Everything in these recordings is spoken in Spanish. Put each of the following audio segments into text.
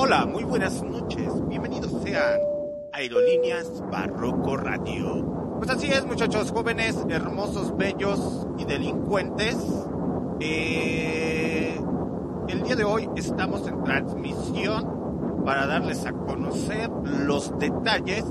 Hola, muy buenas noches. Bienvenidos sean a Aerolíneas Barroco Radio. Pues así es, muchachos jóvenes, hermosos, bellos y delincuentes. Eh, el día de hoy estamos en transmisión para darles a conocer los detalles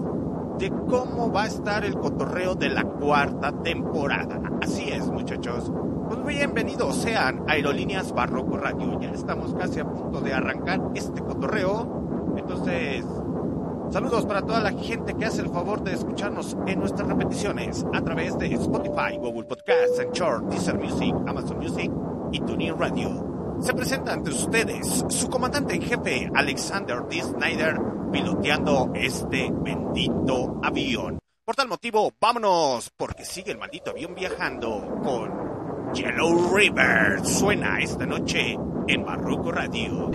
de cómo va a estar el cotorreo de la cuarta temporada. Así es, muchachos. Pues bienvenidos sean Aerolíneas Barroco Radio. Ya estamos casi a punto de arrancar este cotorreo. Entonces, saludos para toda la gente que hace el favor de escucharnos en nuestras repeticiones a través de Spotify, Google Podcasts, Anchor, Deezer Music, Amazon Music y TuneIn Radio. Se presenta ante ustedes su comandante en jefe, Alexander D. Snyder, piloteando este bendito avión. Por tal motivo, vámonos, porque sigue el maldito avión viajando con Yellow River suena esta noche en Barroco Radio.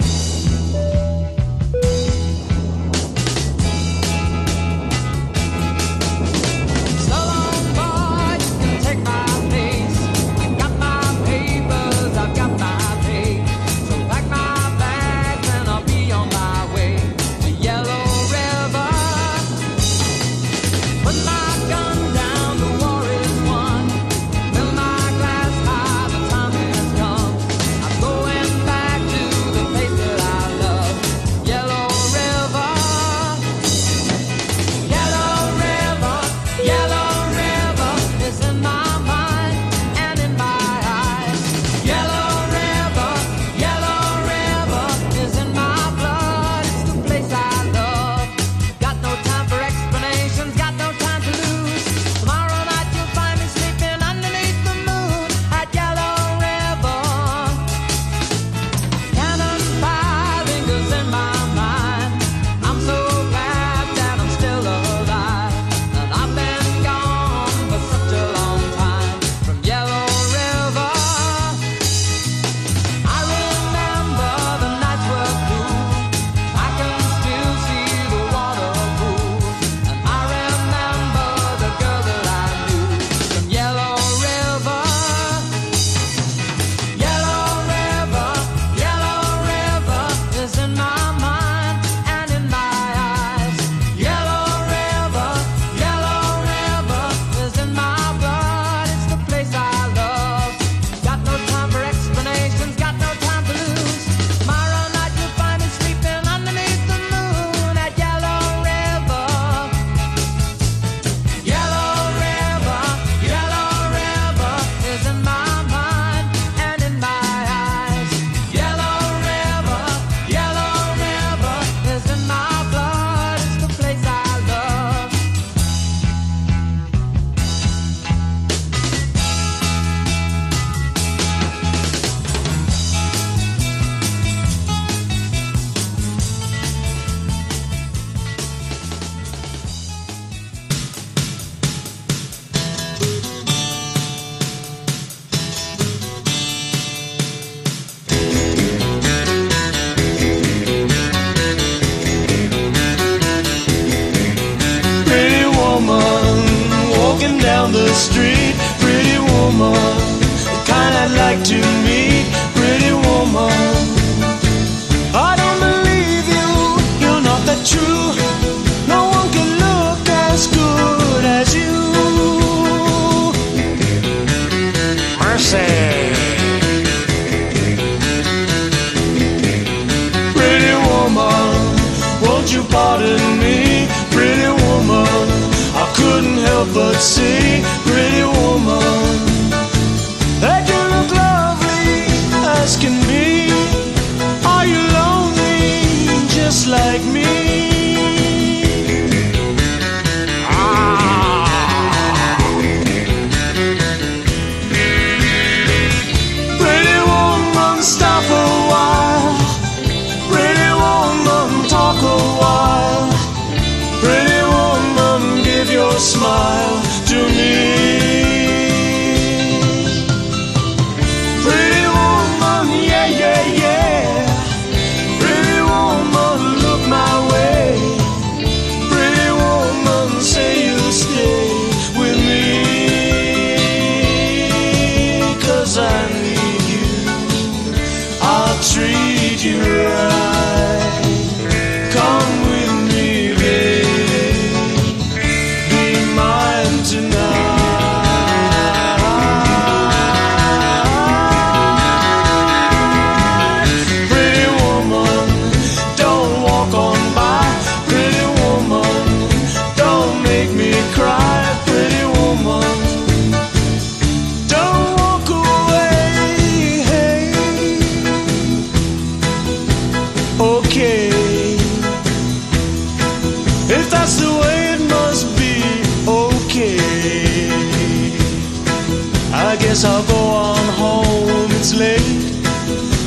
Guess I'll go on home, it's late.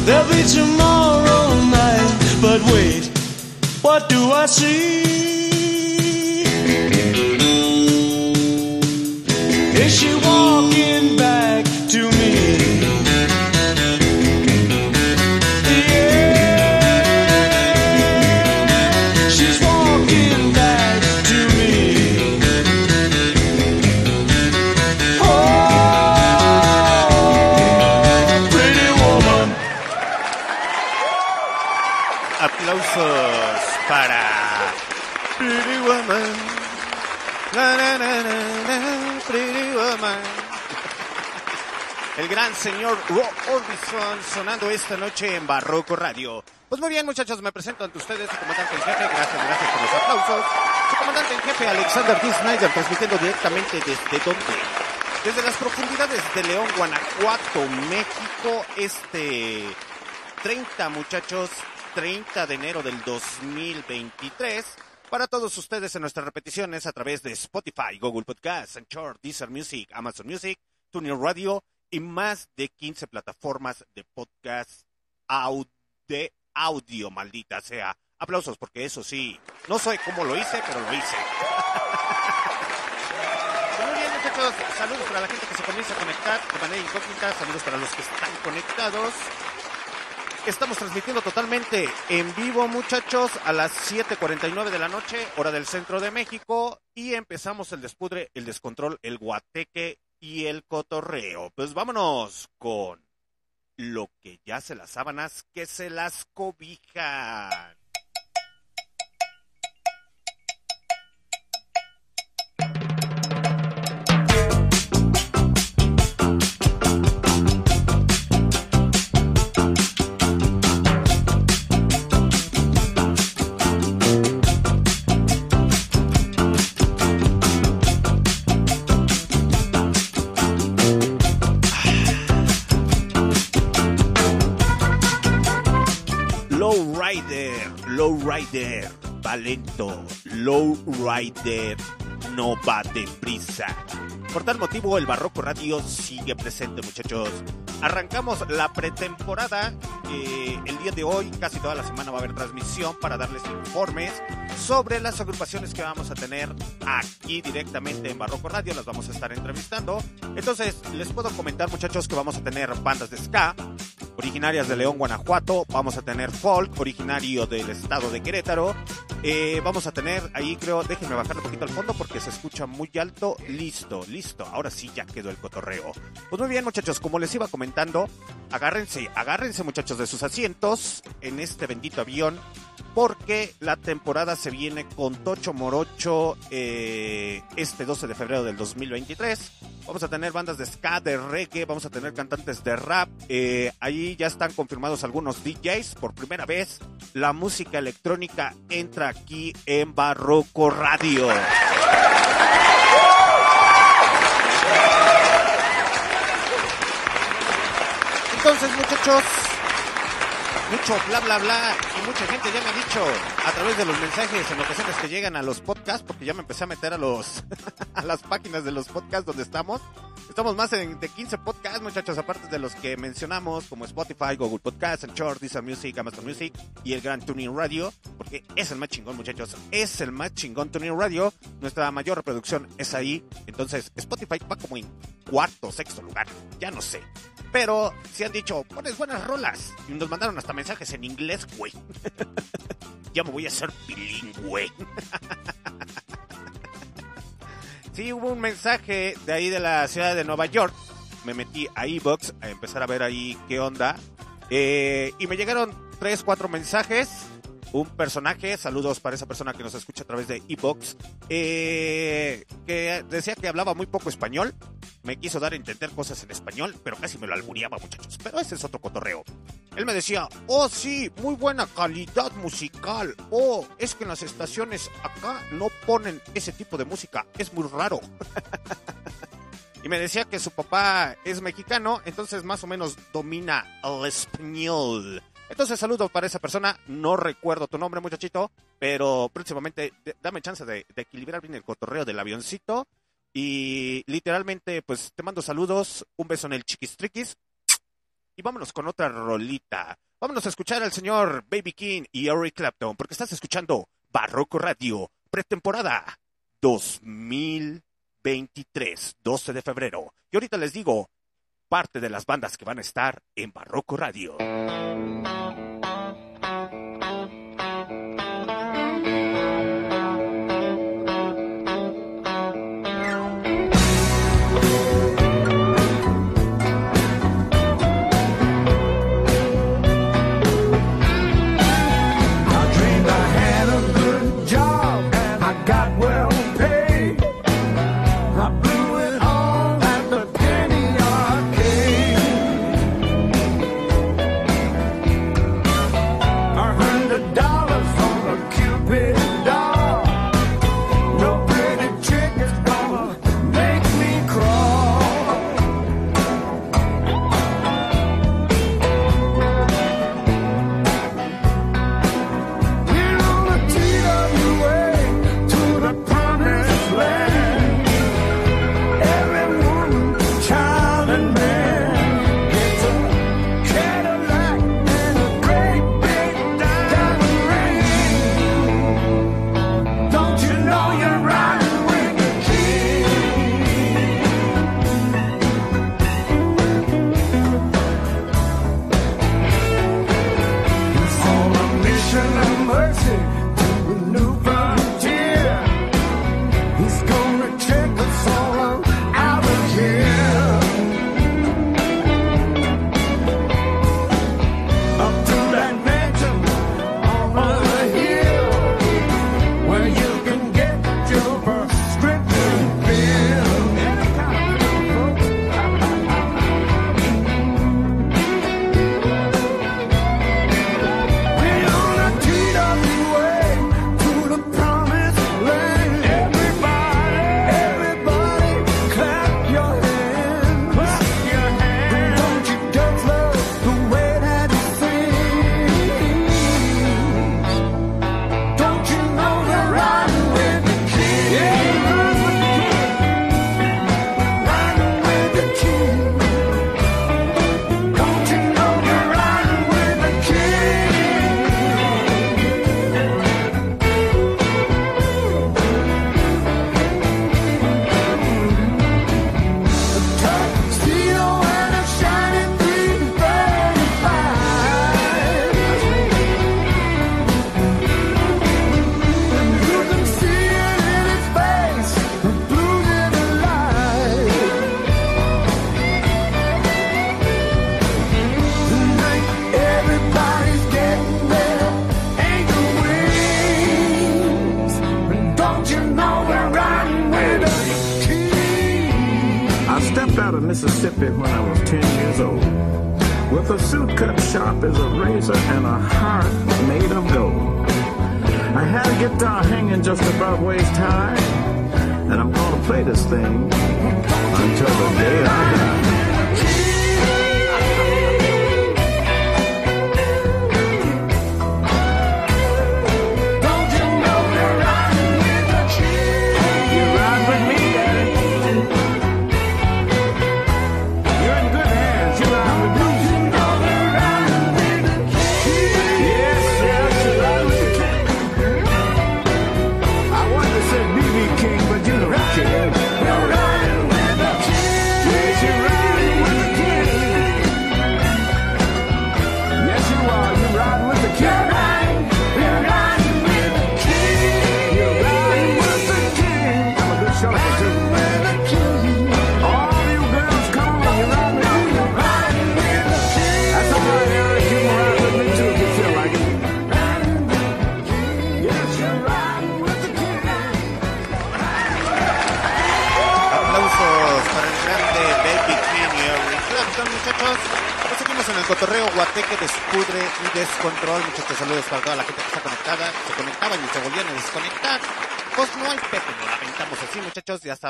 There'll be tomorrow night. But wait, what do I see? Señor Rob Orbison sonando esta noche en Barroco Radio. Pues muy bien, muchachos, me presento ante ustedes, su comandante en jefe. Gracias, gracias por los aplausos. Su comandante en jefe, Alexander D. Snyder, transmitiendo directamente desde donde. Desde las profundidades de León, Guanajuato, México, este 30 muchachos, 30 de enero del 2023. Para todos ustedes en nuestras repeticiones a través de Spotify, Google Podcasts, Anchor, Deezer Music, Amazon Music, TuneIn Radio y más de 15 plataformas de podcast de audio, maldita sea. Aplausos porque eso sí, no sé cómo lo hice, pero lo hice. Muy bien, muchachos, saludos para la gente que se comienza a conectar de manera incógnita, saludos para los que están conectados. Estamos transmitiendo totalmente en vivo, muchachos, a las 7:49 de la noche, hora del centro de México, y empezamos el despudre, el descontrol, el guateque y el cotorreo. Pues vámonos con lo que ya se las sábanas que se las cobijan. Rider, Low Rider, va lento. Low Rider no va deprisa. Por tal motivo, el Barroco Radio sigue presente, muchachos. Arrancamos la pretemporada. el día de hoy, casi toda la semana va a haber transmisión para darles informes sobre las agrupaciones que vamos a tener aquí directamente en Barroco Radio. Las vamos a estar entrevistando. Entonces, les puedo comentar, muchachos, que vamos a tener bandas de ska, originarias de León, Guanajuato. Vamos a tener folk, originario del estado de Querétaro. Eh, vamos a tener ahí, creo, déjenme bajar un poquito al fondo porque se escucha muy alto. Listo, listo. Ahora sí ya quedó el cotorreo. Pues muy bien, muchachos, como les iba comentando, agárrense, agárrense, muchachos, de sus asientos en este bendito avión. Porque la temporada se viene con Tocho Morocho eh, este 12 de febrero del 2023. Vamos a tener bandas de ska, de reggae, vamos a tener cantantes de rap. Eh, ahí ya están confirmados algunos DJs. Por primera vez, la música electrónica entra aquí en Barroco Radio. Entonces, muchachos, mucho bla bla bla y mucha gente ya me ha dicho a través de los mensajes en ocasiones que llegan a los podcasts porque ya me empecé a meter a los a las páginas de los podcasts donde estamos. Estamos más en, de 15 podcasts, muchachos, aparte de los que mencionamos como Spotify, Google Podcasts, Anchor, Deezer Music, Amazon Music y el gran Tuning Radio, porque es el más chingón, muchachos, es el más chingón Tuning Radio. Nuestra mayor reproducción es ahí, entonces Spotify va como en cuarto, sexto lugar, ya no sé. Pero si han dicho, pones buenas rolas. Y nos mandaron hasta mensajes en inglés, güey. ya me voy a hacer bilingüe. sí, hubo un mensaje de ahí de la ciudad de Nueva York. Me metí a Ebox a empezar a ver ahí qué onda. Eh, y me llegaron tres, cuatro mensajes. Un personaje, saludos para esa persona que nos escucha a través de Ebox, eh, que decía que hablaba muy poco español. Me quiso dar a entender cosas en español, pero casi me lo albureaba, muchachos. Pero ese es otro cotorreo. Él me decía, oh sí, muy buena calidad musical. Oh, es que en las estaciones acá no ponen ese tipo de música. Es muy raro. y me decía que su papá es mexicano, entonces más o menos domina el español. Entonces, saludo para esa persona. No recuerdo tu nombre, muchachito, pero próximamente dame chance de, de equilibrar bien el cotorreo del avioncito. Y literalmente, pues te mando saludos, un beso en el chiquistriquis. Y vámonos con otra rolita. Vámonos a escuchar al señor Baby King y Eric Clapton, porque estás escuchando Barroco Radio, pretemporada 2023, 12 de febrero. Y ahorita les digo parte de las bandas que van a estar en Barroco Radio.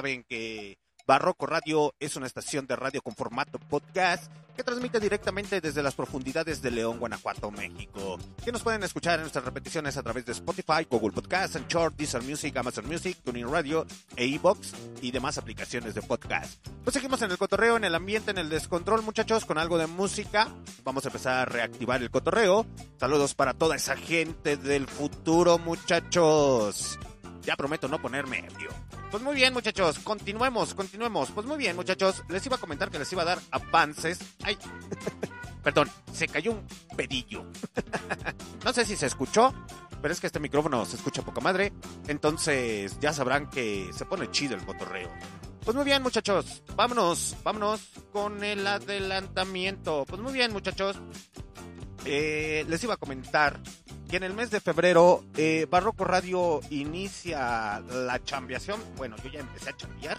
Saben que Barroco Radio es una estación de radio con formato podcast que transmite directamente desde las profundidades de León, Guanajuato, México. Que nos pueden escuchar en nuestras repeticiones a través de Spotify, Google Podcast, Anchor, Deezer Music, Amazon Music, Tuning Radio e y demás aplicaciones de podcast. Pues seguimos en el cotorreo, en el ambiente, en el descontrol, muchachos, con algo de música. Vamos a empezar a reactivar el cotorreo. Saludos para toda esa gente del futuro, muchachos. Ya prometo no ponerme ebrio. Pues muy bien, muchachos, continuemos, continuemos. Pues muy bien, muchachos, les iba a comentar que les iba a dar avances. Ay, perdón, se cayó un pedillo. no sé si se escuchó, pero es que este micrófono se escucha poca madre. Entonces ya sabrán que se pone chido el cotorreo. Pues muy bien, muchachos, vámonos, vámonos con el adelantamiento. Pues muy bien, muchachos. Eh, les iba a comentar en el mes de febrero eh, Barroco Radio inicia la chambeación. Bueno, yo ya empecé a chambear.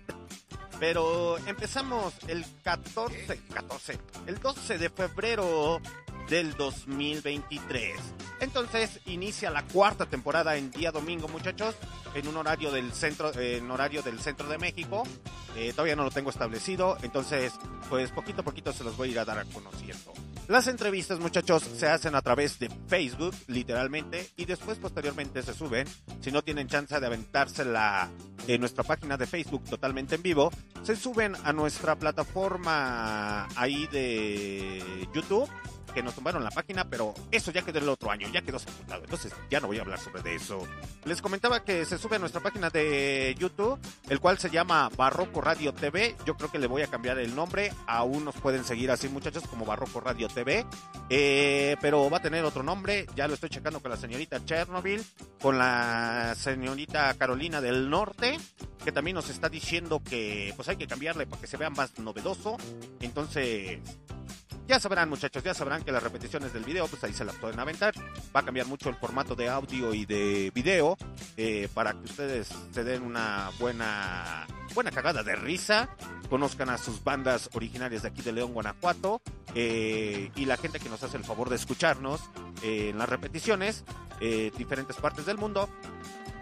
Pero empezamos el 14, 14, el 12 de febrero del 2023. Entonces inicia la cuarta temporada en día domingo, muchachos, en un horario del centro, en horario del centro de México. Eh, todavía no lo tengo establecido, entonces, pues poquito a poquito se los voy a ir a dar a conociendo. Las entrevistas, muchachos, se hacen a través de Facebook, literalmente, y después posteriormente se suben. Si no tienen chance de aventársela en nuestra página de Facebook totalmente en vivo, se suben a nuestra plataforma ahí de YouTube que nos tumbaron la página, pero eso ya quedó el otro año, ya quedó sepultado. Entonces ya no voy a hablar sobre eso. Les comentaba que se sube a nuestra página de YouTube, el cual se llama Barroco Radio TV. Yo creo que le voy a cambiar el nombre. Aún nos pueden seguir así, muchachos, como Barroco Radio TV. Eh, pero va a tener otro nombre. Ya lo estoy checando con la señorita Chernobyl, con la señorita Carolina del Norte, que también nos está diciendo que pues hay que cambiarle para que se vea más novedoso. Entonces, ya sabrán, muchachos, ya sabrán que las repeticiones del video, pues ahí se las pueden aventar. Va a cambiar mucho el formato de audio y de video eh, para que ustedes se den una buena, buena cagada de risa, conozcan a sus bandas originarias de aquí de León, Guanajuato, eh, y la gente que nos hace el favor de escucharnos eh, en las repeticiones, diferentes partes del mundo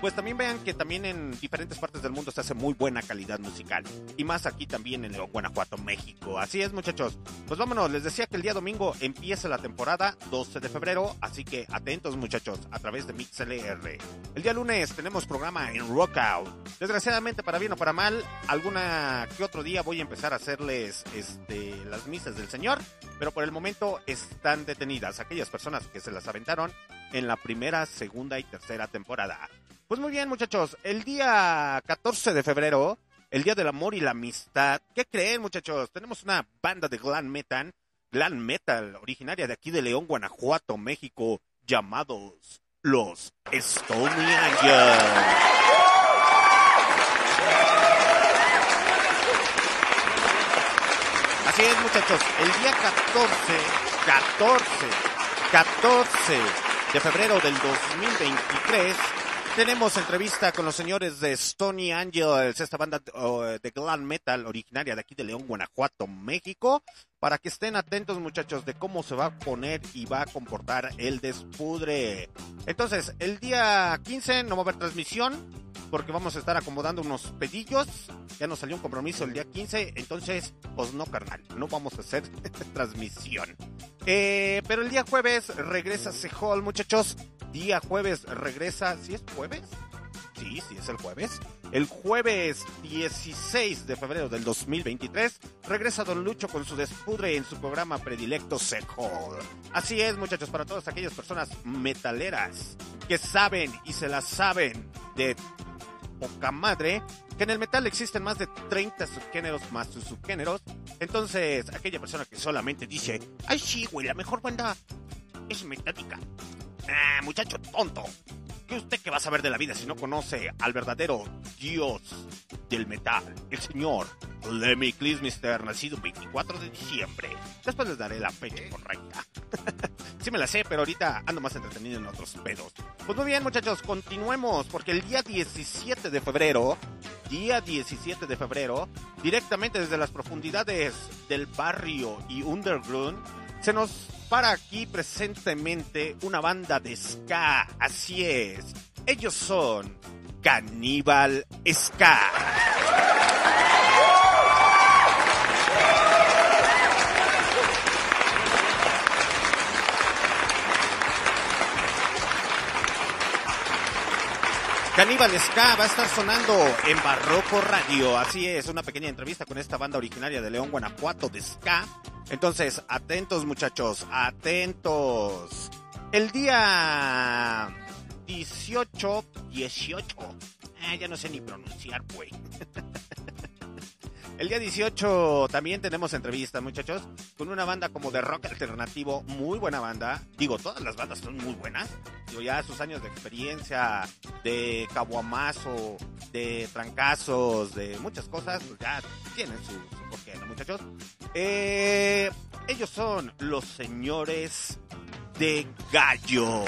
pues también vean que también en diferentes partes del mundo se hace muy buena calidad musical. Y más aquí también en Guanajuato, México. Así es, muchachos. Pues vámonos, les decía que el día domingo empieza la temporada 12 de febrero, así que atentos, muchachos, a través de MixLR. El día lunes tenemos programa en Rockout. Desgraciadamente, para bien o para mal, alguna que otro día voy a empezar a hacerles este, las misas del Señor, pero por el momento están detenidas aquellas personas que se las aventaron en la primera, segunda y tercera temporada. Pues muy bien, muchachos. El día 14 de febrero, el día del amor y la amistad. ¿Qué creen, muchachos? Tenemos una banda de glam metal, glam metal, originaria de aquí de León, Guanajuato, México, llamados los Angels. Así es, muchachos. El día 14, 14, 14 de febrero del 2023 tenemos entrevista con los señores de Stony Angels, esta banda oh, de glam metal originaria de aquí de León, Guanajuato, México, para que estén atentos muchachos de cómo se va a poner y va a comportar el despudre. Entonces, el día 15 no va a haber transmisión porque vamos a estar acomodando unos pedillos. Ya nos salió un compromiso el día 15, entonces, pues no, carnal, no vamos a hacer transmisión. Eh, pero el día jueves regresa Sehol, muchachos. Día jueves regresa, ¿sí es jueves? Sí, sí es el jueves. El jueves 16 de febrero del 2023 regresa Don Lucho con su despudre en su programa predilecto Sehol. Así es, muchachos, para todas aquellas personas metaleras que saben y se las saben de poca madre, que en el metal existen más de 30 subgéneros más sus subgéneros. Entonces, aquella persona que solamente dice, ay sí, güey, la mejor banda es metálica. Ah, muchacho tonto. ¿Qué usted que va a saber de la vida si no conoce al verdadero dios del metal, el señor Lemmy Kilmister, nacido el 24 de diciembre? Después les daré la fecha correcta. sí me la sé, pero ahorita ando más entretenido en otros pedos. Pues muy bien, muchachos, continuemos, porque el día 17 de febrero, día 17 de febrero, directamente desde las profundidades del barrio y underground, se nos para aquí presentemente una banda de ska. Así es. Ellos son Caníbal Ska. Caníbal Ska va a estar sonando en Barroco Radio. Así es, una pequeña entrevista con esta banda originaria de León, Guanajuato, de Ska. Entonces, atentos muchachos, atentos. El día 18, 18. Eh, ya no sé ni pronunciar, güey. El día 18 también tenemos entrevista, muchachos, con una banda como de rock alternativo, muy buena banda. Digo, todas las bandas son muy buenas. Digo, ya sus años de experiencia, de caguamazo, de trancazos, de muchas cosas, pues ya tienen su, su porqué, ¿no, muchachos? Eh, ellos son los señores de Gallo.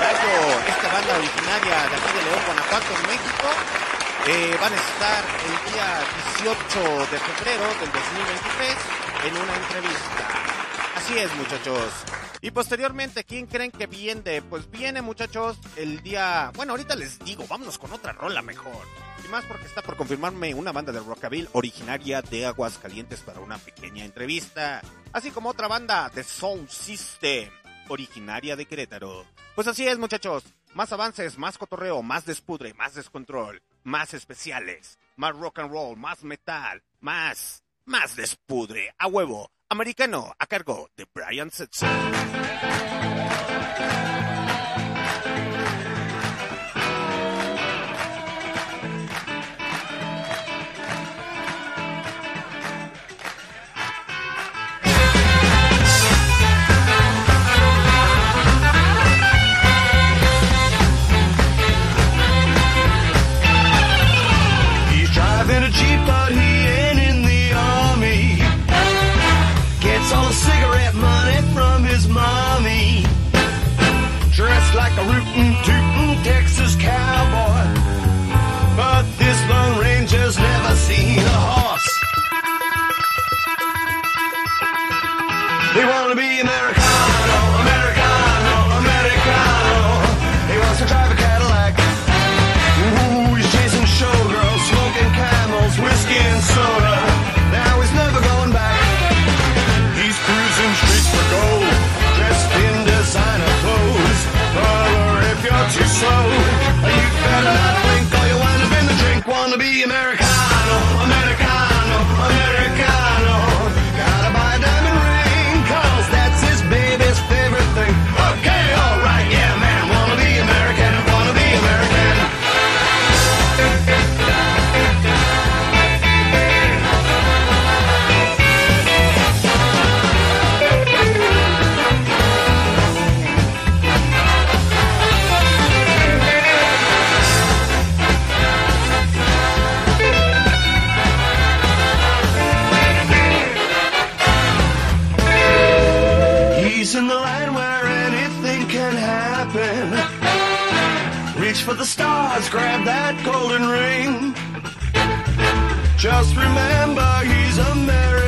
Esta banda originaria de aquí de León, Guanajuato, México, eh, van a estar el día 18 de febrero del 2023 en una entrevista. Así es, muchachos. Y posteriormente, ¿quién creen que viene? Pues viene, muchachos, el día... Bueno, ahorita les digo, vámonos con otra rola mejor. Y más porque está por confirmarme una banda de rockabilly originaria de Aguascalientes para una pequeña entrevista. Así como otra banda de Soul System, originaria de Querétaro. Pues así es, muchachos. Más avances, más cotorreo, más despudre, más descontrol, más especiales, más rock and roll, más metal, más, más despudre. A huevo. Americano, a cargo de Brian Setzer. Wanna be Americano, grab that golden ring. Just remember he's Americano.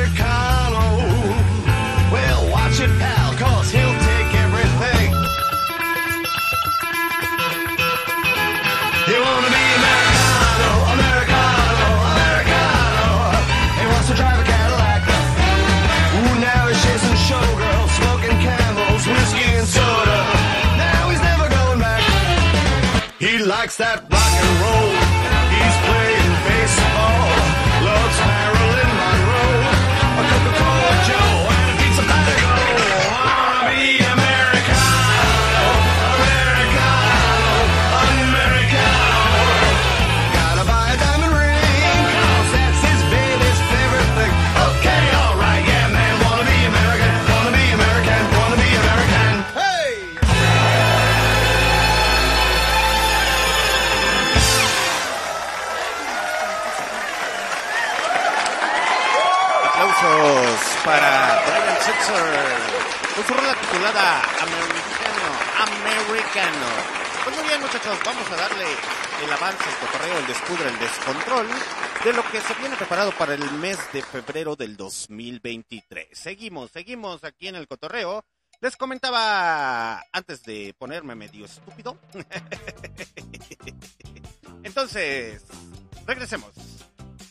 Likes that rock and roll. El avance, el cotorreo, el el descontrol de lo que se viene preparado para el mes de febrero del 2023. Seguimos, seguimos aquí en el cotorreo. Les comentaba antes de ponerme medio estúpido. Entonces, regresemos.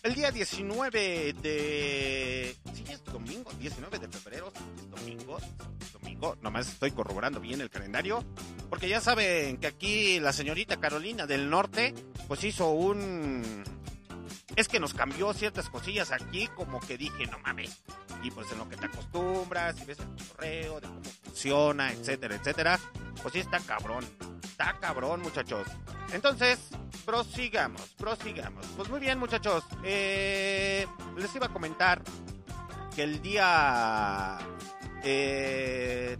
El día 19 de... Sí, es domingo, 19 de febrero, es domingo, es domingo. Nomás estoy corroborando bien el calendario. Porque ya saben que aquí la señorita Carolina del Norte, pues hizo un... Es que nos cambió ciertas cosillas aquí, como que dije, no mames. Y pues en lo que te acostumbras, y ves el correo, de cómo funciona, etcétera, etcétera. Pues sí está cabrón. Está cabrón, muchachos. Entonces, prosigamos, prosigamos. Pues muy bien, muchachos. Eh, les iba a comentar que el día eh,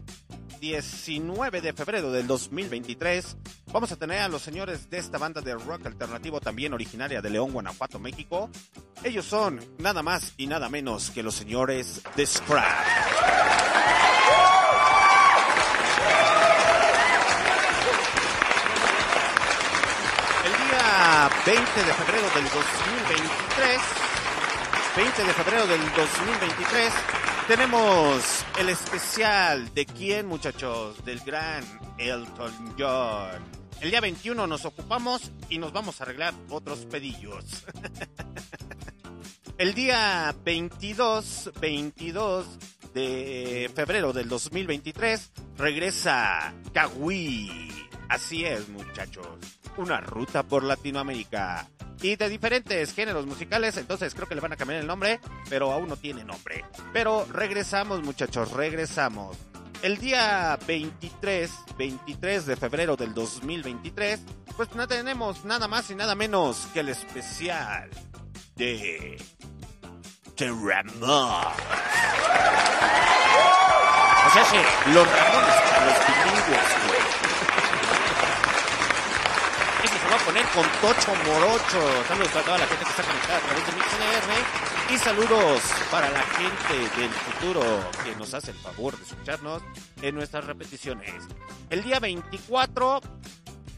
19 de febrero del 2023 vamos a tener a los señores de esta banda de rock alternativo también originaria de León, Guanajuato, México. Ellos son nada más y nada menos que los señores de Scrap. El día 20 de febrero del 2023 20 de febrero del 2023 tenemos el especial de quién muchachos del gran Elton John. El día 21 nos ocupamos y nos vamos a arreglar otros pedillos. El día 22, 22 de febrero del 2023 regresa Kawi. Así es, muchachos. Una ruta por Latinoamérica. Y de diferentes géneros musicales, entonces creo que le van a cambiar el nombre, pero aún no tiene nombre. Pero regresamos, muchachos, regresamos. El día 23, 23 de febrero del 2023, pues no tenemos nada más y nada menos que el especial de The Ramones. O sea, sí, los Ramones, los bilingües, va a poner con Tocho Morocho. Saludos para toda la gente que está conectada a través de MixNR. Y saludos para la gente del futuro que nos hace el favor de escucharnos en nuestras repeticiones. El día 24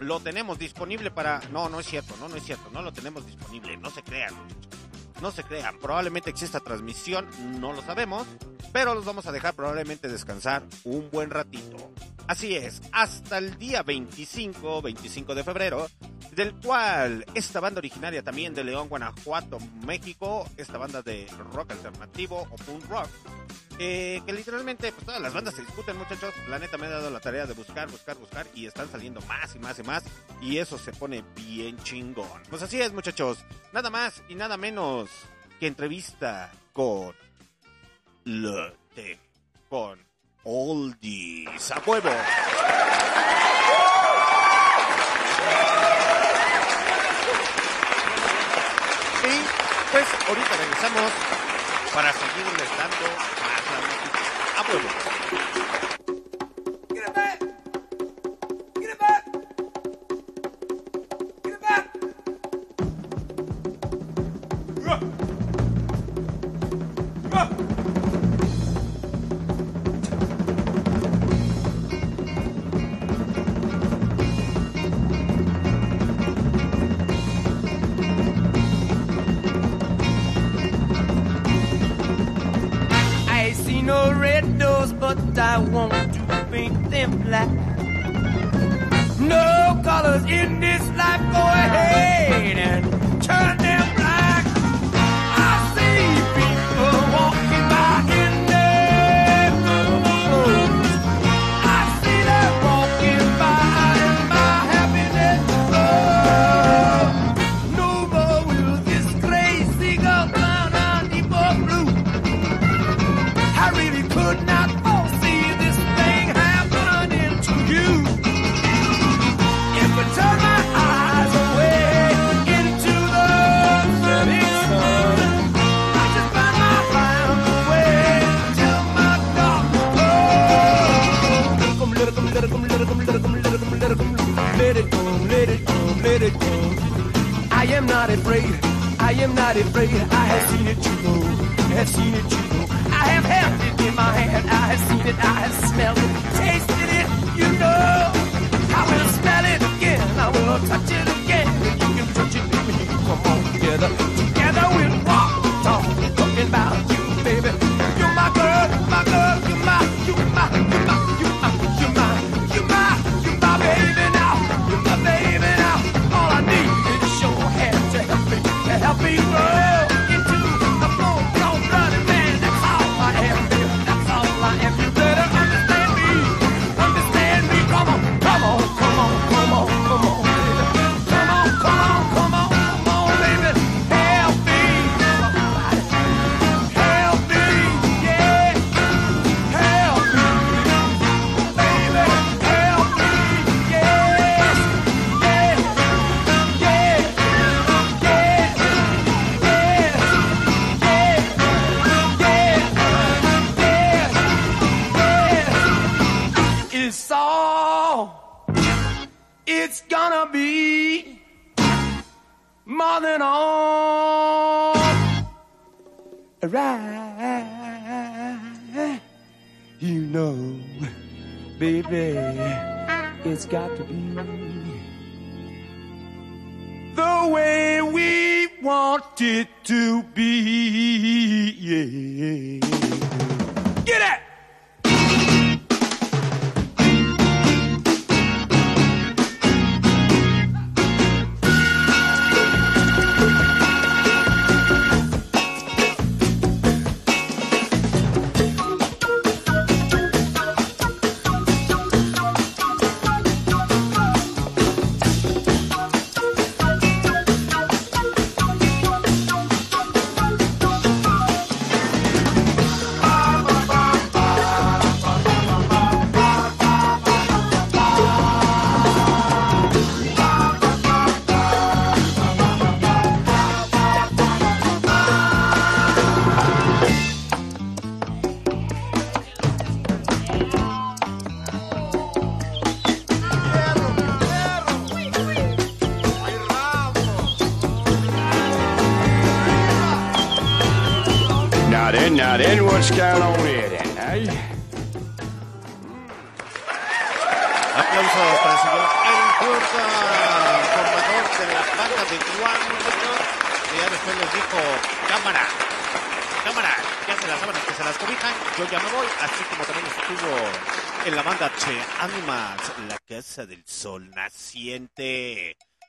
lo tenemos disponible para... No, no es cierto, no, no es cierto. No lo tenemos disponible. No se crean. No se crean. Probablemente exista transmisión, no lo sabemos. Pero los vamos a dejar probablemente descansar un buen ratito. Así es, hasta el día 25, 25 de febrero, del cual esta banda originaria también de León, Guanajuato, México, esta banda de rock alternativo o punk rock, eh, que literalmente pues, todas las bandas se discuten, muchachos. La neta me ha dado la tarea de buscar, buscar, buscar y están saliendo más y más y más y eso se pone bien chingón. Pues así es, muchachos. Nada más y nada menos que entrevista con Lotte, con Oldies a. Y pues ahorita regresamos para seguirles dando más la it's gonna be more than all right. You know, baby, it's got to be the way we want it to be. Yeah. Get it!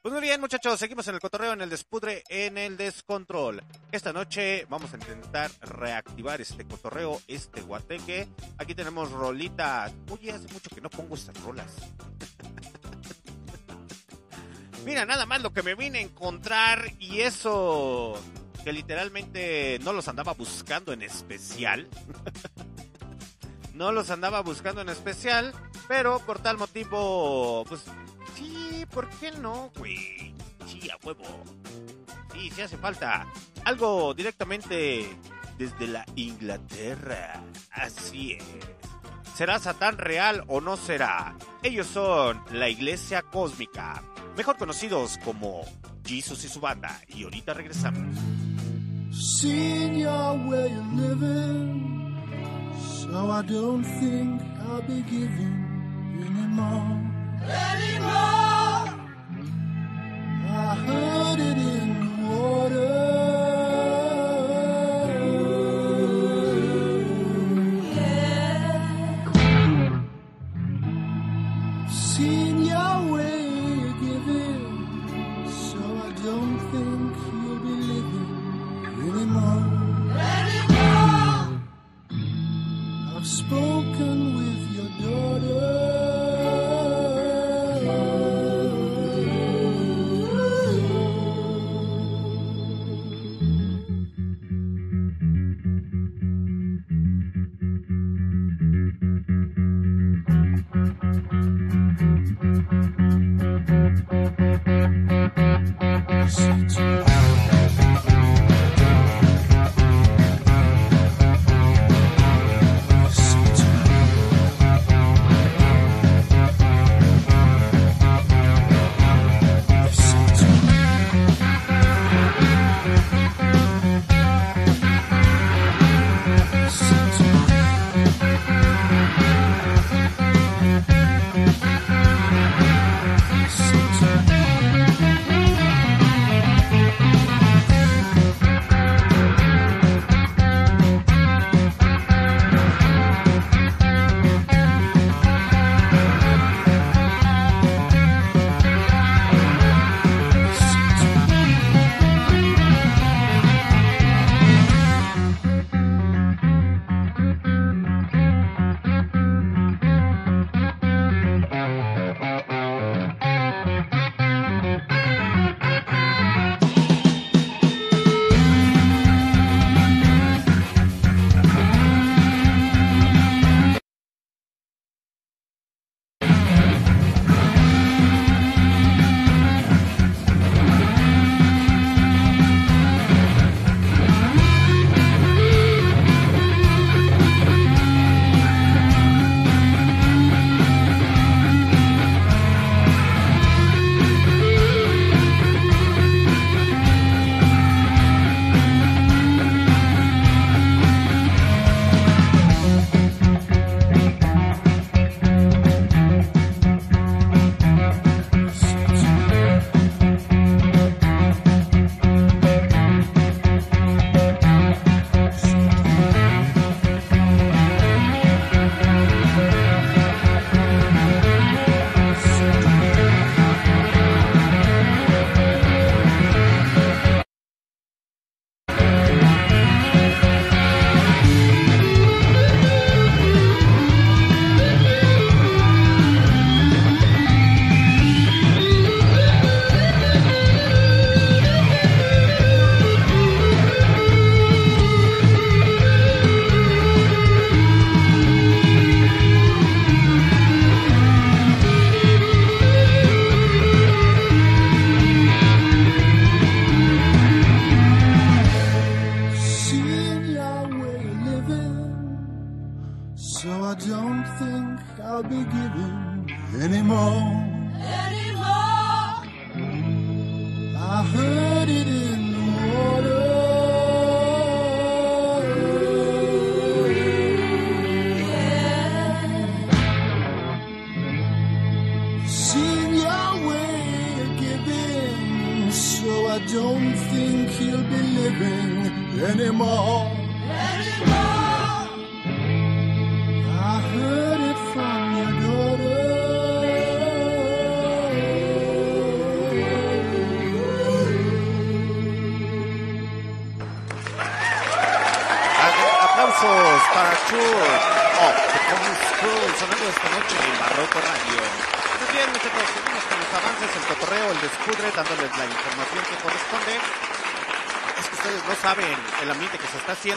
Pues muy bien, muchachos, seguimos en el cotorreo, en el despudre, en el descontrol. Esta noche vamos a intentar reactivar este cotorreo, este guateque. Aquí tenemos rolita. Oye, hace mucho que no pongo estas rolas. Mira, nada más lo que me vine a encontrar y eso que literalmente no los andaba buscando en especial. no los andaba buscando en especial, pero por tal motivo, pues sí, ¿por qué no, güey? Sí, a huevo. Sí, sí hace falta. Algo directamente desde la Inglaterra. Así es. ¿Será Satán real o no será? Ellos son la Iglesia Cósmica, mejor conocidos como Jesus y su banda. Y ahorita regresamos. Seeing your way so I don't think I'll be giving anymore. Anymore. I heard it in the water.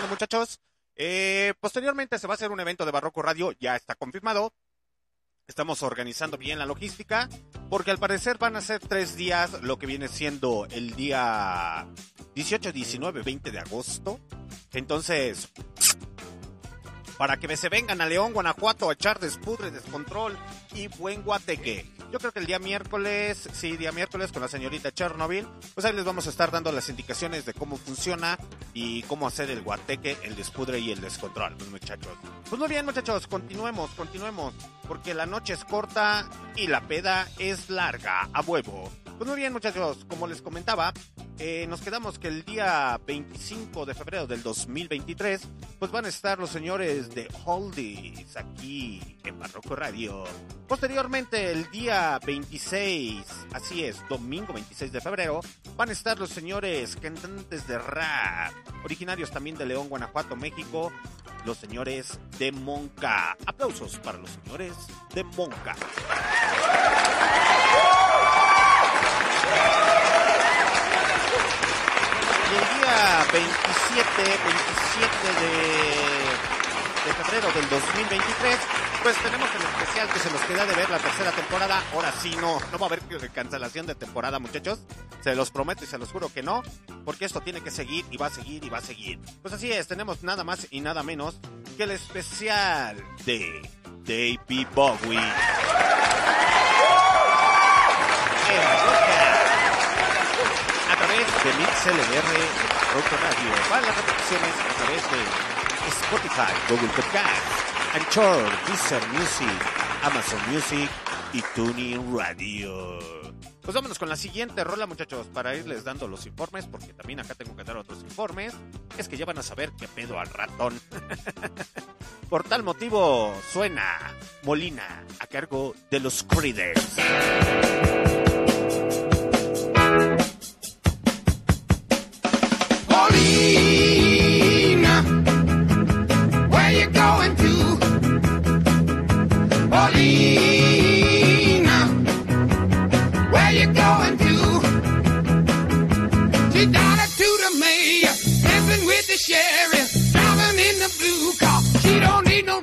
Muchachos. Eh, posteriormente se va a hacer un evento de Barroco Radio, ya está confirmado. Estamos organizando bien la logística, porque al parecer van a ser tres días, lo que viene siendo el día 18, 19, 20 de agosto. Entonces, para que se vengan a León, Guanajuato a echar despudre, descontrol y buen guateque. Yo creo que el día miércoles, sí, día miércoles con la señorita Chernobyl, pues ahí les vamos a estar dando las indicaciones de cómo funciona y cómo hacer el guateque, el despudre y el descontrol, pues, muchachos. Pues muy bien, muchachos, continuemos, continuemos, porque la noche es corta y la peda es larga, a huevo. Pues muy bien, muchachos, como les comentaba, eh, nos quedamos que el día 25 de febrero del 2023, pues van a estar los señores de Oldies aquí en Barroco Radio. Posteriormente, el día 26, así es, domingo 26 de febrero, van a estar los señores cantantes de rap, originarios también de León, Guanajuato, México, los señores de Monca. Aplausos para los señores de Monca. Y el día 27, 27 de, de febrero del 2023, pues tenemos el especial que se nos queda de ver la tercera temporada. Ahora sí, no, no va a haber cancelación de temporada, muchachos. Se los prometo y se los juro que no, porque esto tiene que seguir y va a seguir y va a seguir. Pues así es, tenemos nada más y nada menos que el especial de David Bowie. A través de MixLR Rock Radio. Para las repeticiones a través de Spotify, Google Podcast, Anchor, Deezer Music, Amazon Music y Tuning Radio. Pues vámonos con la siguiente rola, muchachos, para irles dando los informes, porque también acá tengo que dar otros informes. Es que ya van a saber qué pedo al ratón. Por tal motivo, suena Molina a cargo de los Creeders. Paulina, sheriff, driving in the blue car. She don't need no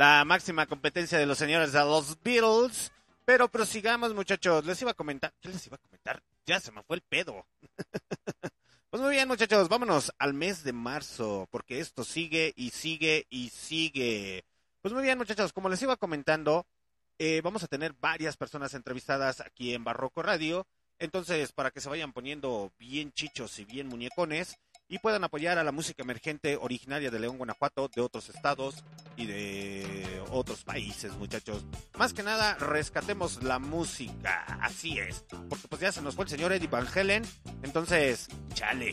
La máxima competencia de los señores de los Beatles. Pero prosigamos, muchachos. Les iba a comentar. ¿Qué les iba a comentar? Ya se me fue el pedo. Pues muy bien, muchachos, vámonos al mes de marzo, porque esto sigue y sigue y sigue. Pues muy bien, muchachos, como les iba comentando, eh, vamos a tener varias personas entrevistadas aquí en Barroco Radio. Entonces, para que se vayan poniendo bien chichos y bien muñecones y puedan apoyar a la música emergente originaria de León, Guanajuato, de otros estados y de otros países, muchachos. Más que nada, rescatemos la música, así es. Porque pues ya se nos fue el señor Eddie Van Helen, entonces, chale.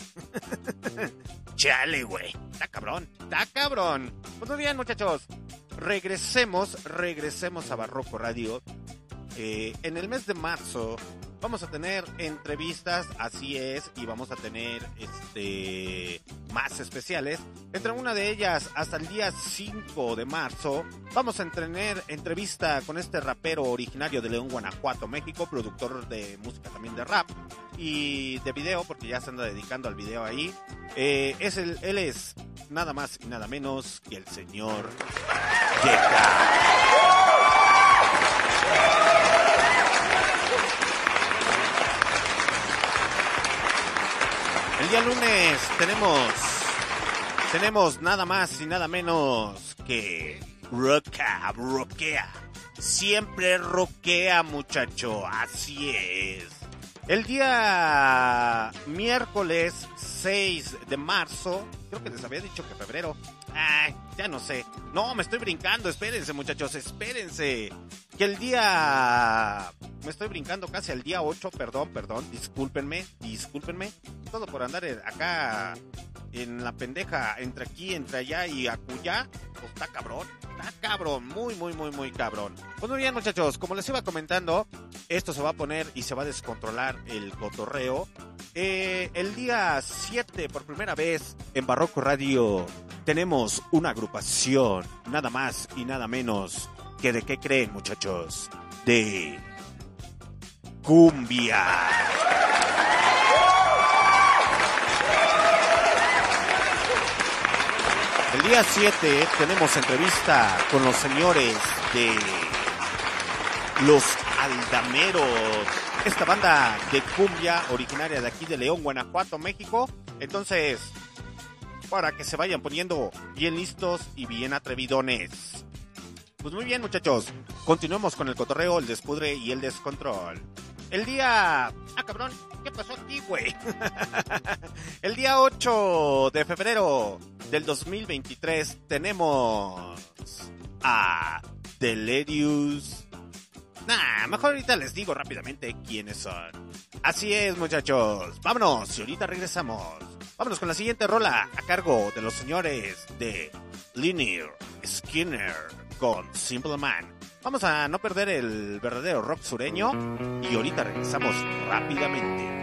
chale, güey. Está cabrón, está cabrón. Pues muy bien, muchachos. Regresemos, regresemos a Barroco Radio. Eh, en el mes de marzo vamos a tener entrevistas, así es, y vamos a tener este más especiales. Entre una de ellas, hasta el día 5 de marzo, vamos a tener entrevista con este rapero originario de León, Guanajuato, México, productor de música también de rap y de video, porque ya se anda dedicando al video ahí. Eh, es el, él es nada más y nada menos que el señor Yeka. El día lunes tenemos tenemos nada más y nada menos que Rocka, rockea. Siempre rockea, muchacho, así es. El día miércoles 6 de marzo, creo que les había dicho que febrero. Ay, ya no sé. No, me estoy brincando, espérense, muchachos, espérense. Que el día me estoy brincando casi al día 8, perdón, perdón, discúlpenme, discúlpenme. Todo por andar acá en la pendeja, entre aquí, entre allá y acullá. Pues está cabrón, está cabrón, muy, muy, muy, muy cabrón. Pues muy bien, muchachos, como les iba comentando, esto se va a poner y se va a descontrolar el cotorreo. Eh, el día 7, por primera vez, en Barroco Radio, tenemos una agrupación, nada más y nada menos que de qué creen, muchachos, de cumbia. El día 7 tenemos entrevista con los señores de Los Aldameros. Esta banda de cumbia originaria de aquí de León, Guanajuato, México. Entonces, para que se vayan poniendo bien listos y bien atrevidones. Pues muy bien, muchachos. Continuemos con el cotorreo, el despudre y el descontrol. El día... Ah, cabrón, ¿qué pasó aquí, güey? el día 8 de febrero del 2023 tenemos a Delirious. Nah, mejor ahorita les digo rápidamente quiénes son. Así es, muchachos. Vámonos y ahorita regresamos. Vámonos con la siguiente rola a cargo de los señores de Linear Skinner con Simple Man. Vamos a no perder el verdadero rock sureño y ahorita regresamos rápidamente.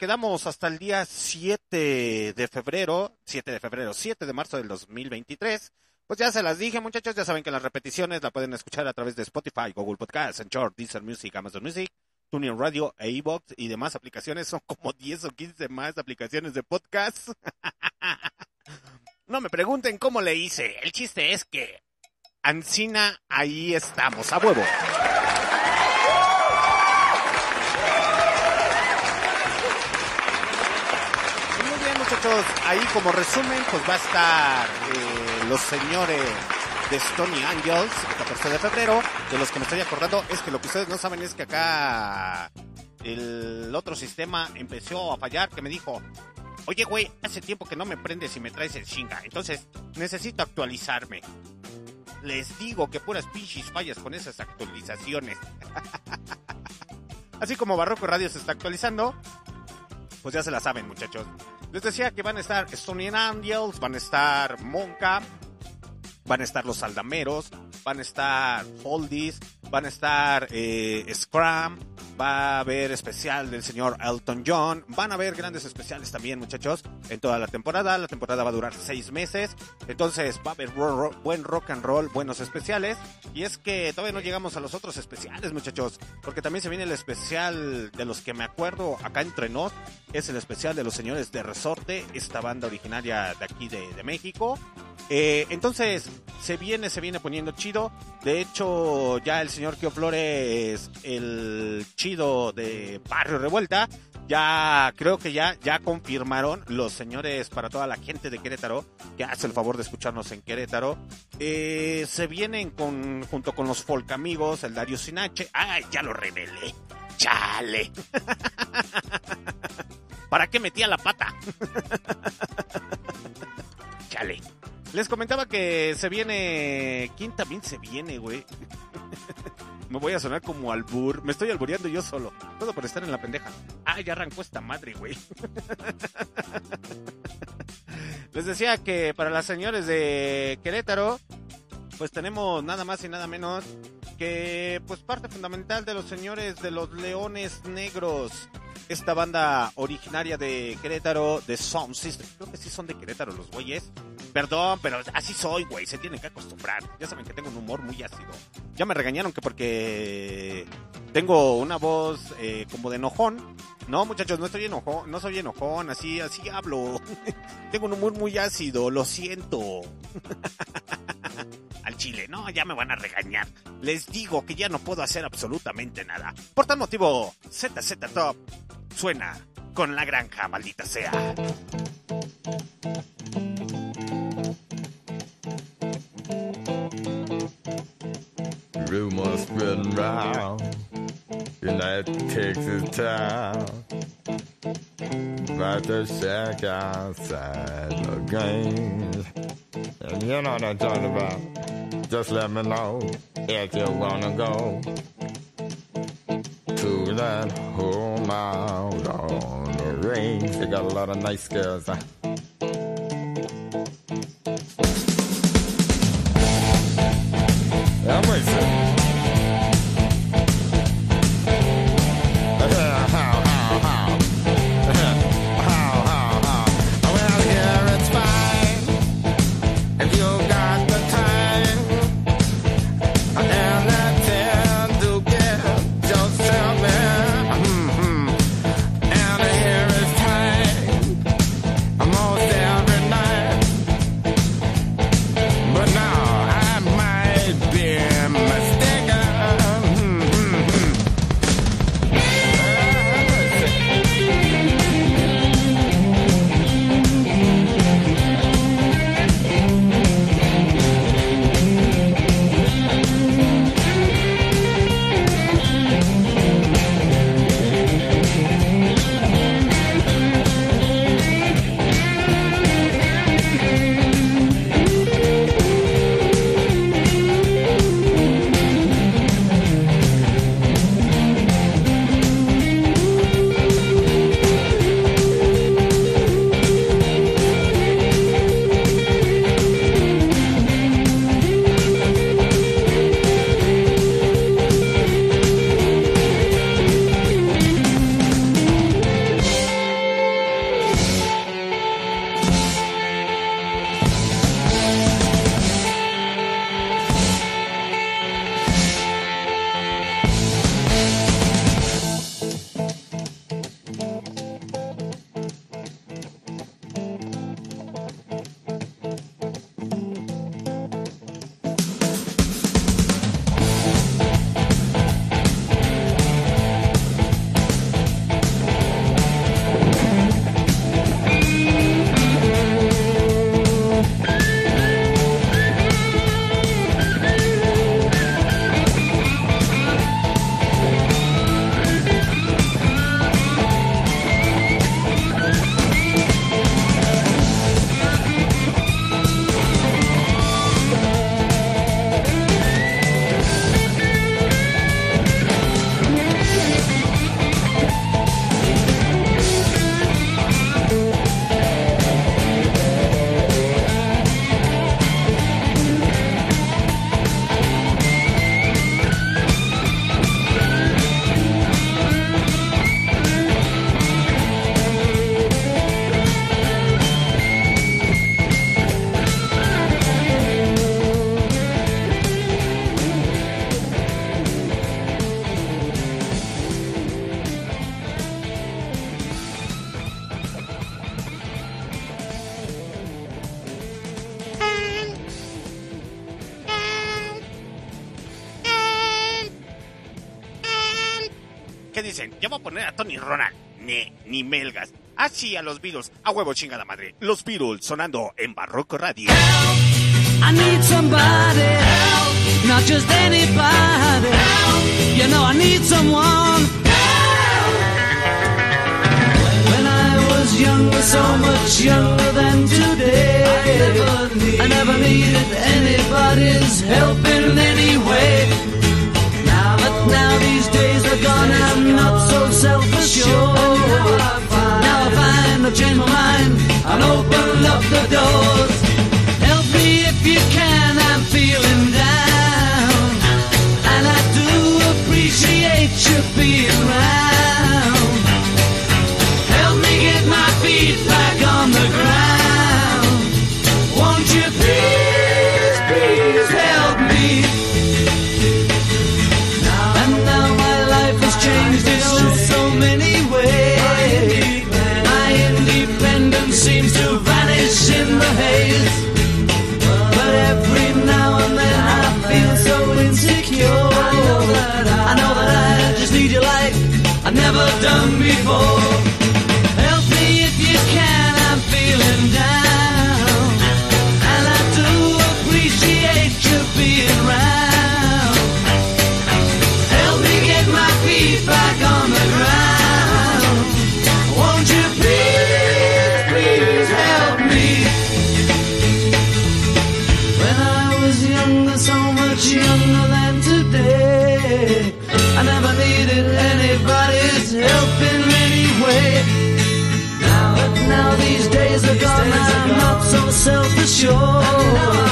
Quedamos hasta el día 7 de febrero, 7 de febrero, 7 de marzo del 2023. Pues ya se las dije, muchachos, ya saben que las repeticiones la pueden escuchar a través de Spotify, Google Podcasts, Anchor, Deezer Music, Amazon Music, TuneIn Radio e iVoox y demás aplicaciones. Son como 10 o 15 más aplicaciones de podcast. no me pregunten cómo le hice. El chiste es que Ancina, ahí estamos, a huevo. Muchachos, ahí como resumen, pues va a estar eh, los señores de Stony Angels, el 14 de febrero. De los que me estoy acordando, es que lo que ustedes no saben es que acá el otro sistema empezó a fallar, que me dijo, oye, güey, hace tiempo que no me prendes y me traes el chinga, entonces necesito actualizarme. Les digo que puras pinches fallas con esas actualizaciones. Así como Barroco Radio se está actualizando, pues ya se la saben, muchachos. Les decía que van a estar Stony Angels, van a estar Monka, van a estar los Aldameros, van a estar Oldies, van a estar eh, Scrum, va a haber especial del señor Elton John, van a haber grandes especiales también, muchachos, en toda la temporada. La temporada va a durar seis meses, entonces va a haber buen rock and roll, buenos especiales. Y es que todavía no llegamos a los otros especiales, muchachos, porque también se viene el especial de los que me acuerdo acá entre nos, es el especial de los señores de Resorte, esta banda originaria de aquí de, de México. Eh, entonces, se viene, se viene poniendo chido. De hecho, ya el señor Kio Flores, el chido de Barrio Revuelta, ya creo que ya, ya confirmaron los señores para toda la gente de Querétaro, que hace el favor de escucharnos en Querétaro. Eh, se vienen con, junto con los folk amigos, el Dario Sinache. ¡Ay, ya lo revelé! ¡Chale! ¿Para qué metía la pata? Chale. Les comentaba que se viene. ¿Quién también se viene, güey? Me voy a sonar como albur. Me estoy albureando yo solo. Todo por estar en la pendeja. Ah, ya arrancó esta madre, güey. Les decía que para las señores de Querétaro, pues tenemos nada más y nada menos que pues parte fundamental de los señores de los Leones Negros. Esta banda originaria de Querétaro, de Sound System. Creo que sí son de Querétaro los güeyes. Perdón, pero así soy, güey. Se tienen que acostumbrar. Ya saben que tengo un humor muy ácido. Ya me regañaron que porque tengo una voz eh, como de enojón. No, muchachos, no estoy enojón, no soy enojón, así, así hablo. tengo un humor muy ácido, lo siento. Al chile, no, ya me van a regañar. Les digo que ya no puedo hacer absolutamente nada. Por tal motivo, ZZ Top suena con la granja, maldita sea. Rumors round in that Texas town about the shack outside the games. And you know what I'm talking about. Just let me know if you wanna go to that home out on the range. They got a lot of nice girls. Huh? Ni, ni melgas. Así a los Beatles. A huevo chingada madre. Los Beatles sonando en Barroco Radio. I need somebody not just anybody. You know I need someone. When I was younger, so much younger than today, I never, needed anybody's help in any way. Now, but now these days are gone, I'm not so self-assured. Now I find I've changed my mind and opened up the doors. Help me if you can, I'm feeling down. And I do appreciate you being round. Never done before. Days are gone, I'm not so self-assured.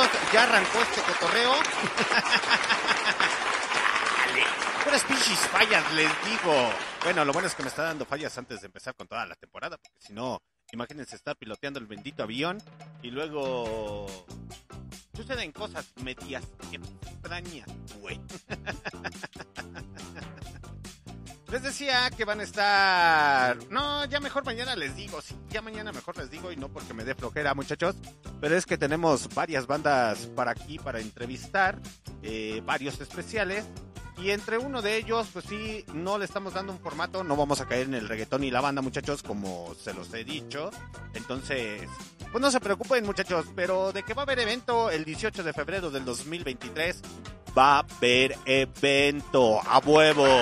Muchachos, ya arrancó este cotorreo. Puras pinches fallas, les digo. Bueno, lo bueno es que me está dando fallas antes de empezar con toda la temporada, porque si no, imagínense estar piloteando el bendito avión y luego suceden cosas medias extrañas, güey. Les decía que van a estar. No, ya mejor mañana les digo. Sí, ya mañana mejor les digo y no porque me dé flojera, muchachos. Pero es que tenemos varias bandas para aquí para entrevistar, eh, varios especiales. Y entre uno de ellos, pues sí, no le estamos dando un formato. No vamos a caer en el reggaetón y la banda, muchachos, como se los he dicho. Entonces, pues no se preocupen, muchachos. Pero de que va a haber evento el 18 de febrero del 2023, va a haber evento a huevo. 18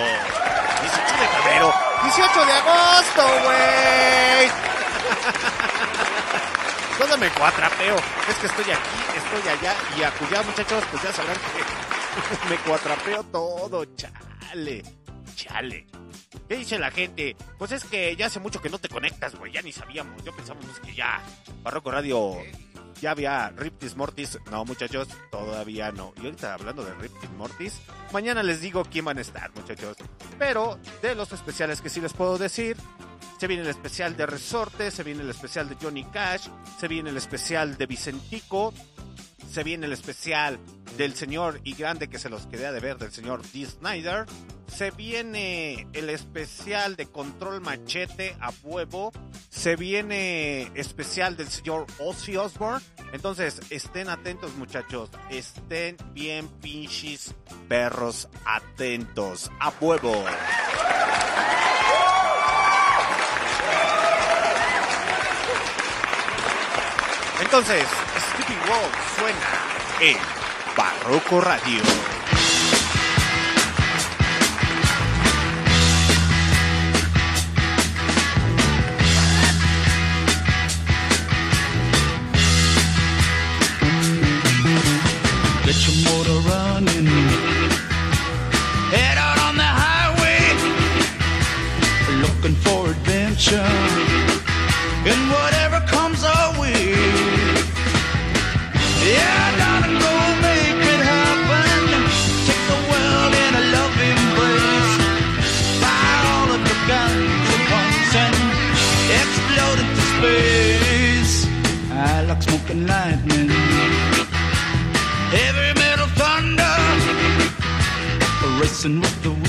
de febrero, 18 de agosto, güey. Todo me cuatrapeo. Es que estoy aquí, estoy allá y acullá, muchachos, pues ya sabrán que me cuatrapeo todo, chale. Chale. ¿Qué dice la gente? Pues es que ya hace mucho que no te conectas, güey. Ya ni sabíamos. Yo pensábamos que ya Barroco Radio ya había Riptis Mortis. No, muchachos, todavía no. Y ahorita hablando de Riptis Mortis, mañana les digo quién van a estar, muchachos. Pero de los especiales que sí les puedo decir, se viene el especial de Resorte, se viene el especial de Johnny Cash, se viene el especial de Vicentico, se viene el especial del señor y grande que se los quedé de ver del señor D. Snyder. Se viene el especial de Control Machete a huevo. Se viene especial del señor Ozzy Osbourne. Entonces, estén atentos, muchachos. Estén bien pinches perros atentos. A huevo. Entonces, Sleeping Wolf suena en Barroco Radio. Get your motor running. Head out on the highway. Looking for adventure. And whatever racing with the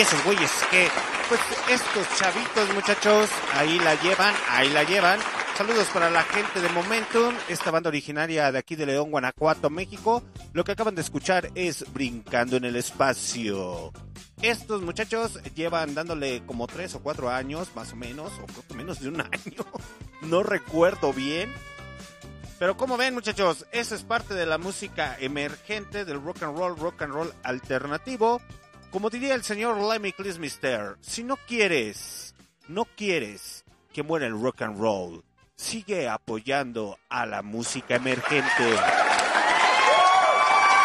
esos güeyes que, pues estos chavitos, muchachos, ahí la llevan, ahí la llevan. Saludos para la gente de Momentum, esta banda originaria de aquí de León, Guanajuato, México. Lo que acaban de escuchar es Brincando en el Espacio. Estos muchachos llevan dándole como tres o cuatro años, más o menos, o creo que menos de un año. No recuerdo bien. Pero como ven muchachos, eso es parte de la música emergente del rock and roll, rock and roll alternativo. Como diría el señor Lemmy Mister, si no quieres, no quieres que muera el rock and roll, sigue apoyando a la música emergente.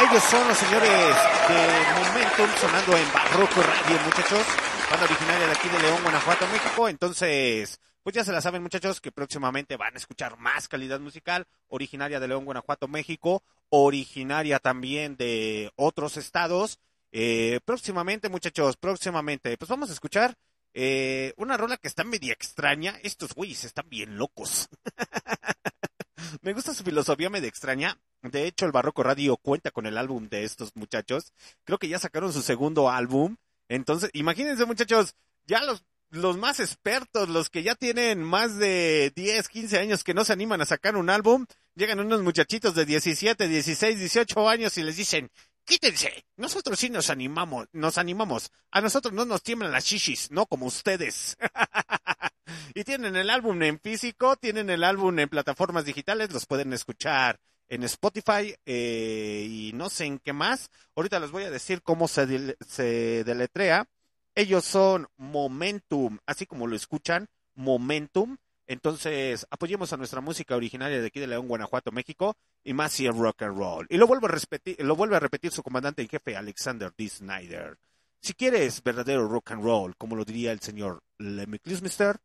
Ellos son los señores de Momentum sonando en Barroco Radio, muchachos. Banda originaria de aquí de León, Guanajuato, México. Entonces, pues ya se la saben, muchachos, que próximamente van a escuchar más calidad musical, originaria de León, Guanajuato, México, originaria también de otros estados. Eh, próximamente, muchachos, próximamente, pues vamos a escuchar eh, una rola que está media extraña. Estos güeyes están bien locos. Me gusta su filosofía media extraña. De hecho, el Barroco Radio cuenta con el álbum de estos muchachos. Creo que ya sacaron su segundo álbum. Entonces, imagínense, muchachos, ya los, los más expertos, los que ya tienen más de 10, 15 años que no se animan a sacar un álbum, llegan unos muchachitos de 17, 16, 18 años y les dicen, quítense, nosotros sí nos animamos, nos animamos, a nosotros no nos tiemblan las shishis, no como ustedes. y tienen el álbum en físico, tienen el álbum en plataformas digitales, los pueden escuchar en Spotify eh, y no sé en qué más. Ahorita les voy a decir cómo se, se deletrea. Ellos son Momentum, así como lo escuchan, Momentum. Entonces, apoyemos a nuestra música originaria de aquí de León, Guanajuato, México, y más si el rock and roll. Y lo vuelvo a repetir, lo vuelve a repetir su comandante en jefe, Alexander D. Snyder. Si quieres verdadero rock and roll, como lo diría el señor Lemmy Kilmister,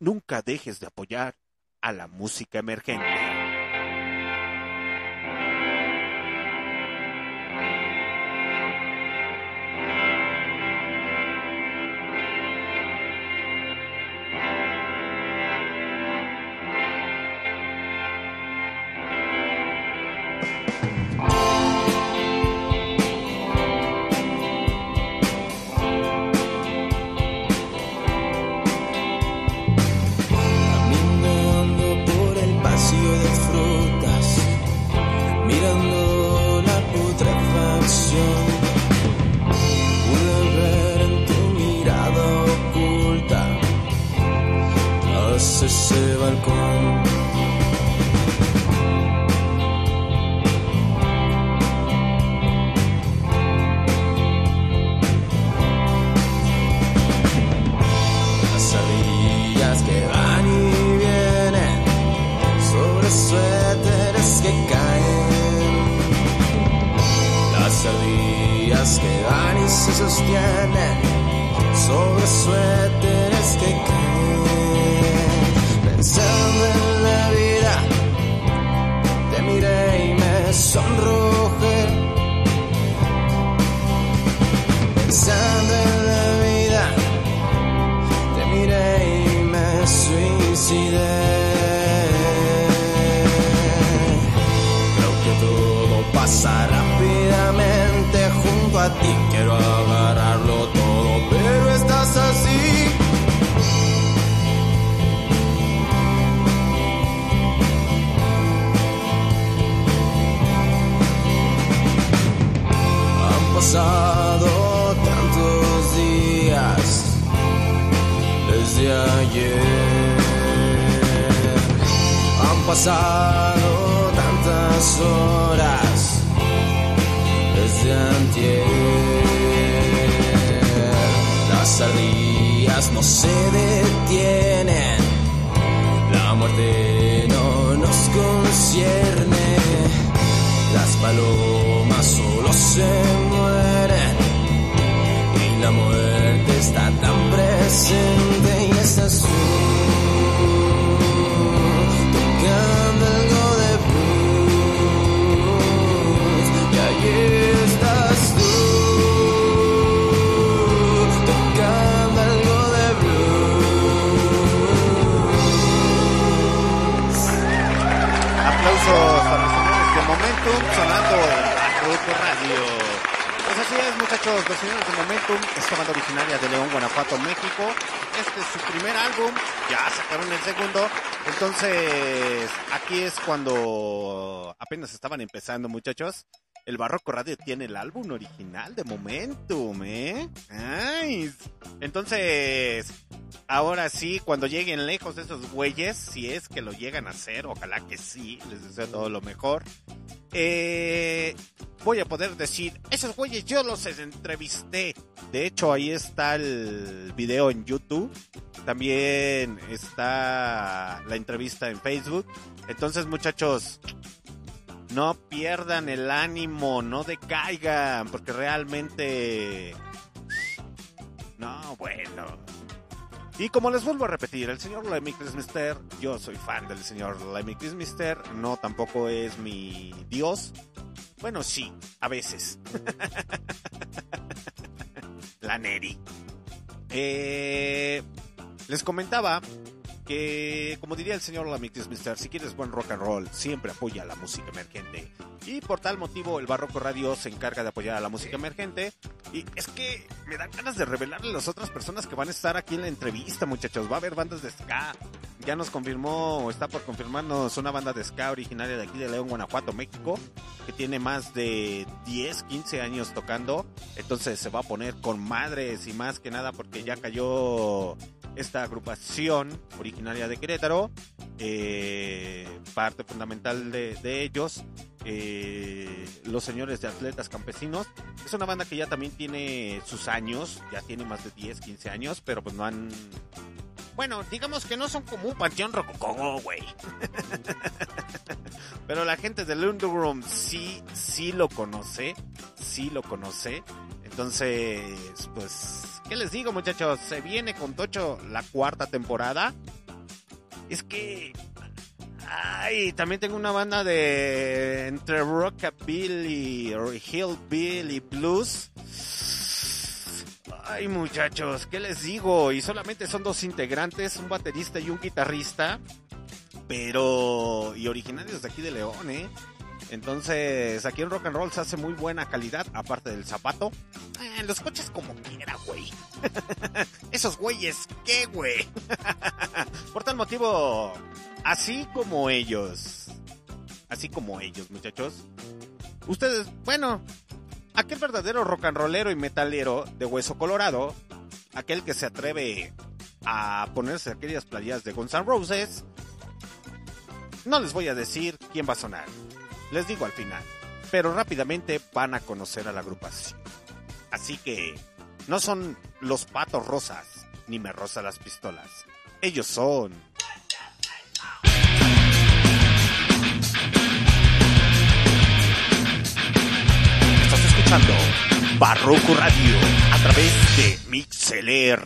nunca dejes de apoyar a la música emergente. Ardillas no se detienen, la muerte no nos concierne. Las palomas solo se mueren. Y la muerte está tan presente y estás tú Momentum sonando Radio. Pues así es, muchachos, los señores de Momentum es banda originaria de León, Guanajuato, México. Este es su primer álbum, ya sacaron el segundo. Entonces, aquí es cuando apenas estaban empezando, muchachos. El Barroco Radio tiene el álbum original de Momentum, ¿eh? Ay. Entonces, ahora sí, cuando lleguen lejos esos güeyes, si es que lo llegan a hacer, ojalá que sí, les deseo todo lo mejor. Eh, voy a poder decir, esos güeyes yo los entrevisté. De hecho, ahí está el video en YouTube. También está la entrevista en Facebook. Entonces, muchachos, no pierdan el ánimo, no decaigan, porque realmente... No, bueno. Y como les vuelvo a repetir, el señor Lemmy Christmister, yo soy fan del señor Lemmy Christmister, no tampoco es mi dios. Bueno, sí, a veces. La Neri. Eh, les comentaba que, como diría el señor Lemmy Christmister, si quieres buen rock and roll, siempre apoya la música emergente. Y por tal motivo, el Barroco Radio se encarga de apoyar a la música emergente. Y es que me dan ganas de revelarle a las otras personas que van a estar aquí en la entrevista, muchachos. Va a haber bandas de ska. Ya nos confirmó, está por confirmarnos, una banda de ska originaria de aquí de León, Guanajuato, México, que tiene más de 10, 15 años tocando. Entonces se va a poner con madres y más que nada porque ya cayó esta agrupación originaria de Querétaro, eh, parte fundamental de, ellos, eh, los señores de Atletas Campesinos. Es una banda que ya también tiene sus años, ya tiene más de 10, 15 años, pero pues no han... Bueno, digamos que no son como un panteón rococó, güey. Pero la gente del Underground sí, sí lo conoce, sí lo conoce. Entonces, pues, ¿qué les digo, muchachos? Se viene con Tocho la cuarta temporada. Es que. Ay, también tengo una banda de. Entre Rockabilly, Hillbilly Blues. Ay, muchachos, ¿qué les digo? Y solamente son dos integrantes, un baterista y un guitarrista. Pero. Y originarios de aquí de León, ¿eh? Entonces, aquí en Rock and Roll se hace muy buena calidad, aparte del zapato. Eh, los coches como quiera, güey. Esos güeyes, ¿qué, güey? Por tal motivo, así como ellos. Así como ellos, muchachos. Ustedes, bueno, aquel verdadero rock and rollero y metalero de hueso colorado, aquel que se atreve a ponerse aquellas playas de Guns N' Roses, no les voy a decir quién va a sonar. Les digo al final. Pero rápidamente van a conocer a la agrupación. Así que no son los patos rosas, ni me rosa las pistolas. Ellos son. Estás escuchando Barroco Radio a través de MixLR.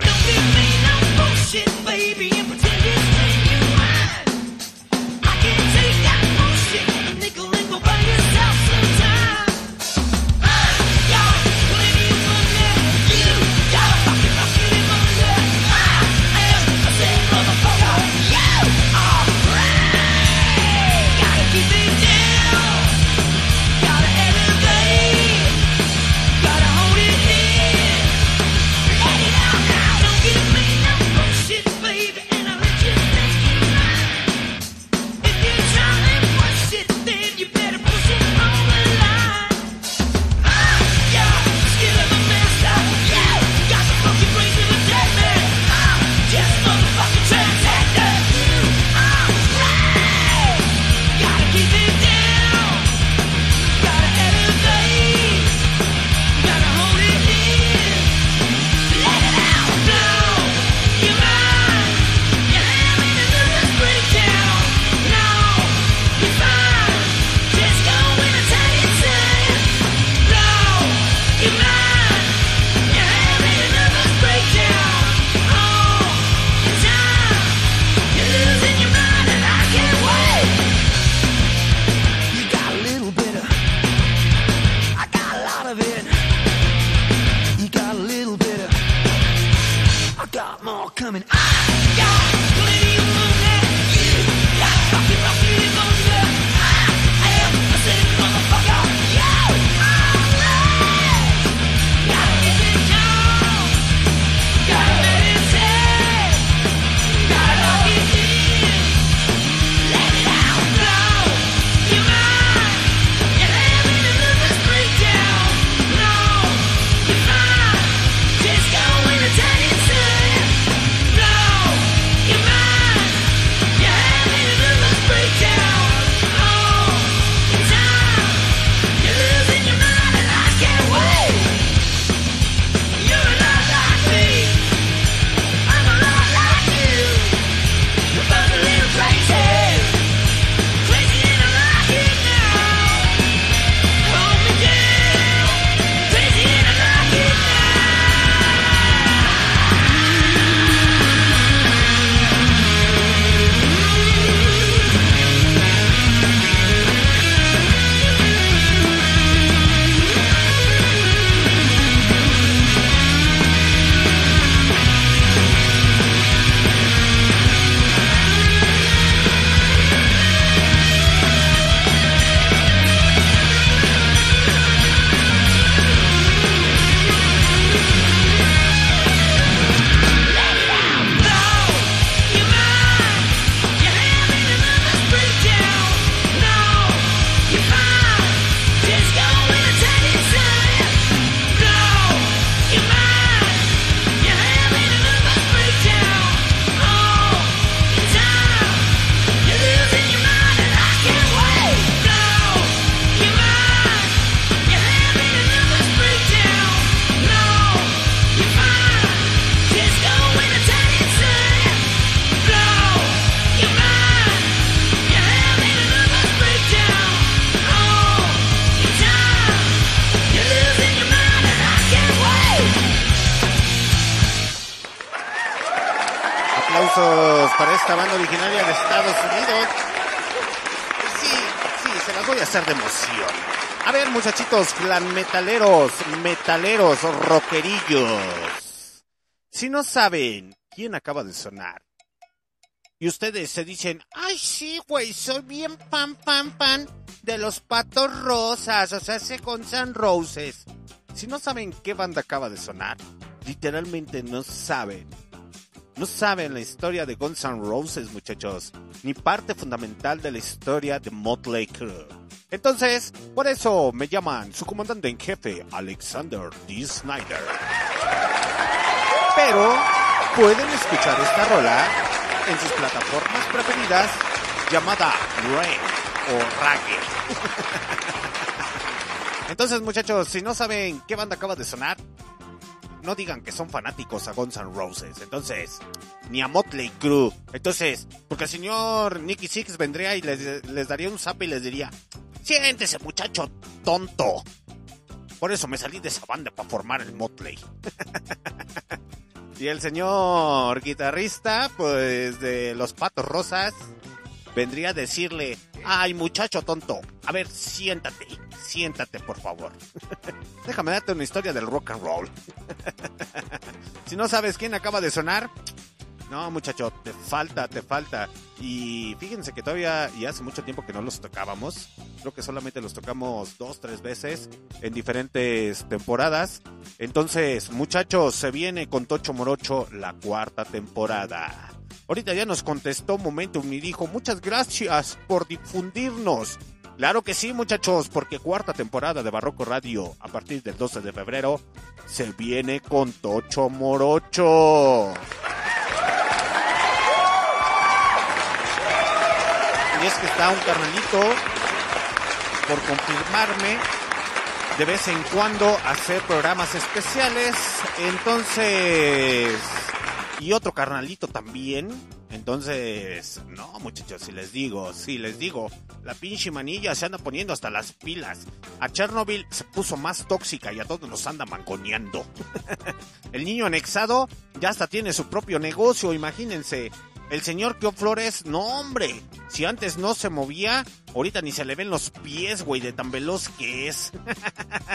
Metaleros, metaleros, rockerillos. Si no saben quién acaba de sonar, y ustedes se dicen, ay sí, güey, soy bien pan, pan, pan de los patos rosas, o sea, ese Guns N' Roses. Si no saben qué banda acaba de sonar, literalmente no saben. No saben la historia de Guns N' Roses, muchachos, ni parte fundamental de la historia de Motley Crue. Entonces, por eso me llaman su comandante en jefe, Alexander D. Snyder. Pero pueden escuchar esta rola en sus plataformas preferidas llamada Rain o Ragged. Entonces, muchachos, si no saben qué banda acaba de sonar, no digan que son fanáticos a Guns N' Roses. Entonces, ni a Motley Crue. Entonces, porque el señor Nicky Six vendría y les, les daría un zap y les diría, siéntese muchacho tonto. Por eso me salí de esa banda para formar el Motley. y el señor guitarrista, pues de los Patos Rosas, vendría a decirle, ay muchacho tonto, a ver, siéntate, siéntate por favor. Déjame darte una historia del rock and roll. si no sabes quién acaba de sonar, no muchacho, te falta, te falta. Y fíjense que todavía, y hace mucho tiempo que no los tocábamos, creo que solamente los tocamos dos, tres veces en diferentes temporadas. Entonces, muchachos, se viene con Tocho Morocho la cuarta temporada. Ahorita ya nos contestó Momentum y dijo, muchas gracias por difundirnos. Claro que sí, muchachos, porque cuarta temporada de Barroco Radio a partir del 12 de febrero se viene con Tocho Morocho. Y es que está un carnalito por confirmarme de vez en cuando hacer programas especiales. Entonces, y otro carnalito también. Entonces, no, muchachos, si les digo, si les digo, la pinche manilla se anda poniendo hasta las pilas. A Chernobyl se puso más tóxica y a todos nos anda mangoneando. El niño anexado ya hasta tiene su propio negocio, imagínense. El señor Kio Flores, no hombre, si antes no se movía, ahorita ni se le ven los pies, güey, de tan veloz que es.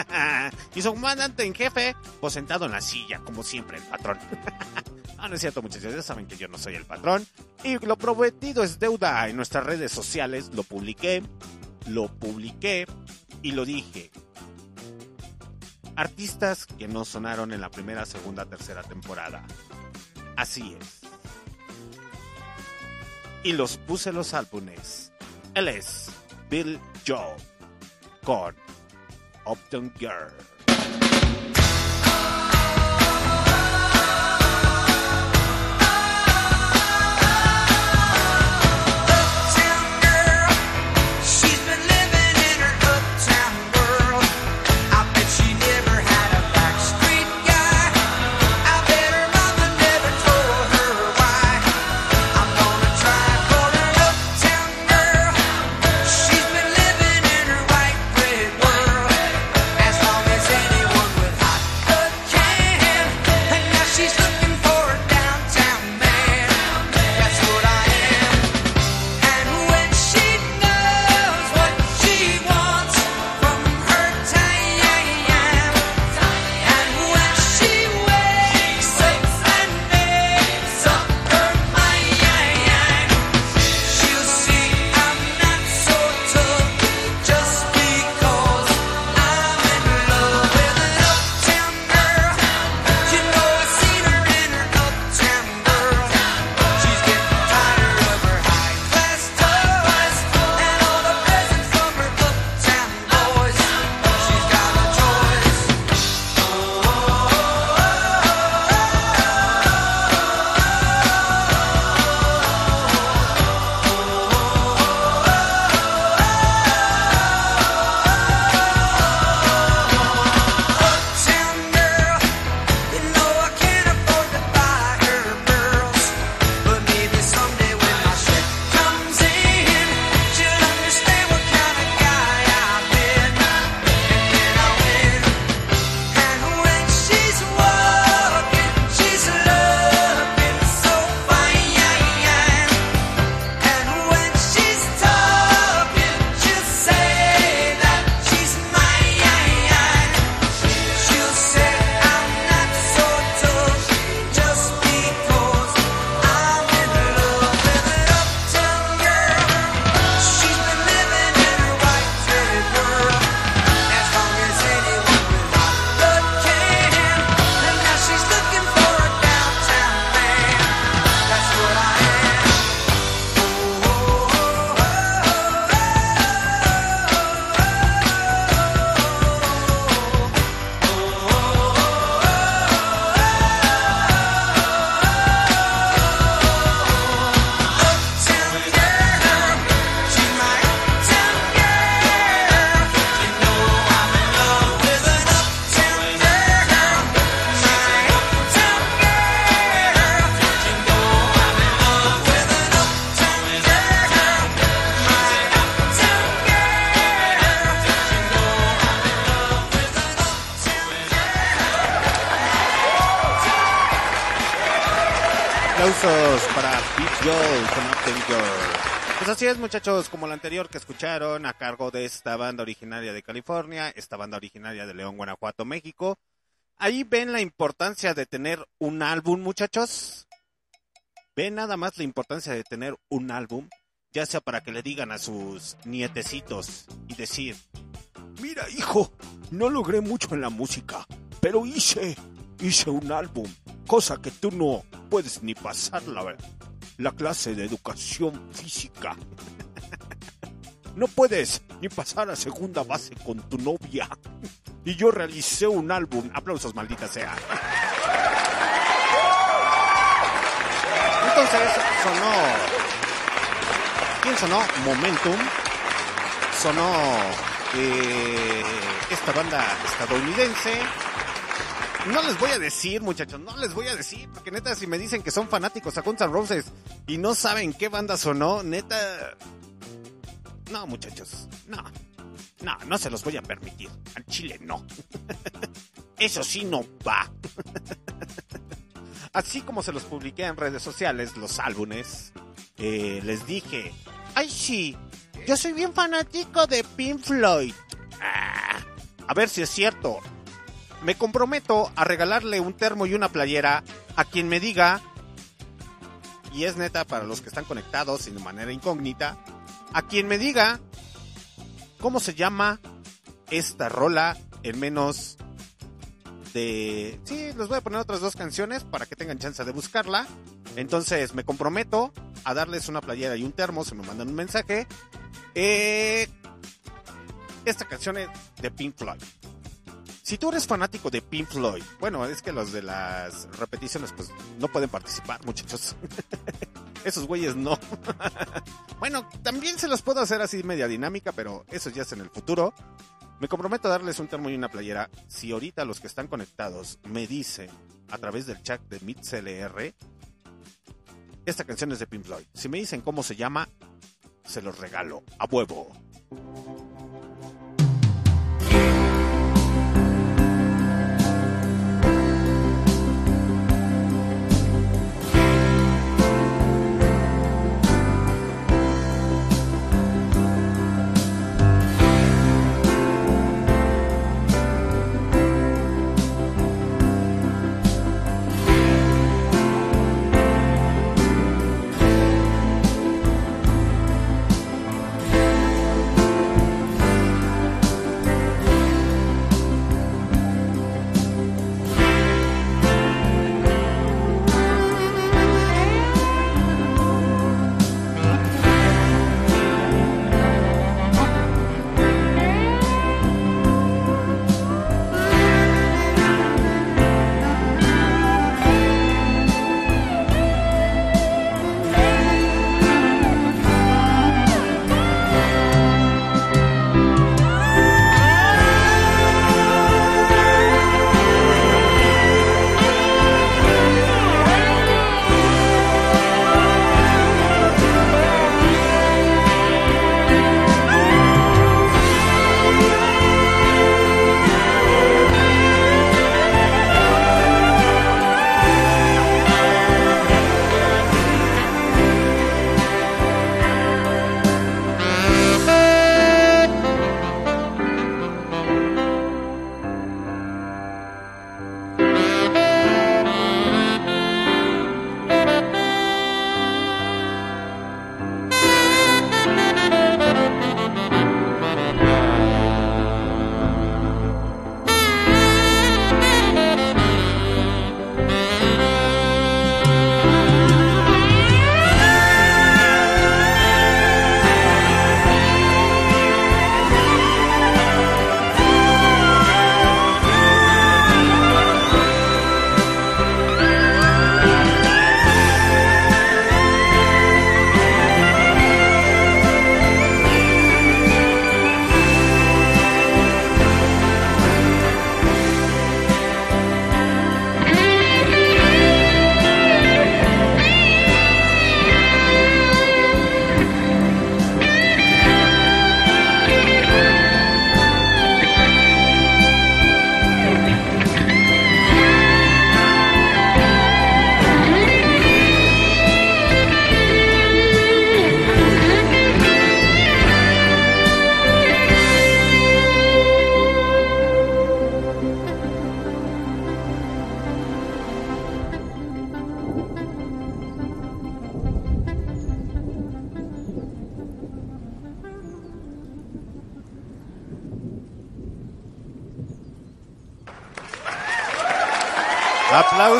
y su comandante en jefe, pues sentado en la silla, como siempre, el patrón. Ah, no es cierto, muchachos, ya saben que yo no soy el patrón. Y lo prometido es deuda en nuestras redes sociales. Lo publiqué, lo publiqué y lo dije. Artistas que no sonaron en la primera, segunda, tercera temporada. Así es. Y los puse los álbumes. Él es Bill Joe con Upton Girl. Es, muchachos, como la anterior que escucharon, a cargo de esta banda originaria de California, esta banda originaria de León, Guanajuato, México. Ahí ven la importancia de tener un álbum, muchachos. Ven nada más la importancia de tener un álbum, ya sea para que le digan a sus nietecitos y decir, mira hijo, no logré mucho en la música, pero hice, hice un álbum, cosa que tú no puedes ni pasar la, la clase de educación física. No puedes ni pasar a segunda base con tu novia. Y yo realicé un álbum. Aplausos, maldita sea. Entonces sonó. ¿Quién sonó? Momentum. Sonó eh, esta banda estadounidense. No les voy a decir, muchachos, no les voy a decir, porque neta, si me dicen que son fanáticos a Guns N' Roses y no saben qué banda sonó, neta. No, muchachos, no. No, no se los voy a permitir. Al chile no. Eso sí no va. Así como se los publiqué en redes sociales, los álbumes, eh, les dije, ay sí, yo soy bien fanático de Pink Floyd. Ah, a ver si es cierto. Me comprometo a regalarle un termo y una playera a quien me diga, y es neta para los que están conectados y de manera incógnita, a quien me diga cómo se llama esta rola en menos de... Sí, les voy a poner otras dos canciones para que tengan chance de buscarla. Entonces me comprometo a darles una playera y un termo, se me mandan un mensaje. Eh, esta canción es de Pink Floyd. Si tú eres fanático de Pink Floyd, bueno, es que los de las repeticiones pues no pueden participar, muchachos. Esos güeyes no. bueno, también se los puedo hacer así media dinámica, pero eso ya es en el futuro. Me comprometo a darles un termo y una playera. Si ahorita los que están conectados me dicen a través del chat de MidCLR, esta canción es de Pink Floyd. Si me dicen cómo se llama, se los regalo a huevo.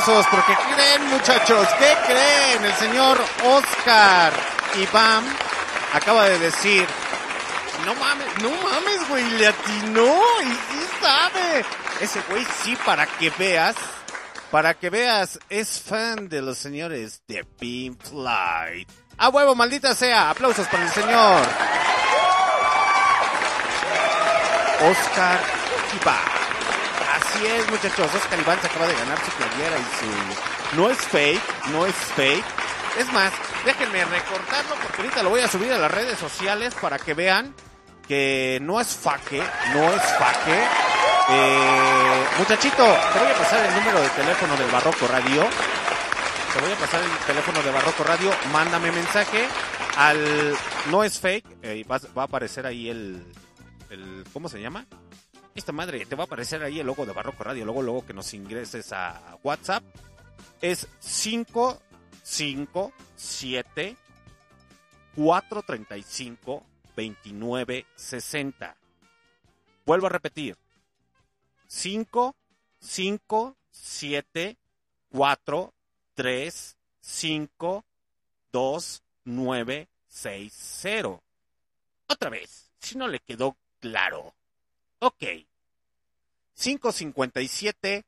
Aplausos, porque ¿qué creen, muchachos? ¿Qué creen? El señor Oscar Iván acaba de decir. No mames, no mames, güey, le atinó y sí sabe. Ese güey sí, para que veas, para que veas, es fan de los señores de Pink Floyd. A huevo, maldita sea. Aplausos para el señor Oscar Iván. Es, muchachos. Oscar Iván se acaba de ganar su playera y su... No es fake, no es fake. Es más, déjenme recortarlo porque ahorita lo voy a subir a las redes sociales para que vean que no es faque, no es faque. Eh, muchachito, te voy a pasar el número de teléfono del Barroco Radio. Te voy a pasar el teléfono de Barroco Radio. Mándame mensaje al... No es fake. eh, va, va a aparecer ahí el, el... ¿Cómo se llama? Esta madre, te va a aparecer ahí el logo de Barroco Radio, luego, luego que nos ingreses a WhatsApp. Es 557 435 2960. Vuelvo a repetir. 5 5 7 4 3 5 2 9 6 0. Otra vez, si no le quedó claro. Ok. 557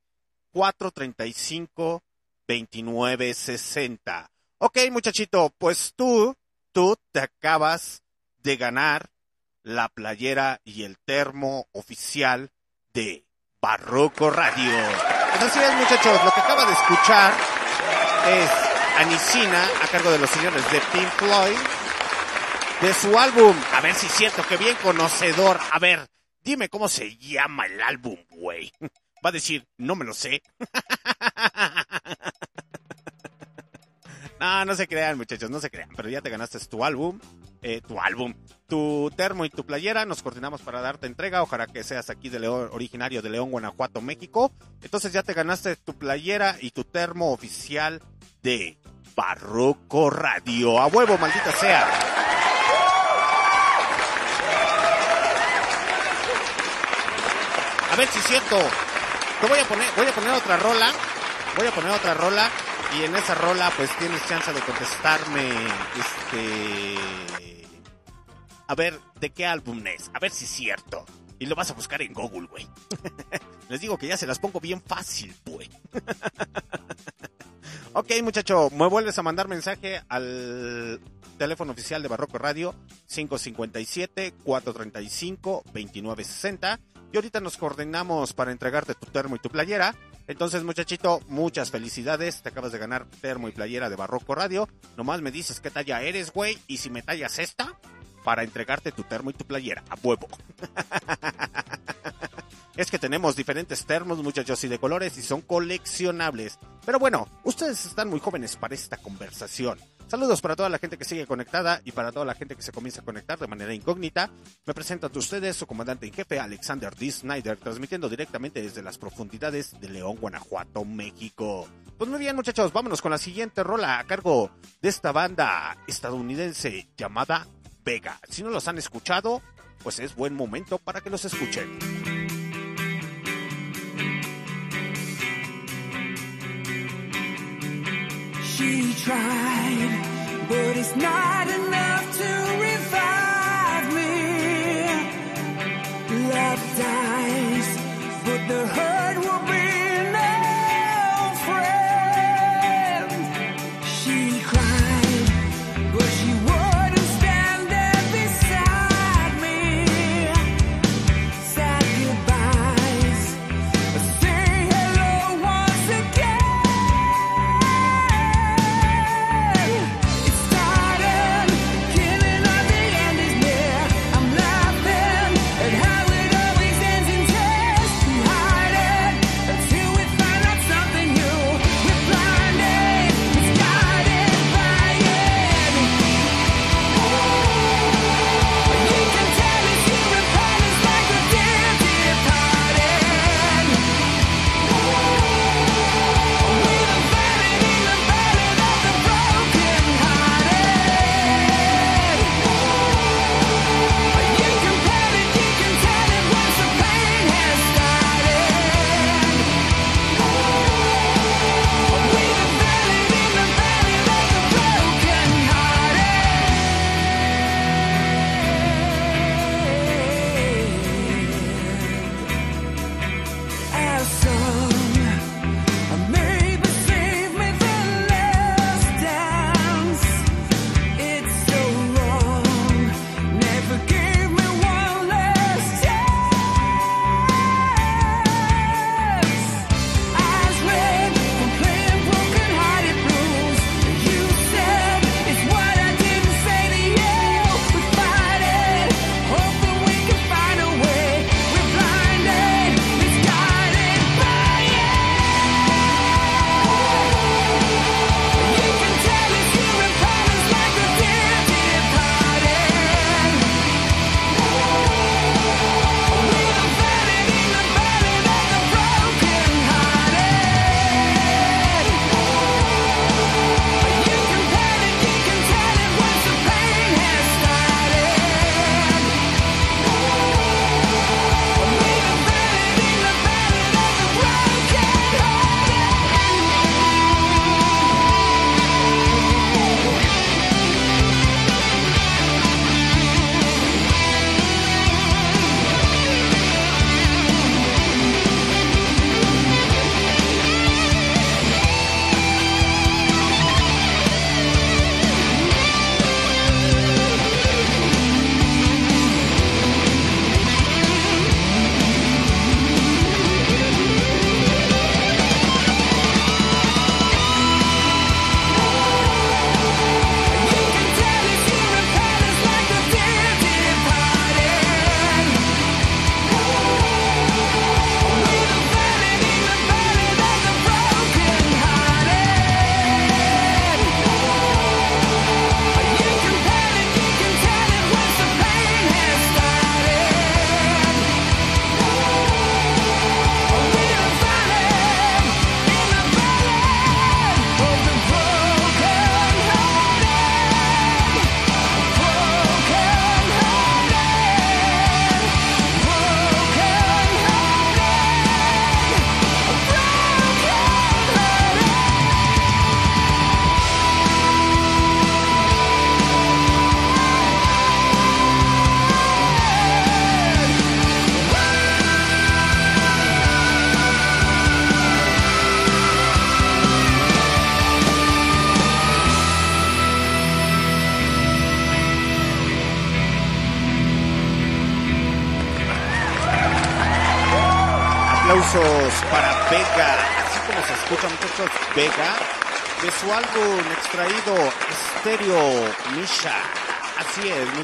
435 2960. Ok, muchachito, pues tú, tú te acabas de ganar la playera y el termo oficial de Barroco Radio. Pues así es, muchachos, lo que acaba de escuchar es Anicina a cargo de los señores de Pink Floyd de su álbum. A ver si es cierto, que bien conocedor. A ver, dime cómo se llama el álbum, güey. Va a decir, no me lo sé. No, no se crean, muchachos, no se crean. Pero ya te ganaste tu álbum, eh, tu álbum, tu termo y tu playera. Nos coordinamos para darte entrega. Ojalá que seas aquí de León, originario de León, Guanajuato, México. Entonces ya te ganaste tu playera y tu termo oficial de Barroco Radio. A huevo, maldita sea. A ver si es cierto. Te voy a poner, voy a poner otra rola. Voy a poner otra rola. Y en esa rola, pues tienes chance de contestarme. Este. A ver, ¿de qué álbum es? A ver si es cierto. Y lo vas a buscar en Google, güey. Les digo que ya se las pongo bien fácil, güey. ok, muchacho, me vuelves a mandar mensaje al teléfono oficial de Barroco Radio 557-435-2960. Y ahorita nos coordinamos para entregarte tu termo y tu playera. Entonces, muchachito, muchas felicidades. Te acabas de ganar termo y playera de Barroco Radio. Nomás me dices qué talla eres, güey. Y si me tallas esta, para entregarte tu termo y tu playera. A huevo. Es que tenemos diferentes termos, muchachos, y de colores y son coleccionables. Pero bueno, ustedes están muy jóvenes para esta conversación. Saludos para toda la gente que sigue conectada y para toda la gente que se comienza a conectar de manera incógnita. Me presento ante ustedes su comandante en jefe, Alexander D. Snyder, transmitiendo directamente desde las profundidades de León, Guanajuato, México. Pues muy bien, muchachos, vámonos con la siguiente rola a cargo de esta banda estadounidense llamada Vega. Si no los han escuchado, pues es buen momento para que los escuchen. She tried, but it's not enough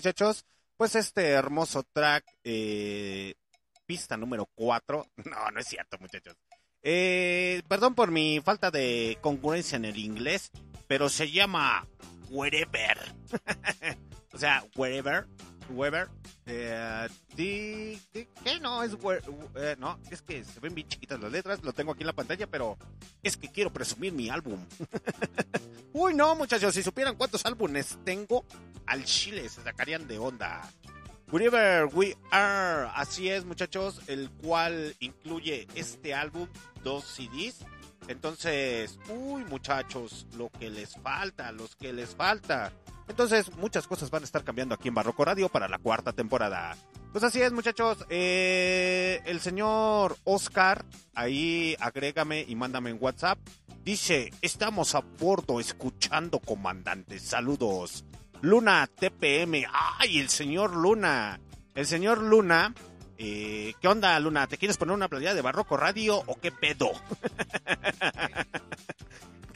muchachos, pues este hermoso track, eh, pista número 4, no, no es cierto, muchachos. Eh, perdón por mi falta de concurrencia en el inglés, pero se llama Wherever. o sea, Wherever, Wherever. Eh, ¿Qué no? Es where- eh, no, es que se ven bien chiquitas las letras, lo tengo aquí en la pantalla, pero es que quiero presumir mi álbum. Uy, no, muchachos, si supieran cuántos álbumes tengo, al chile se sacarían de onda. Wherever We Are, así es, muchachos, el cual incluye este álbum, dos CDs. Entonces, uy, muchachos, lo que les falta, los que les falta. Entonces, muchas cosas van a estar cambiando aquí en Barroco Radio para la cuarta temporada. Pues así es, muchachos. eh, el señor Oscar, ahí agrégame y mándame en WhatsApp. Dice, estamos a bordo escuchando, comandante. Saludos. Luna TPM. ¡Ay, el señor Luna! El señor Luna. eh, ¿Qué onda, Luna? ¿Te quieres poner una playera de Barroco Radio o qué pedo?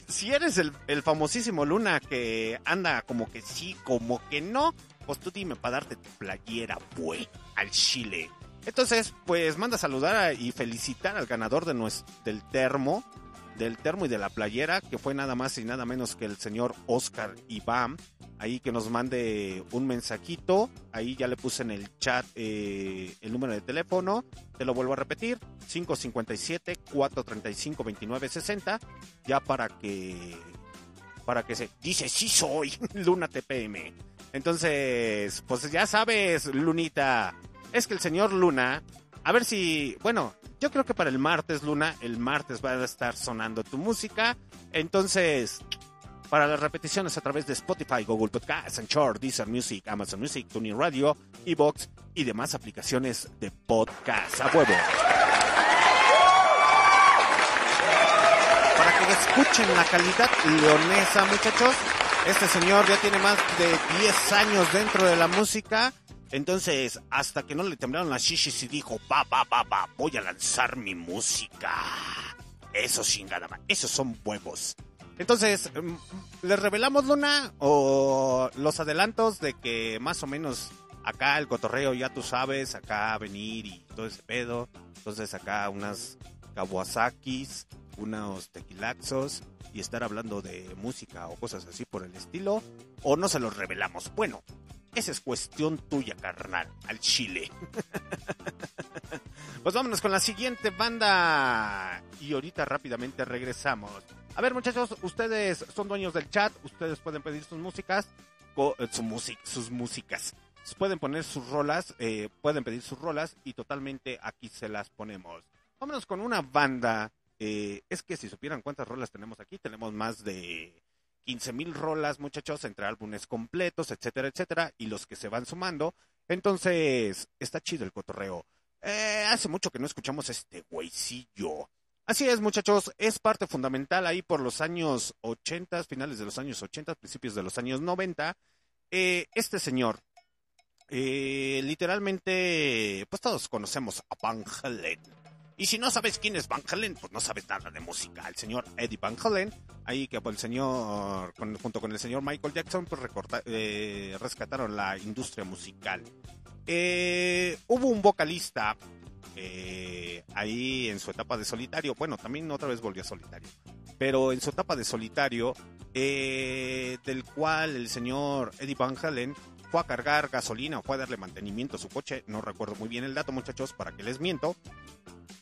si eres el, famosísimo Luna que anda como que sí, como que no, pues tú dime para darte tu playera, güey, al chile. Entonces, pues manda a saludar y felicitar al ganador de nues- del termo, del termo y de la playera, que fue nada más y nada menos que el señor Oscar Iván. Ahí que nos mande un mensajito. Ahí ya le puse en el chat eh, el número de teléfono. Te lo vuelvo a repetir. 557-435-2960. Ya para que... Para que se... Dice, sí soy. Luna TPM. Entonces, pues ya sabes, Lunita. Es que el señor Luna... A ver si... Bueno, yo creo que para el martes, Luna, el martes va a estar sonando tu música. Entonces, para las repeticiones a través de Spotify, Google Podcasts, Anchor, Deezer Music, Amazon Music, TuneIn Radio, Evox y demás aplicaciones de podcast. A huevo. Para que escuchen la calidad leonesa, muchachos. Este señor ya tiene más de 10 años dentro de la música. Entonces, hasta que no le temblaron las shishis y dijo, va, va, va, va, voy a lanzar mi música. Eso chingada, esos son huevos. Entonces, mm, ¿les revelamos, Luna? ¿O los adelantos de que más o menos acá el cotorreo, ya tú sabes, acá venir y todo ese pedo? Entonces acá unas Kawasakis, unos tequilaxos y estar hablando de música o cosas así por el estilo. ¿O no se los revelamos? Bueno, esa es cuestión tuya, carnal, al chile. Pues vámonos con la siguiente banda. Y ahorita rápidamente regresamos. A ver, muchachos, ustedes son dueños del chat. Ustedes pueden pedir sus músicas. eh, su music- sus músicas. Pueden poner sus rolas. eh, pueden pedir sus rolas. Y totalmente aquí se las ponemos. Vámonos con una banda. eh, es que si supieran cuántas rolas tenemos aquí, tenemos más de 15 mil rolas, muchachos, entre álbumes completos, etcétera, etcétera, y los que se van sumando. Entonces, está chido el cotorreo. Eh, hace mucho que no escuchamos este güeycillo. Así es, muchachos, es parte fundamental ahí por los años 80, finales de los años 80, principios de los años 90. Eh, este señor, eh, literalmente, pues todos conocemos a Van Halen. Y si no sabes quién es Van Halen, pues no sabes nada de música. El señor Eddie Van Halen, ahí que pues, el señor, con- junto con el señor Michael Jackson, pues recorta- eh, rescataron la industria musical. Eh, hubo un vocalista eh, ahí en su etapa de solitario, bueno, también otra vez volvió a solitario, pero en su etapa de solitario, eh, del cual el señor Eddie Van Halen fue a cargar gasolina o fue a darle mantenimiento a su coche, no recuerdo muy bien el dato muchachos, para que les miento,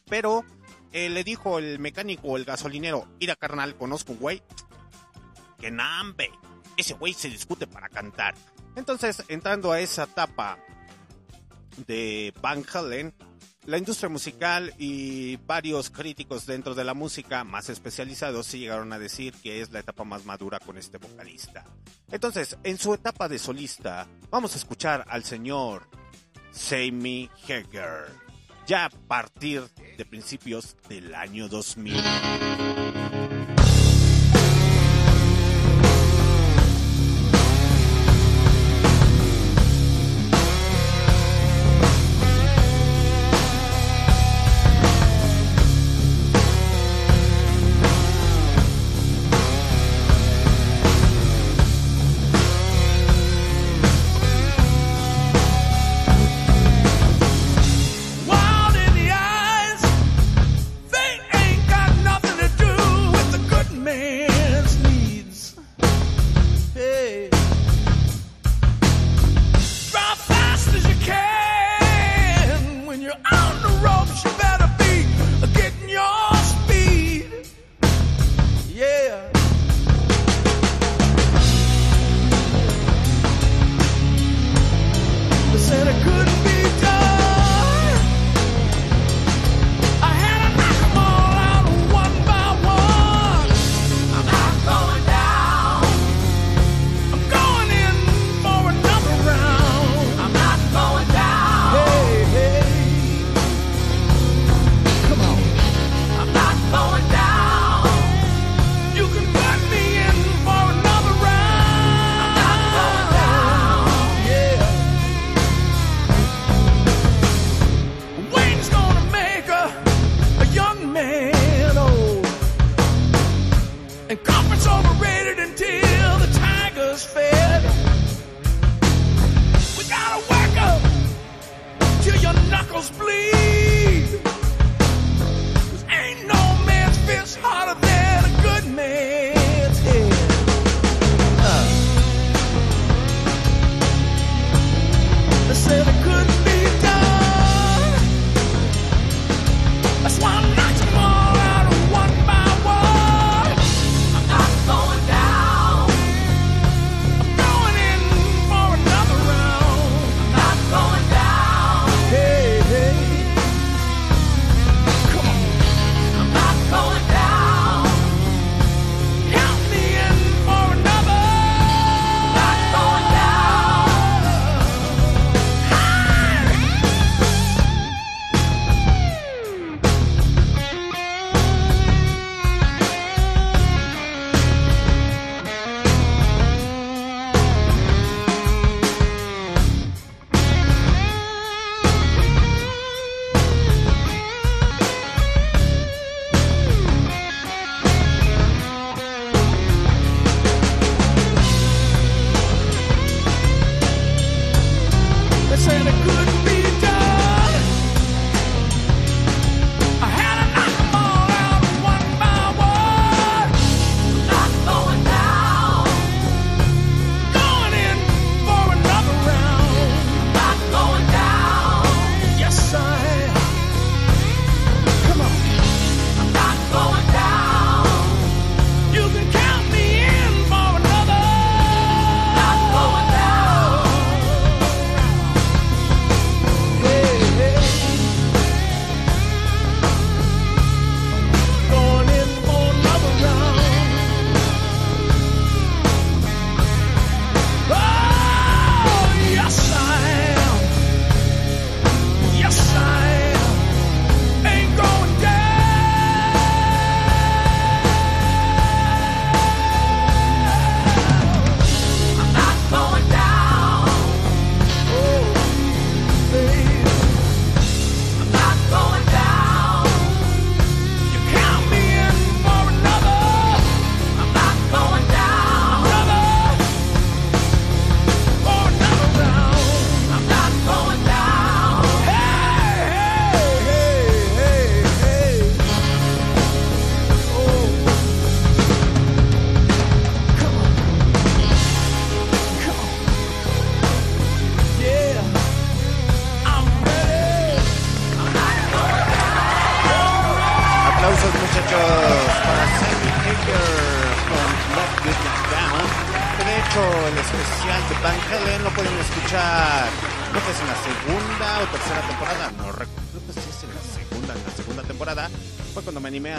pero eh, le dijo el mecánico o el gasolinero, ira carnal, conozco un güey, que nambe, ese güey se discute para cantar. Entonces, entrando a esa etapa de Van Halen, la industria musical y varios críticos dentro de la música más especializados sí llegaron a decir que es la etapa más madura con este vocalista. Entonces, en su etapa de solista, vamos a escuchar al señor Sammy Hagar, ya a partir de principios del año 2000.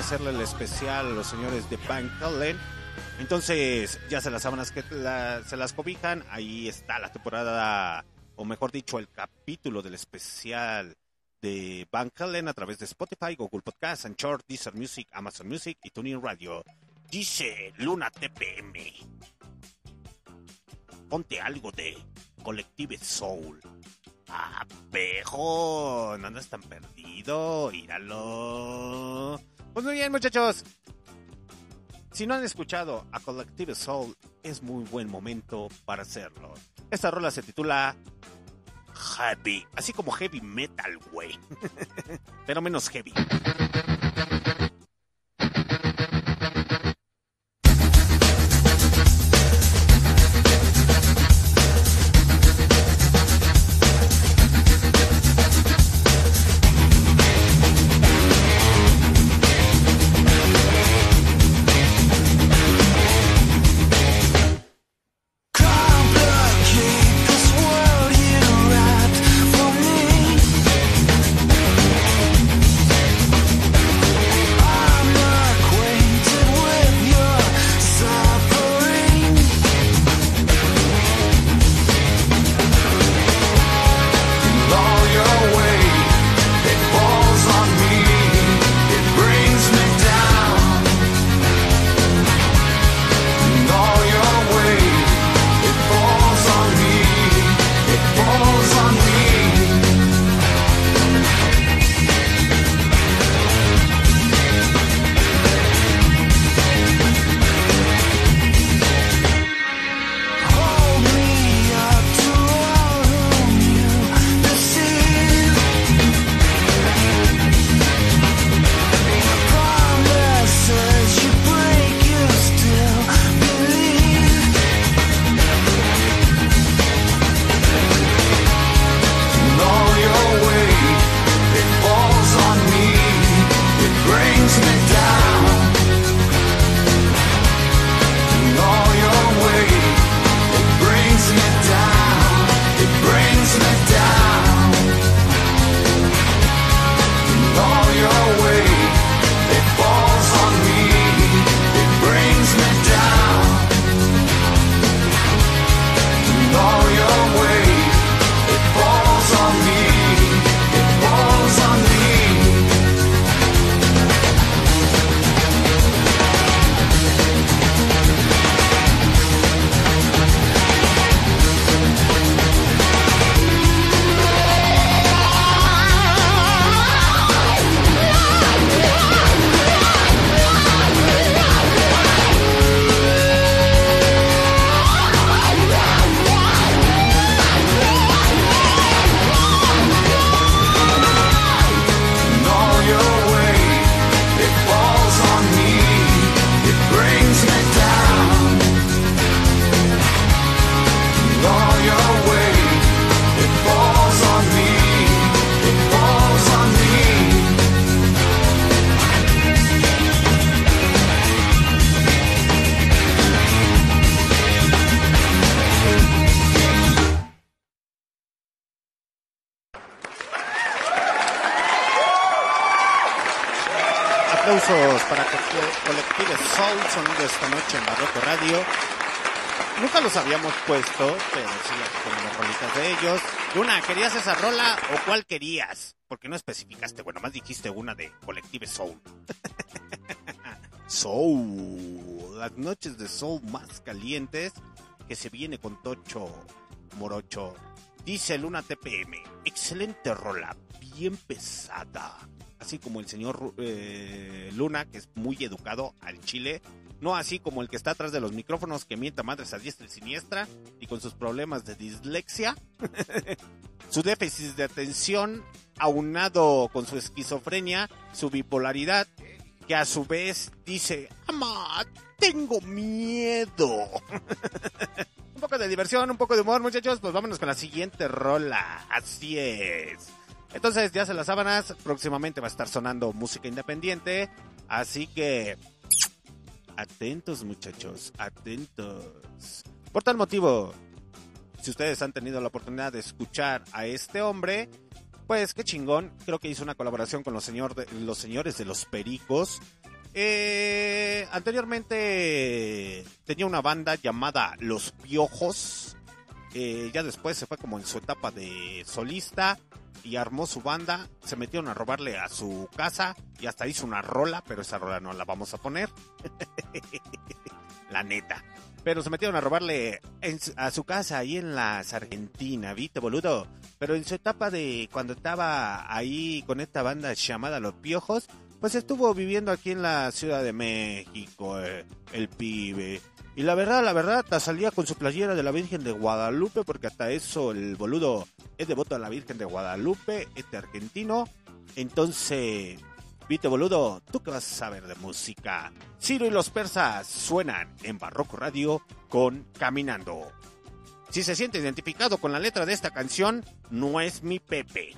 hacerle el especial a los señores de Van Halen. Entonces, ya se las sábanas que se las cobijan, ahí está la temporada, o mejor dicho, el capítulo del especial de Van Halen a través de Spotify, Google Podcast, Anchor, Deezer Music, Amazon Music y TuneIn Radio. Dice Luna TPM. Ponte algo de Collective Soul. ¡Ah, pejo! No andas tan perdido, íralo. Pues muy bien, muchachos. Si no han escuchado a Collective Soul, es muy buen momento para hacerlo. Esta rola se titula Heavy, así como heavy metal, güey. Pero menos heavy. Los habíamos puesto, pero sí, tenemos rolitas de ellos. Luna, ¿querías esa rola o cuál querías? Porque no especificaste, bueno, más dijiste una de Colective Soul. Soul, las noches de Soul más calientes que se viene con Tocho Morocho. Dice Luna TPM, excelente rola, bien pesada. Así como el señor eh, Luna, que es muy educado al chile. No así como el que está atrás de los micrófonos que mienta madres a diestra y siniestra y con sus problemas de dislexia. su déficit de atención aunado con su esquizofrenia, su bipolaridad, que a su vez dice, ama, tengo miedo. un poco de diversión, un poco de humor, muchachos, pues vámonos con la siguiente rola. Así es. Entonces, ya se las sábanas, próximamente va a estar sonando música independiente, así que atentos muchachos, atentos. Por tal motivo, si ustedes han tenido la oportunidad de escuchar a este hombre, pues qué chingón. Creo que hizo una colaboración con los, señor los señores de los Pericos. Eh, anteriormente tenía una banda llamada Los Piojos. Ya después se fue como en su etapa de solista y armó su banda. Se metieron a robarle a su casa y hasta hizo una rola, pero esa rola no la vamos a poner. la neta. Pero se metieron a robarle a su casa ahí en las Argentina, ¿viste, boludo? Pero en su etapa de cuando estaba ahí con esta banda llamada Los Piojos, pues estuvo viviendo aquí en la Ciudad de México, eh, el pibe. Y la verdad, la verdad, salía con su playera de la Virgen de Guadalupe, porque hasta eso el boludo es devoto a la Virgen de Guadalupe, este argentino. Entonces, viste boludo, ¿tú qué vas a saber de música? Ciro y los persas suenan en Barroco Radio con Caminando. Si se siente identificado con la letra de esta canción, no es mi Pepe.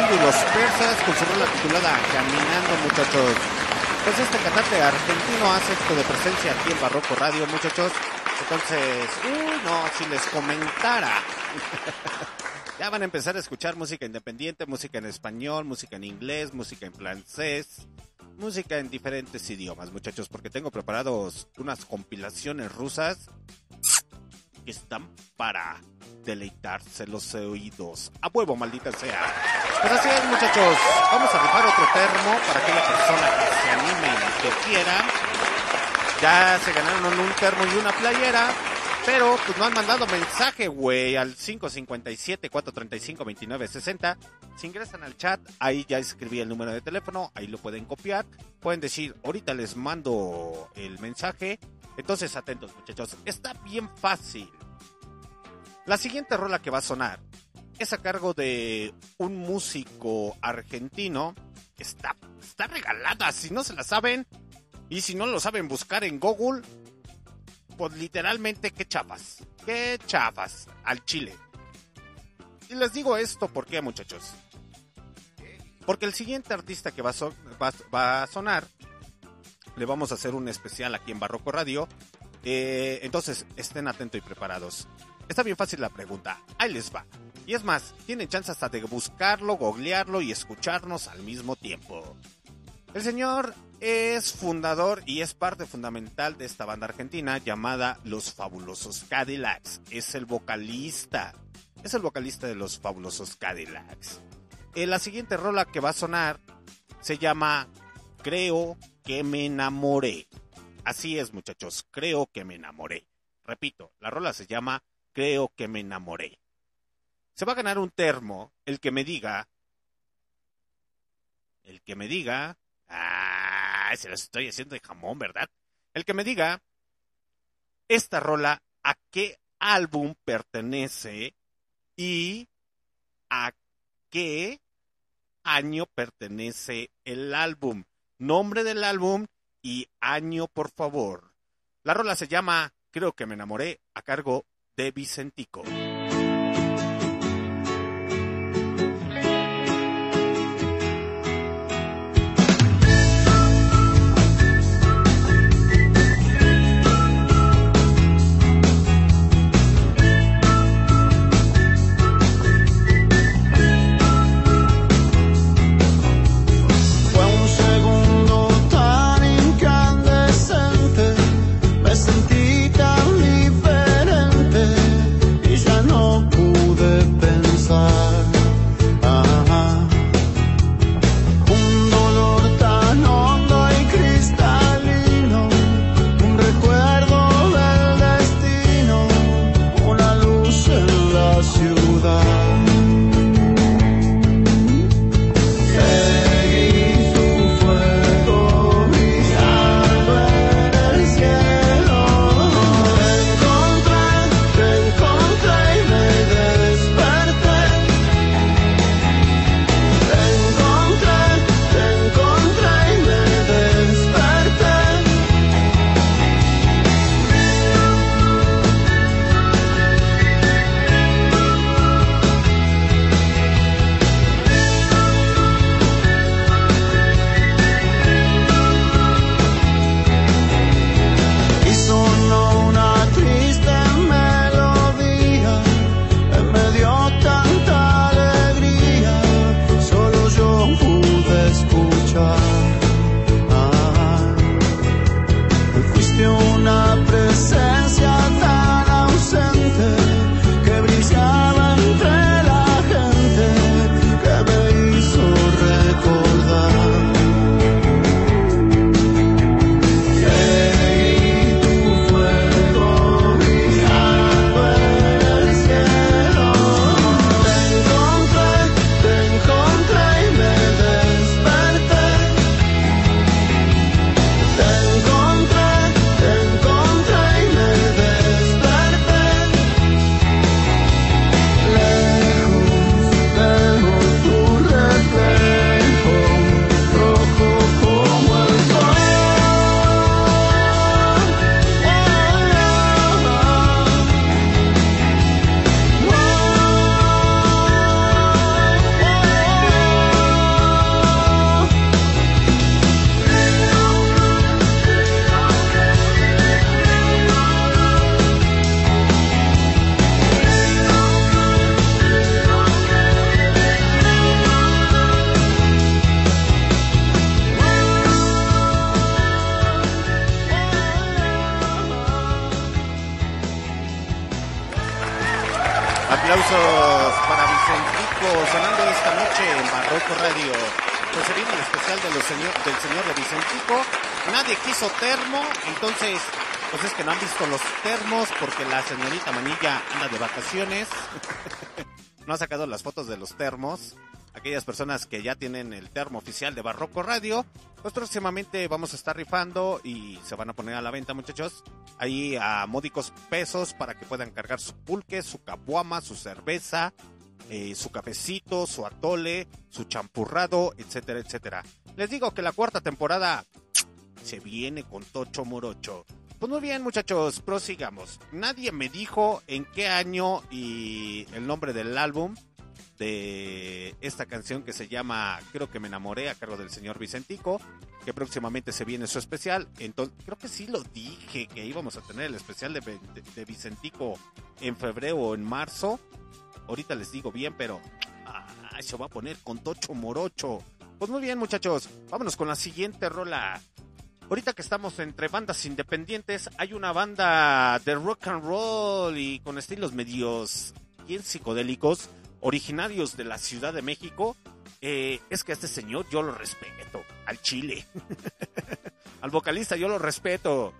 Ciro y los persas con su rola titulada Caminando, muchachos. Pues este cantante argentino hace esto de presencia aquí en Barroco Radio, muchachos. Entonces, uy, no, si les comentara. ya van a empezar a escuchar música independiente, música en español, música en inglés, música en francés, música en diferentes idiomas, muchachos, porque tengo preparados unas compilaciones rusas que están para deleitarse los oídos. A huevo, maldita sea. Pues así es, muchachos. Vamos a rifar otro termo para aquella persona que se anime y que quiera. Ya se ganaron un termo y una playera. Pero pues no han mandado mensaje, güey, al 557-435-2960. Si ingresan al chat, ahí ya escribí el número de teléfono, ahí lo pueden copiar. Pueden decir, ahorita les mando el mensaje. Entonces, atentos, muchachos. Está bien fácil. La siguiente rola que va a sonar es a cargo de un músico argentino. Está, está regalada, si no se la saben. Y si no lo saben buscar en Google, pues literalmente qué chafas. Qué chafas al chile. Y les digo esto, ¿por qué, muchachos? Porque el siguiente artista que va a, sonar, le vamos a hacer un especial aquí en Barroco Radio. Eh, entonces, estén atentos y preparados. Está bien fácil la pregunta. Ahí les va. Y es más, tienen chance hasta de buscarlo, googlearlo y escucharnos al mismo tiempo. El señor es fundador y es parte fundamental de esta banda argentina llamada Los Fabulosos Cadillacs. Es el vocalista. Es el vocalista de Los Fabulosos Cadillacs. Eh, la siguiente rola que va a sonar se llama Creo que me enamoré. Así es, muchachos. Creo que me enamoré. Repito, la rola se llama Creo que me enamoré. Se va a ganar un termo el que me diga. El que me diga. Ah, se los estoy haciendo de jamón, ¿verdad? El que me diga. Esta rola, ¿a qué álbum pertenece? Y a qué año pertenece el álbum. Nombre del álbum y año, por favor. La rola se llama Creo que me enamoré a cargo de Vicentico. Entonces pues es que no han visto los termos porque la señorita Manilla anda de vacaciones. no ha sacado las fotos de los termos. Aquellas personas que ya tienen el termo oficial de Barroco Radio, pues próximamente vamos a estar rifando y se van a poner a la venta, muchachos. Ahí a módicos pesos para que puedan cargar su pulque, su caguama, su cerveza, eh, su cafecito, su atole, su champurrado, etcétera, etcétera. Les digo que la cuarta temporada se viene con Tocho Morocho. Pues muy bien, muchachos, prosigamos. Nadie me dijo en qué año y el nombre del álbum de esta canción que se llama Creo que me enamoré a cargo del señor Vicentico, que próximamente se viene su especial. Entonces, creo que sí lo dije que íbamos a tener el especial de, Vicentico en febrero o en marzo. Ahorita les digo bien, pero ah, se va a poner con Tocho Morocho. Pues muy bien, muchachos, vámonos con la siguiente rola. Ahorita que estamos entre bandas independientes, hay una banda de rock and roll y con estilos medios bien psicodélicos, originarios de la Ciudad de México. Eh, es que a este señor yo lo respeto, al Chile. al vocalista yo lo respeto.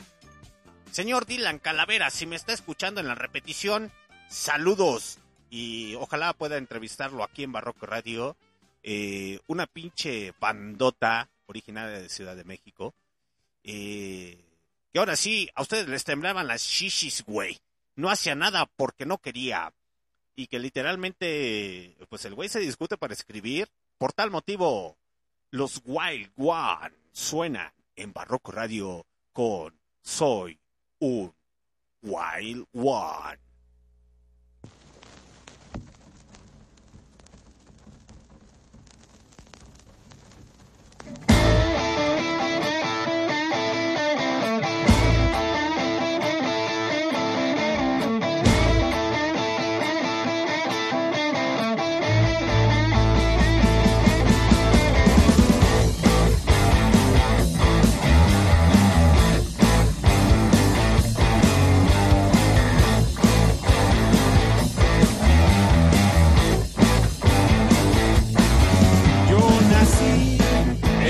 Señor Dylan Calavera, si me está escuchando en la repetición, saludos. Y ojalá pueda entrevistarlo aquí en Barroco Radio. Eh, una pinche bandota originaria de Ciudad de México. Eh, y ahora sí, a ustedes les temblaban las shishis, güey. No hacía nada porque no quería. Y que literalmente, pues el güey se discute para escribir. Por tal motivo, los Wild One suenan en Barroco Radio con Soy un Wild One.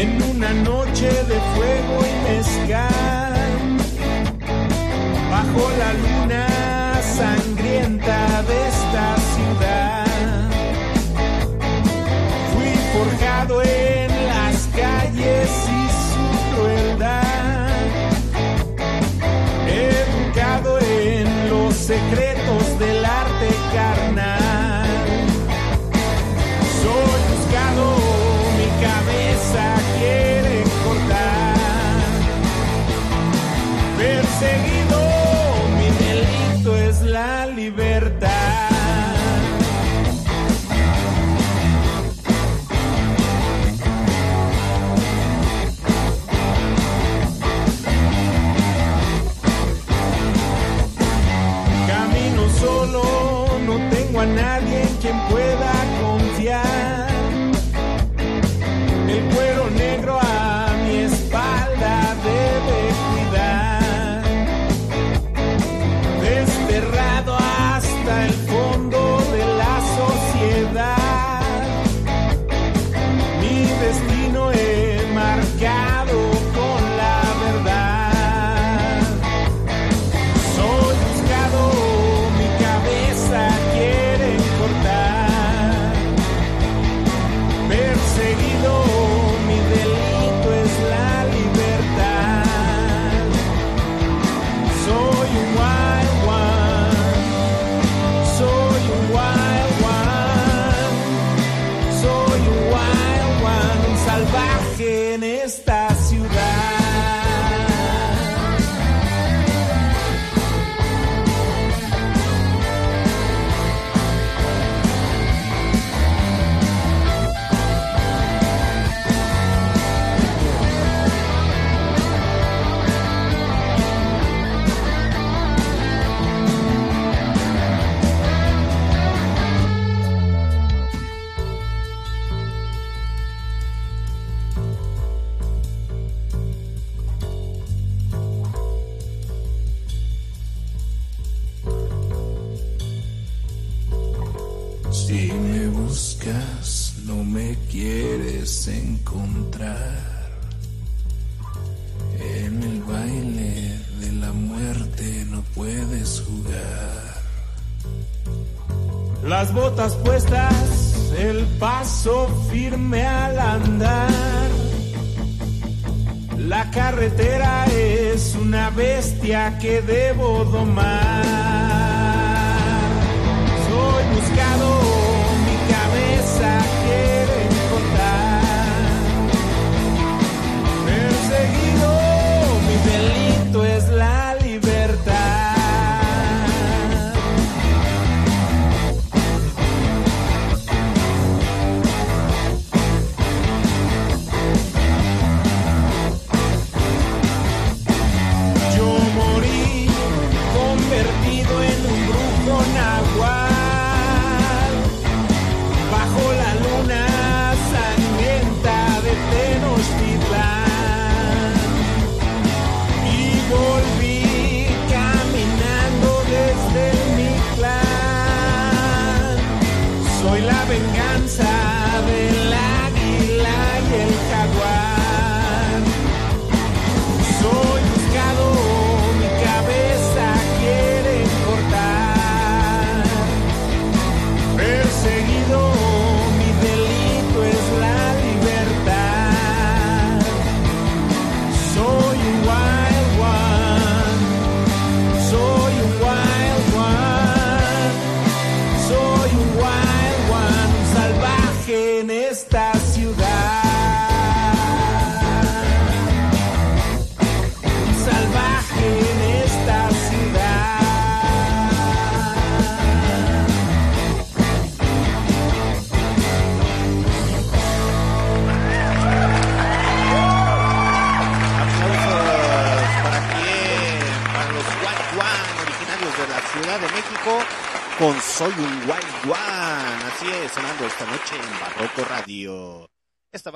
En una noche de fuego y mezcal, bajo la luna sangrienta de esta ciudad. Fui forjado en las calles y su crueldad, educado en los secretos singing.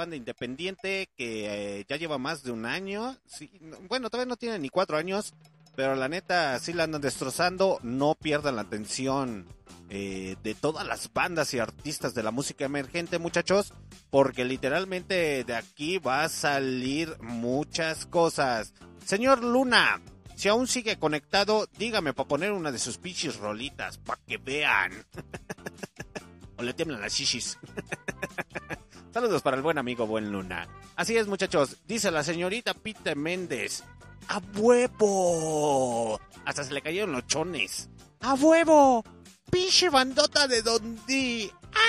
Banda independiente que eh, ya lleva más de un año, sí, no- bueno, todavía no tiene ni cuatro años, pero la neta sí la andan destrozando. No pierdan la atención eh, de todas las bandas y artistas de la música emergente, muchachos, porque literalmente de aquí va a salir muchas cosas. Señor Luna, si aún sigue conectado, dígame para poner una de sus pinches rolitas, para que vean. o le tiemblan las shishis. Saludos para el buen amigo Buen Luna. Así es, muchachos. Dice la señorita Pita Méndez. ¡A huevo! Hasta se le cayeron los chones. ¡A huevo! ¡Pinche bandota de Dondi! ¡Ah!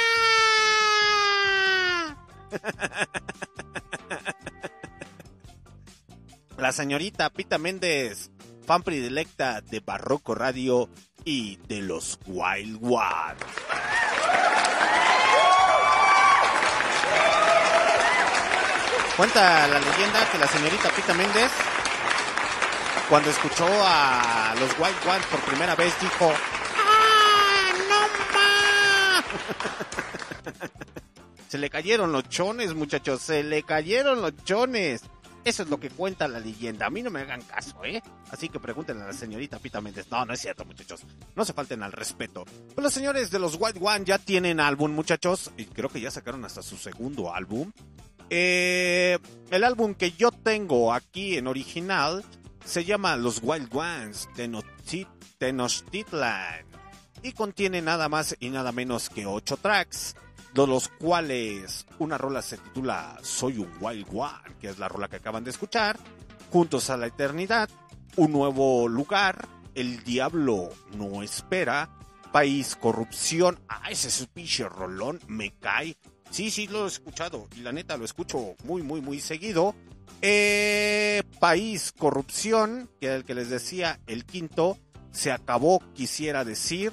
La señorita Pita Méndez, fan predilecta de Barroco Radio y de los Wild Ones. Cuenta la leyenda que la señorita Pita Méndez, cuando escuchó a los Wild Ones por primera vez, dijo: ¡Ah, no más! Se le cayeron los chones, muchachos, se le cayeron los chones. Eso es lo que cuenta la leyenda. A mí no me hagan caso, ¿eh? Así que pregúntenle a la señorita Pita Méndez. No, no es cierto, muchachos. No se falten al respeto. Pues los señores de los White One ya tienen álbum, muchachos. Y creo que ya sacaron hasta su segundo álbum. Eh, el álbum que yo tengo aquí en original se llama Los Wild Ones Tenochti- Tenochtitlan y contiene nada más y nada menos que ocho tracks, de los cuales una rola se titula Soy un Wild One, que es la rola que acaban de escuchar, Juntos a la Eternidad, Un Nuevo Lugar, El Diablo No Espera, País Corrupción, ah, ese es un pinche rolón, me cae. Sí, sí, lo he escuchado y la neta lo escucho muy, muy, muy seguido. Eh, país, corrupción, que era el que les decía, el quinto, se acabó, quisiera decir.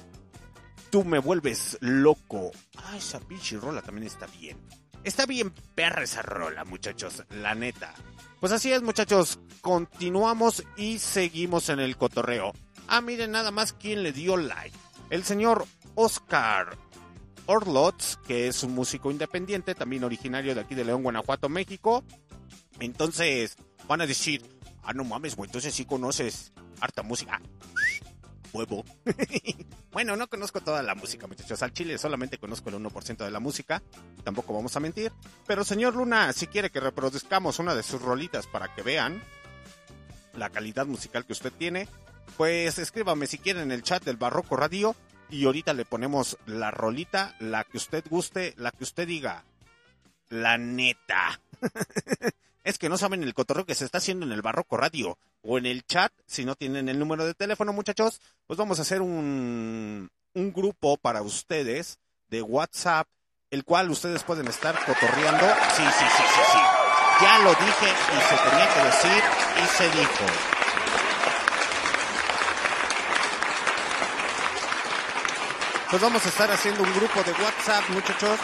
Tú me vuelves loco. Ah, esa pinche rola también está bien. Está bien perra esa rola, muchachos, la neta. Pues así es, muchachos, continuamos y seguimos en el cotorreo. Ah, miren nada más quién le dio like. El señor Oscar Orlots, que es un músico independiente, también originario de aquí de León, Guanajuato, México. Entonces, van a decir, ah, no mames, güey, entonces sí conoces harta música. huevo. bueno, no conozco toda la música, muchachos. Al chile solamente conozco el 1% de la música. Tampoco vamos a mentir. Pero señor Luna, si quiere que reproduzcamos una de sus rolitas para que vean la calidad musical que usted tiene, pues escríbame si quiere en el chat del Barroco Radio y ahorita le ponemos la rolita, la que usted guste, la que usted diga. La neta. es que no saben el cotorreo que se está haciendo en el Barroco Radio o en el chat. Si no tienen el número de teléfono, muchachos, pues vamos a hacer un, un grupo para ustedes de WhatsApp, el cual ustedes pueden estar cotorreando. Sí, sí, sí, sí, sí. Ya lo dije y se tenía que decir y se dijo. Pues vamos a estar haciendo un grupo de WhatsApp, muchachos,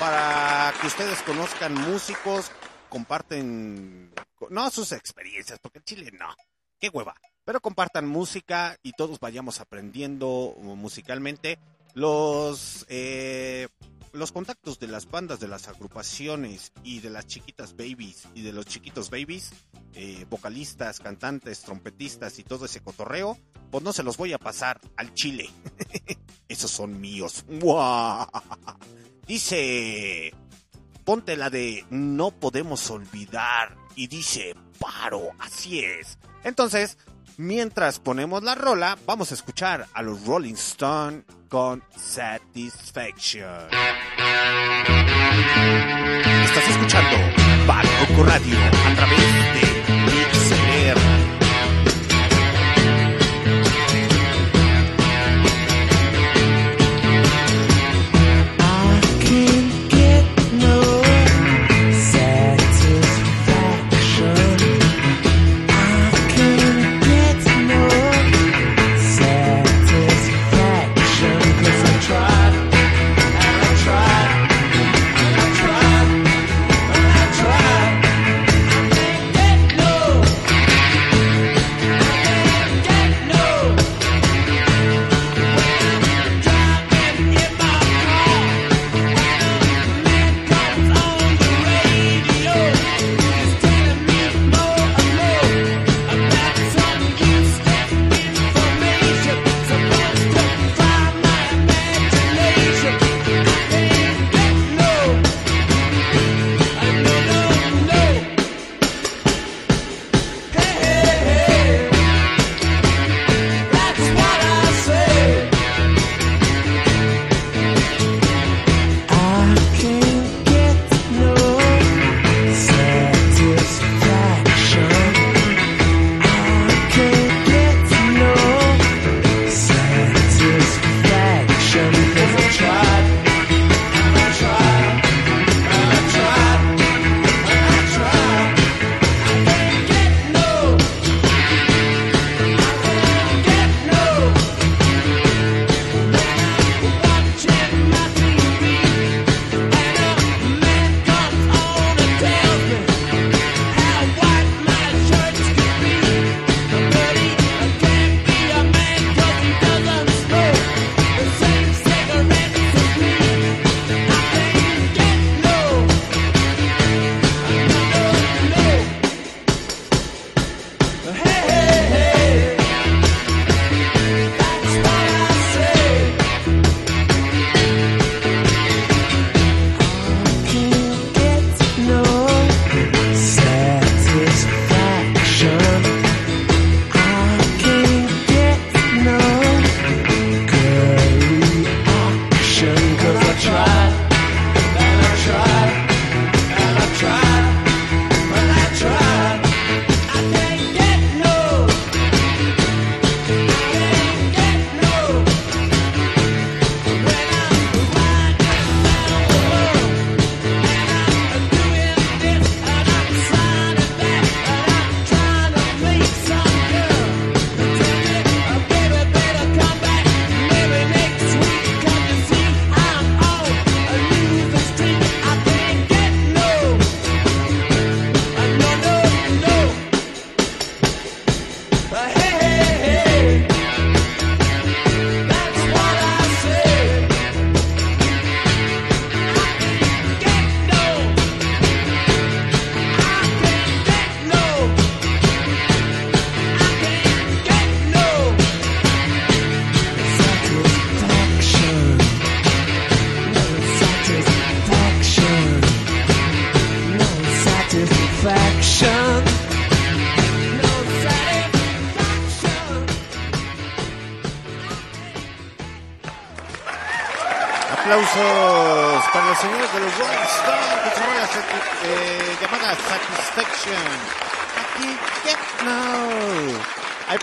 para que ustedes conozcan músicos, comparten, no sus experiencias, porque en Chile no, qué hueva, pero compartan música y todos vayamos aprendiendo musicalmente los, eh, los contactos de las bandas, de las agrupaciones y de las chiquitas babies y de los chiquitos babies, eh, vocalistas, cantantes, trompetistas y todo ese cotorreo, pues no se los voy a pasar al Chile. Esos son míos. Dice, ponte la de no podemos olvidar. Y dice, paro, así es. Entonces, mientras ponemos la rola, vamos a escuchar a los Rolling Stone con Satisfaction. Estás escuchando Barroco Radio a través de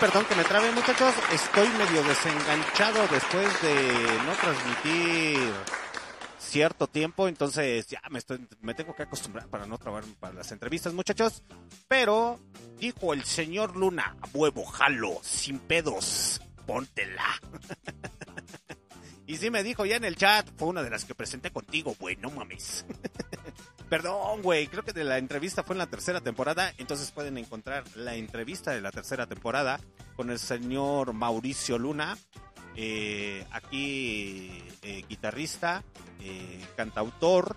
perdón que me trabe, muchachos. Estoy medio desenganchado después de no transmitir cierto tiempo, entonces ya me, estoy, me tengo que acostumbrar para no trabar para las entrevistas, muchachos. Pero dijo el señor Luna, a huevo, jalo, sin pedos, póntela. Y sí me dijo ya en el chat, fue una de las que presenté contigo, güey, no mames. Perdón, güey, creo que de la entrevista fue en la tercera temporada, entonces pueden encontrar la entrevista de la tercera temporada con el señor Mauricio Luna, eh, aquí eh, guitarrista, eh, cantautor.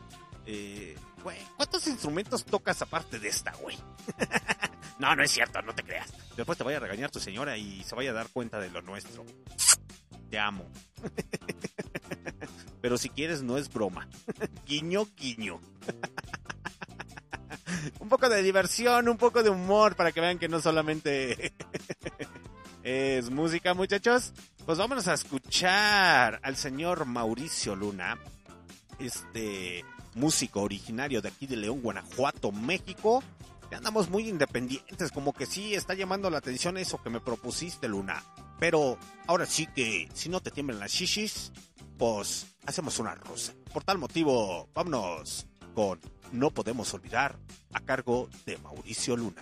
güey, ¿cuántos instrumentos tocas aparte de esta, güey? no, no es cierto, no te creas. Después te vaya a regañar tu señora y se vaya a dar cuenta de lo nuestro. Te amo. Pero si quieres, no es broma. guiño, guiño. un poco de diversión, un poco de humor para que vean que no solamente es música, muchachos. Pues vámonos a escuchar al señor Mauricio Luna, este músico originario de aquí de León, Guanajuato, México. Ya andamos muy independientes, como que sí está llamando la atención eso que me propusiste, Luna. Pero ahora sí que si no te tiemblan las shishis, pues hacemos una rosa. Por tal motivo, vámonos con No Podemos Olvidar a cargo de Mauricio Luna.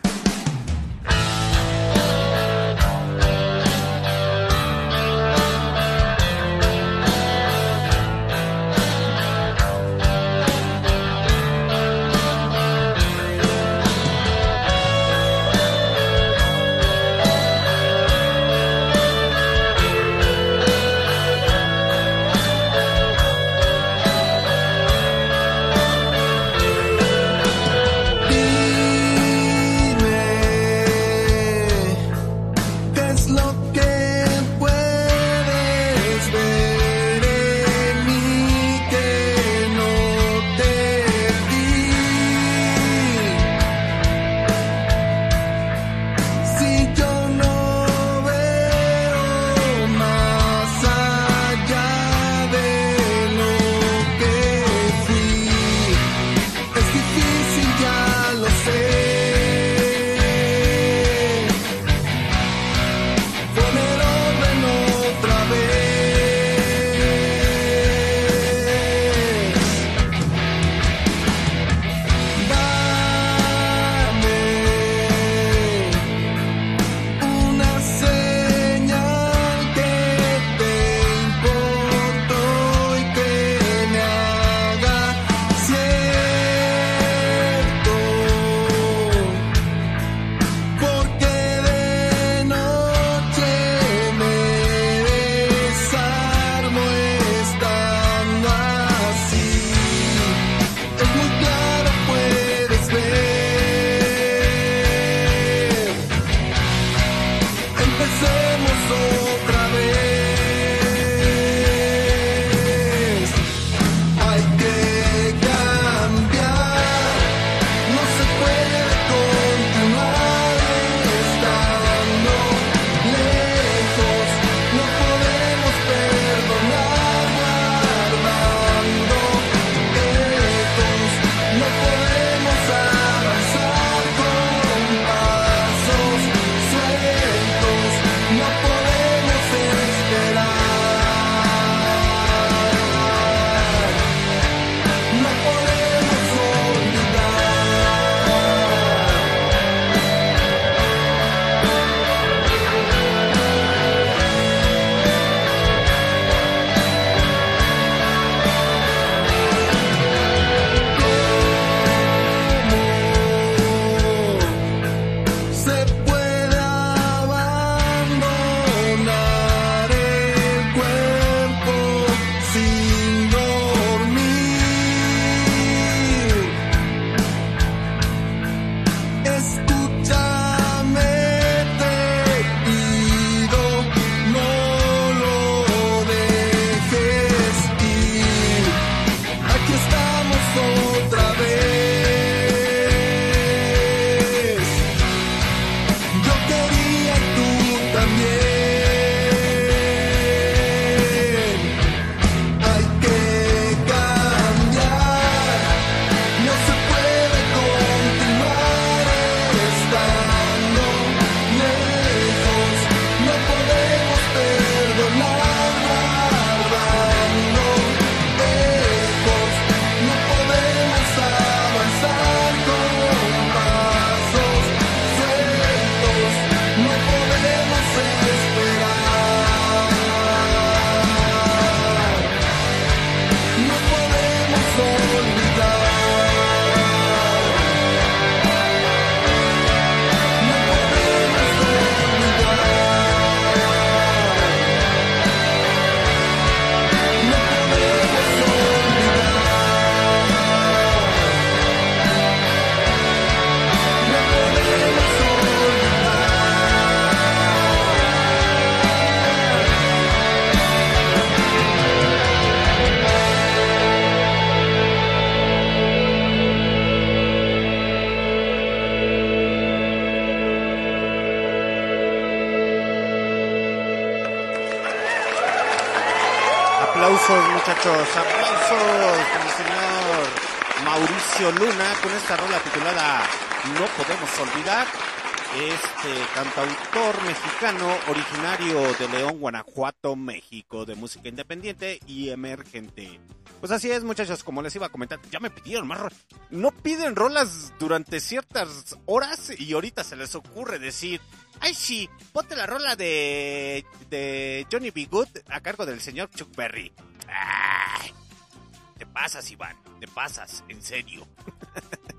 Muchachos, aplausos con el señor Mauricio Luna con esta rola titulada No podemos olvidar. Este cantautor mexicano originario de León, Guanajuato, México, de música independiente y emergente. Pues así es, muchachos, como les iba a comentar, ya me pidieron más rolas. No piden rolas durante ciertas horas y ahorita se les ocurre decir, ay sí, ponte la rola de, de Johnny B. Good a cargo del señor Chuck Berry. Te pasas, Iván, te pasas, en serio.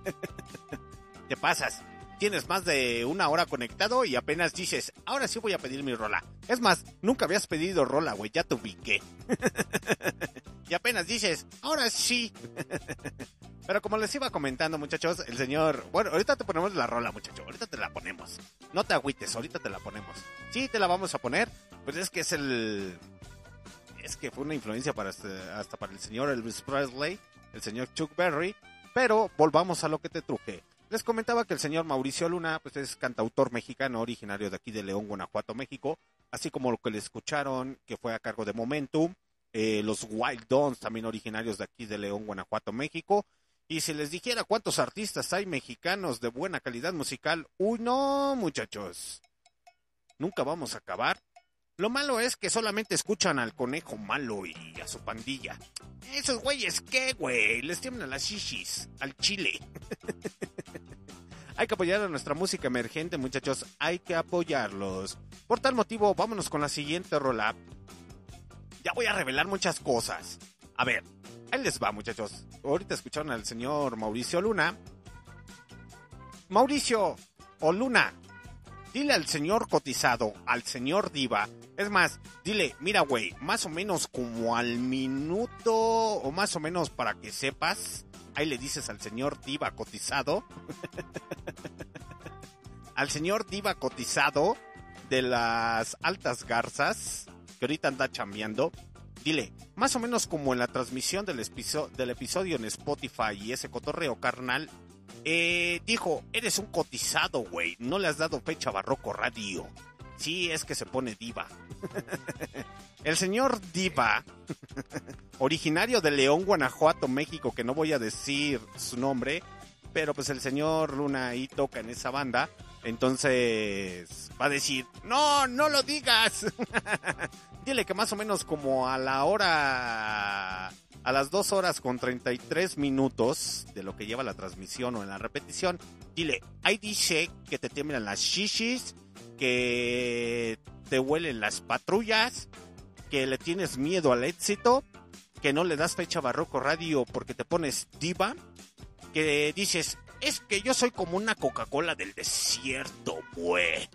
te pasas. Tienes más de una hora conectado y apenas dices, ahora sí voy a pedir mi rola. Es más, nunca habías pedido rola, güey, ya te ubiqué. y apenas dices, ahora sí. Pero como les iba comentando, muchachos, el señor... Bueno, ahorita te ponemos la rola, muchacho. Ahorita te la ponemos. No te agüites, ahorita te la ponemos. Sí, te la vamos a poner. Pues es que es el... Es que fue una influencia para este- hasta para el señor Elvis Presley, el señor Chuck Berry. Pero volvamos a lo que te truje. Les comentaba que el señor Mauricio Luna pues es cantautor mexicano originario de aquí de León, Guanajuato, México. Así como lo que le escucharon, que fue a cargo de Momentum. eh, los Wild Dons, también originarios de aquí de León, Guanajuato, México. Y si les dijera cuántos artistas hay mexicanos de buena calidad musical, uy, no, muchachos. Nunca vamos a acabar. Lo malo es que solamente escuchan al conejo malo y a su pandilla. Esos güeyes, ¿qué, güey? Les tiemblan las shishis, al chile. Hay que apoyar a nuestra música emergente, muchachos. Hay que apoyarlos. Por tal motivo, vámonos con la siguiente rola. Ya voy a revelar muchas cosas. A ver, ahí les va, muchachos. Ahorita escucharon al señor Mauricio Luna. Mauricio o Luna, dile al señor cotizado, al señor diva. Es más, dile, mira, güey, más o menos como al minuto o más o menos para que sepas. Ahí le dices al señor diva cotizado. al señor diva cotizado de las altas garzas, que ahorita anda chambeando. Dile, más o menos como en la transmisión del, episo- del episodio en Spotify y ese cotorreo carnal, eh, dijo, eres un cotizado, güey, no le has dado fecha a Barroco Radio. Sí, es que se pone diva. El señor Diva, originario de León, Guanajuato, México, que no voy a decir su nombre, pero pues el señor Luna ahí toca en esa banda, entonces va a decir, no, no lo digas. Dile que más o menos como a la hora, a las dos horas con 33 minutos de lo que lleva la transmisión o en la repetición, dile, ahí dice que te tiemblan las shishis, que te huelen las patrullas, que le tienes miedo al éxito, que no le das fecha a Barroco Radio porque te pones diva, que dices, es que yo soy como una Coca-Cola del desierto, güey.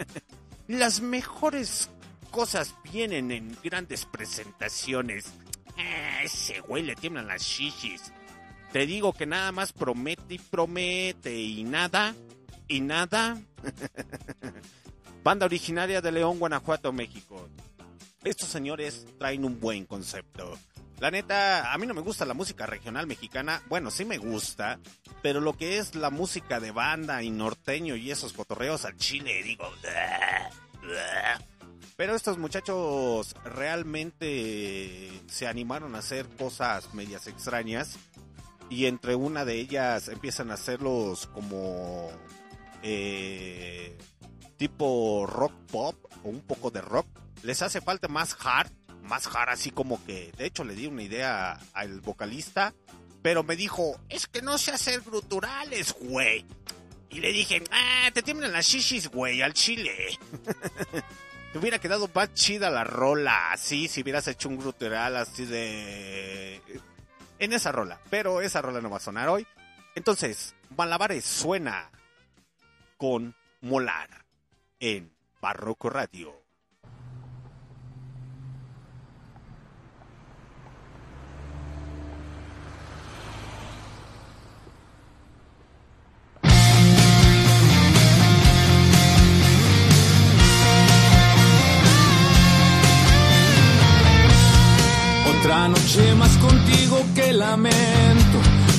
Las mejores cosas vienen en grandes presentaciones. Ah, ese güey le tiemblan las shishis. Te digo que nada más promete y promete y nada, y nada. Banda originaria de León, Guanajuato, México. Estos señores traen un buen concepto. La neta, a mí no me gusta la música regional mexicana. Bueno, sí me gusta, pero lo que es la música de banda y norteño y esos cotorreos al chile, digo. Pero estos muchachos realmente se animaron a hacer cosas medias extrañas. Y entre una de ellas empiezan a hacerlos como eh, tipo rock pop o un poco de rock. Les hace falta más hard, más hard así como que, de hecho le di una idea al vocalista, pero me dijo, es que no sé hacer gruturales, güey. Y le dije, ah, te tiemblan las shishis, güey, al chile. Te hubiera quedado más chida la rola, así, si hubieras hecho un grutural así de... En esa rola, pero esa rola no va a sonar hoy. Entonces, Malabares suena con Molar en Barroco Radio. Otra noche más contigo que lamento,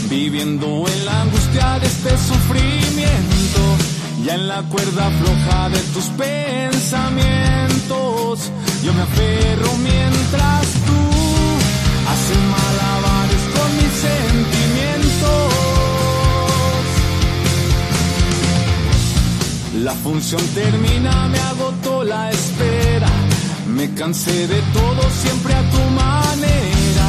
viviendo en la angustia de este sufrimiento, ya en la cuerda floja de tus pensamientos, yo me aferro mientras tú hacen malabares con mis sentimientos. La función termina, me agotó la espera. Me cansé de todo siempre a tu manera.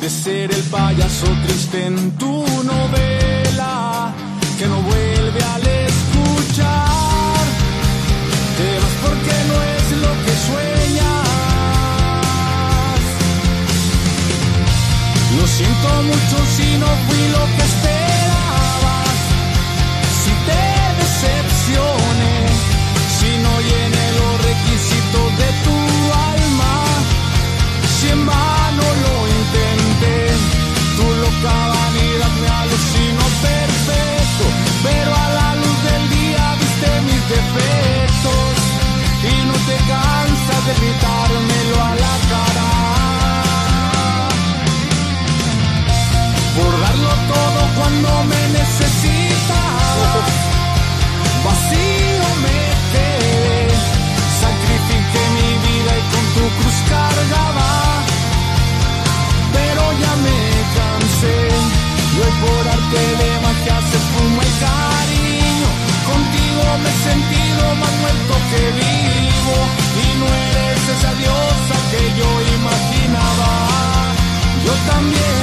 De ser el payaso triste en tu novela. Que no vuelve al escuchar. Te vas porque no es lo que sueñas. Lo siento mucho si no fui lo que esperabas. Si te decepcioné, por arte de magia se fuma el cariño. Contigo me he sentido más muerto que vivo, y no eres esa diosa que yo imaginaba. Yo también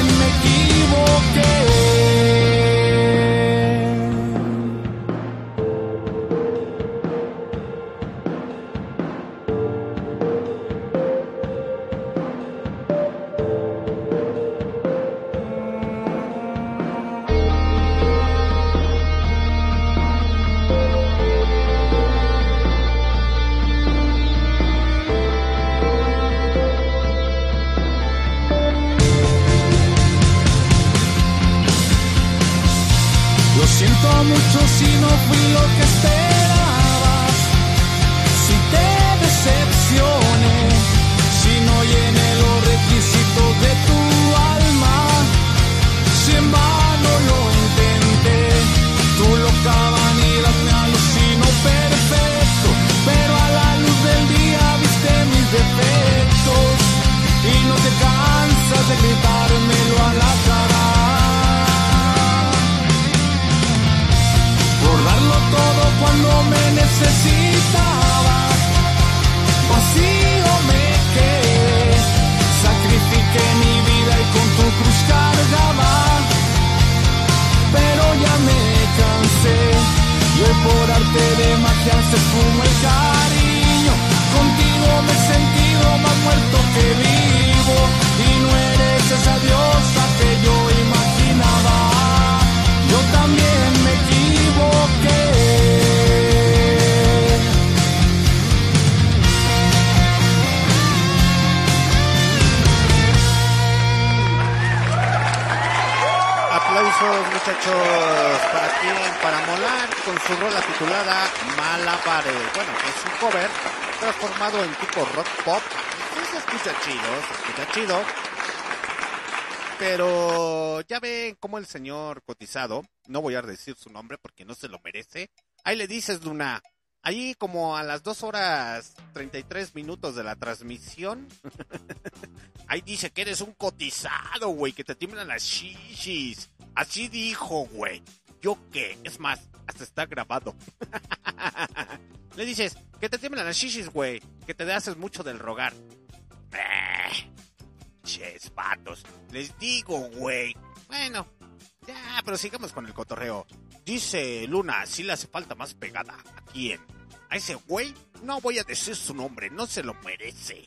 cansas titulada Malabares. Bueno, es un cover transformado en tipo rock pop. Se escucha chido, se escucha chido. Pero ya ven cómo el señor cotizado, no voy a decir su nombre porque no se lo merece. Ahí le dices, Luna, ahí como a las 2 horas 33 minutos de la transmisión, ahí dice que eres un cotizado, güey, que te tiemblan las shishis. Así dijo, güey. ¿Yo qué? Es más, hasta está grabado. le dices, que te tiemblan las shishis, güey, que te haces mucho del rogar. Eh, Ches, vatos. Les digo, güey. Bueno, ya, pero sigamos con el cotorreo. Dice Luna, si le hace falta más pegada. ¿A quién? ¿A ese güey? No voy a decir su nombre, no se lo merece.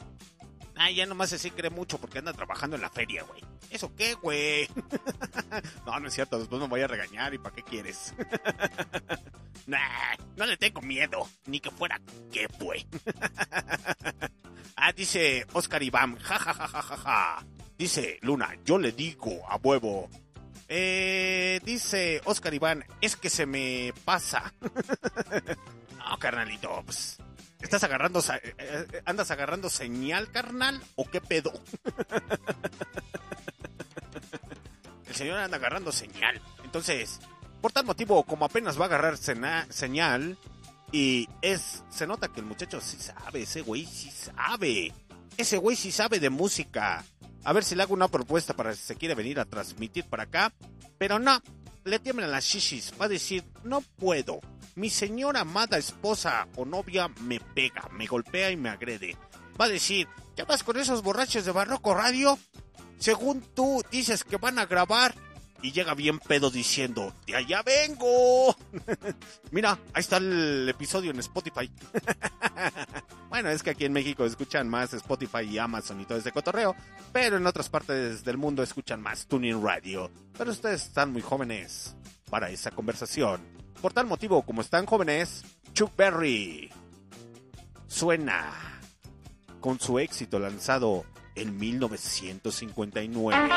Ah, ya nomás se cree mucho porque anda trabajando en la feria, güey. ¿Eso qué, güey? no, no es cierto, después me voy a regañar y ¿para qué quieres? nah, no le tengo miedo, ni que fuera qué, güey. ah, dice Oscar Iván, ja, ja, ja, ja, ja, ja. Dice Luna, yo le digo a huevo. Eh, dice Oscar Iván, es que se me pasa. no, carnalito, pues, ¿Estás agarrando, sa- eh, eh, andas agarrando señal, carnal? ¿O qué pedo? El señor anda agarrando señal. Entonces, por tal motivo, como apenas va a agarrar señal, y es, se nota que el muchacho sí sabe, ese güey sí sabe. Ese güey sí sabe de música. A ver si le hago una propuesta para si se quiere venir a transmitir para acá. Pero no, le tiemblan las shishis. Va a decir, no puedo. Mi señora amada esposa o novia me pega, me golpea y me agrede. Va a decir, ¿ya vas con esos borrachos de Barroco Radio? Según tú dices que van a grabar. Y llega bien pedo diciendo, de allá vengo. Mira, ahí está el episodio en Spotify. bueno, es que aquí en México escuchan más Spotify y Amazon y todo ese cotorreo, pero en otras partes del mundo escuchan más Tuning Radio. Pero ustedes están muy jóvenes para esa conversación. Por tal motivo, como están jóvenes, Chuck Berry suena con su éxito lanzado en 1959.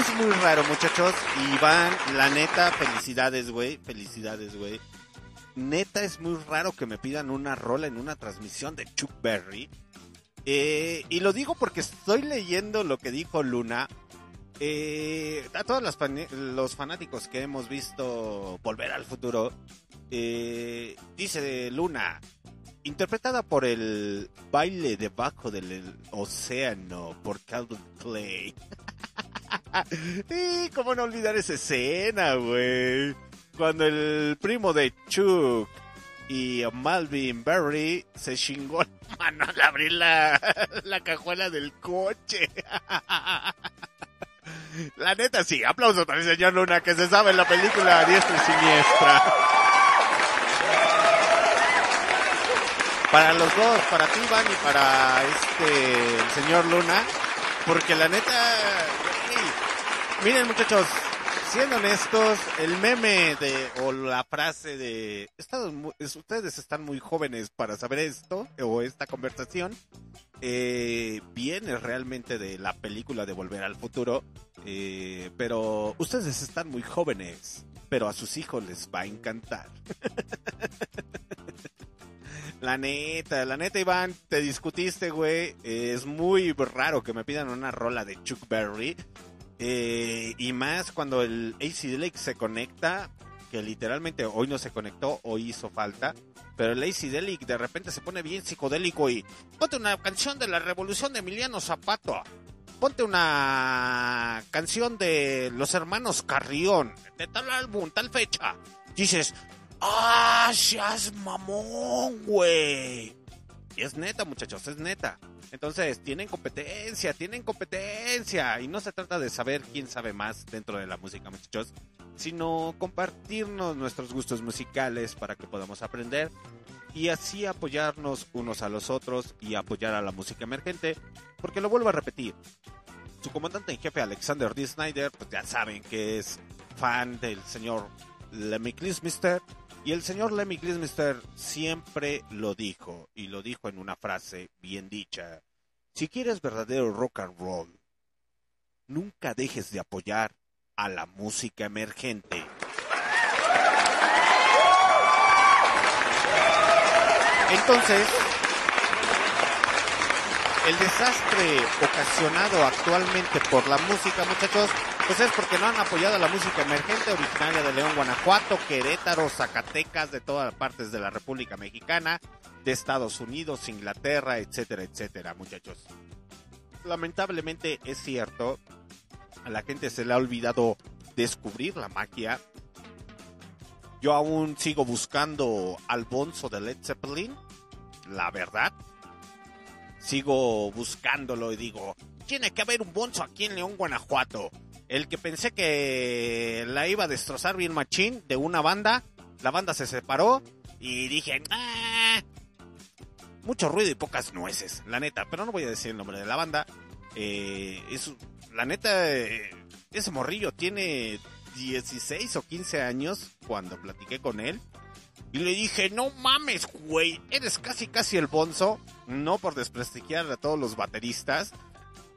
Es muy raro, muchachos. Y la neta, felicidades, güey. Felicidades, güey. Neta, es muy raro que me pidan una rola en una transmisión de Chuck Berry. Eh, y lo digo porque estoy leyendo lo que dijo Luna. Eh, a todos los fanáticos que hemos visto Volver al Futuro, eh, dice Luna, interpretada por el baile debajo del océano por Calvin Clay. y cómo no olvidar esa escena, güey. Cuando el primo de Chuck y Malvin Berry se chingó la mano al abrir la, la cajuela del coche. La neta, sí. Aplauso para el señor Luna que se sabe en la película Diestra y Siniestra. Para los dos, para ti, Iván, y para este, el señor Luna. Porque la neta, miren muchachos, siendo honestos, el meme de, o la frase de, "Estamos mu- es- ustedes están muy jóvenes para saber esto, o esta conversación, eh, viene realmente de la película de Volver al Futuro, eh, pero ustedes están muy jóvenes, pero a sus hijos les va a encantar. La neta, la neta, Iván, te discutiste, güey. Es muy raro que me pidan una rola de Chuck Berry. Eh, y más cuando el AC se conecta, que literalmente hoy no se conectó, hoy hizo falta. Pero el AC de repente se pone bien psicodélico y ponte una canción de la revolución de Emiliano Zapato. Ponte una canción de los hermanos Carrión, de tal álbum, tal fecha. Dices, ¡ah, seas mamón, güey! Es neta, muchachos, es neta. Entonces, tienen competencia, tienen competencia. Y no se trata de saber quién sabe más dentro de la música, muchachos, sino compartirnos nuestros gustos musicales para que podamos aprender y así apoyarnos unos a los otros y apoyar a la música emergente. Porque lo vuelvo a repetir, su comandante en jefe Alexander D. Snyder, pues ya saben que es fan del señor Lemmy Kilmister. Y el señor Lemmy Kilmister siempre lo dijo, y lo dijo en una frase bien dicha. Si quieres verdadero rock and roll, nunca dejes de apoyar a la música emergente. Entonces, el desastre ocasionado actualmente por la música, muchachos, pues es porque no han apoyado a la música emergente originaria de León, Guanajuato, Querétaro, Zacatecas, de todas partes de la República Mexicana, de Estados Unidos, Inglaterra, etcétera, etcétera, muchachos. Lamentablemente es cierto, a la gente se le ha olvidado descubrir la magia. Yo aún sigo buscando al bonzo de Led Zeppelin, la verdad. Sigo buscándolo y digo, tiene que haber un bonzo aquí en León, Guanajuato. El que pensé que la iba a destrozar bien machín de una banda, la banda se separó y dije, "Ah, mucho ruido y pocas nueces, la neta. Pero no voy a decir el nombre de la banda. Eh, es, la neta, eh, ese morrillo tiene 16 o 15 años cuando platiqué con él. Y le dije, no mames, güey, eres casi casi el bonzo. No por desprestigiar a todos los bateristas,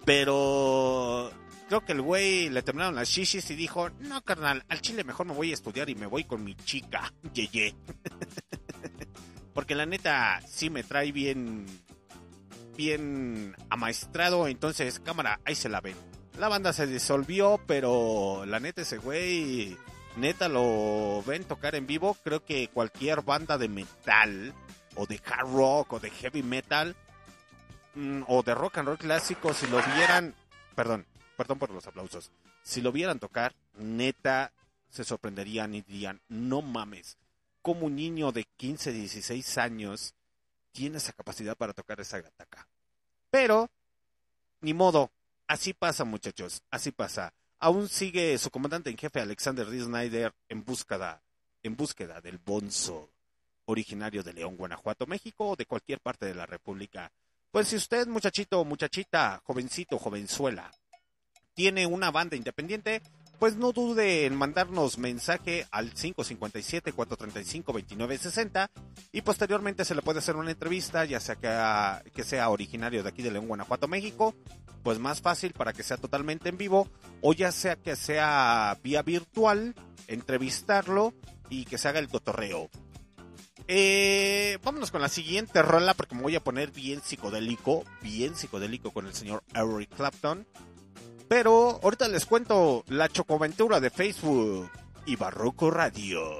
pero creo que el güey le terminaron las shishis y dijo, no carnal, al chile mejor me voy a estudiar y me voy con mi chica, yeye. Porque la neta sí me trae bien, bien amaestrado, entonces cámara, ahí se la ven. La banda se disolvió, pero la neta ese güey, neta lo ven tocar en vivo, creo que cualquier banda de metal o de hard rock o de heavy metal mm, o de rock and roll clásico, si lo vieran, perdón, perdón por los aplausos, si lo vieran tocar, neta se sorprenderían y dirían, no mames, como un niño de 15, 16 años tiene esa capacidad para tocar esa gataca. Pero, ni modo, así pasa muchachos, así pasa. Aún sigue su comandante en jefe Alexander D. Snyder en búsqueda, en búsqueda del bonzo originario de León, Guanajuato, México o de cualquier parte de la República. Pues si usted, muchachito muchachita, jovencito, jovenzuela, tiene una banda independiente, pues no dude en mandarnos mensaje al 557-435-2960 y posteriormente se le puede hacer una entrevista, ya sea que, sea originario de aquí de León, Guanajuato, México, pues más fácil para que sea totalmente en vivo, o ya sea que sea vía virtual, entrevistarlo y que se haga el cotorreo. Eh, vámonos con la siguiente rola porque me voy a poner bien psicodélico, bien psicodélico con el señor Eric Clapton. Pero ahorita les cuento la chocoventura de Facebook y Barroco Radio.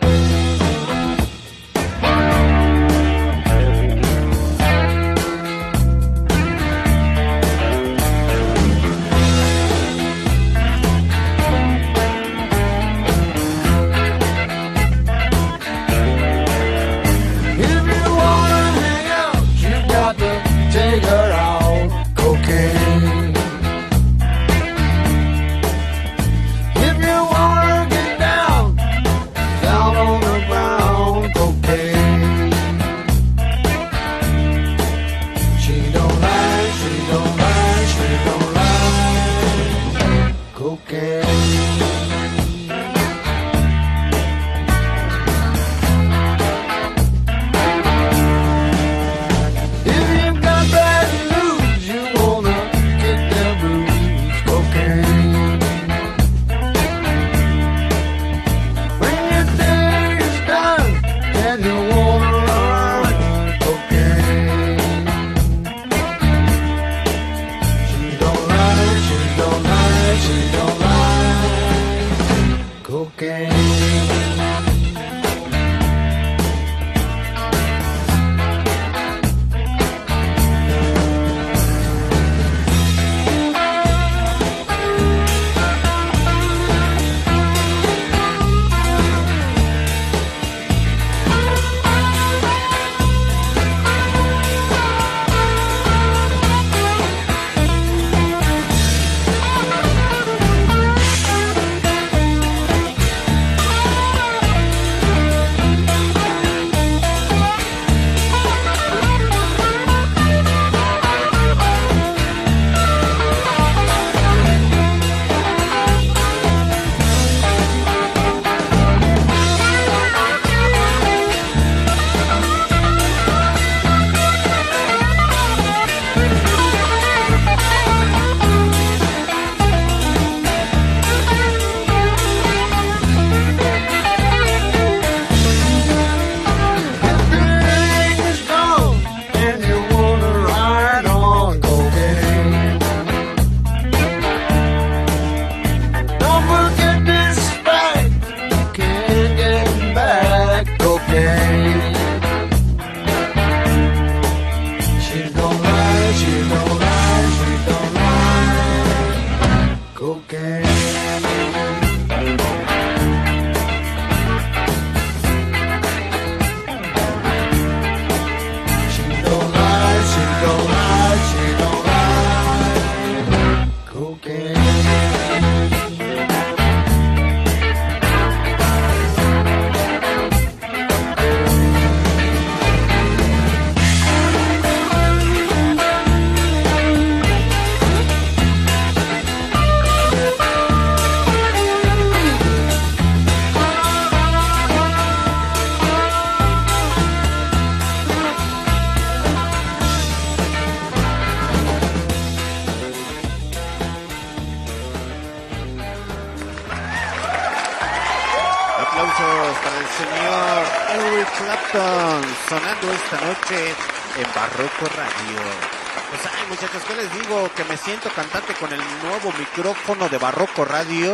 Micrófono de Barroco Radio.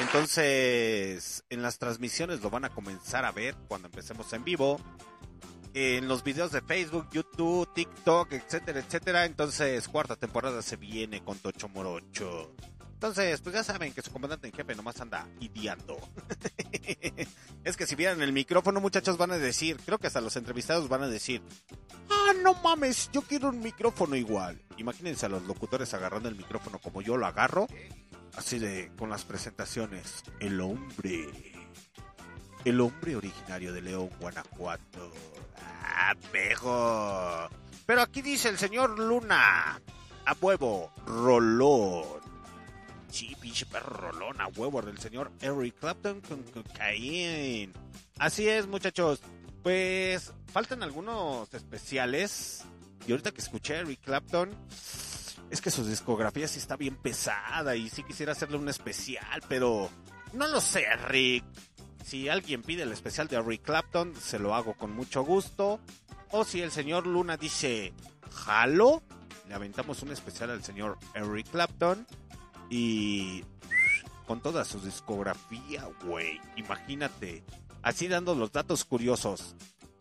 Entonces, en las transmisiones lo van a comenzar a ver cuando empecemos en vivo. En los videos de Facebook, YouTube, TikTok, etcétera, etcétera. Entonces, cuarta temporada se viene con Tocho Morocho. Entonces, pues ya saben que su comandante en jefe nomás anda ideando. es que si vieran el micrófono, muchachos, van a decir, creo que hasta los entrevistados van a decir, ah, no mames, yo quiero un micrófono igual. Imagínense a los locutores agarrando el micrófono como yo lo agarro, así de, con las presentaciones. El hombre, el hombre originario de León, Guanajuato. Ah, pejo. Pero aquí dice el señor Luna, a huevo, rolón. Sí, pinche perro rolón a huevo del señor Eric Clapton con cocaína. Así es, muchachos. Pues faltan algunos especiales. Y ahorita que escuché a Eric Clapton, es que su discografía sí está bien pesada y sí quisiera hacerle un especial, pero no lo sé, Rick. Si alguien pide el especial de Eric Clapton, se lo hago con mucho gusto. O si el señor Luna dice, jalo, le aventamos un especial al señor Eric Clapton. Y con toda su discografía, güey. Imagínate. Así dando los datos curiosos.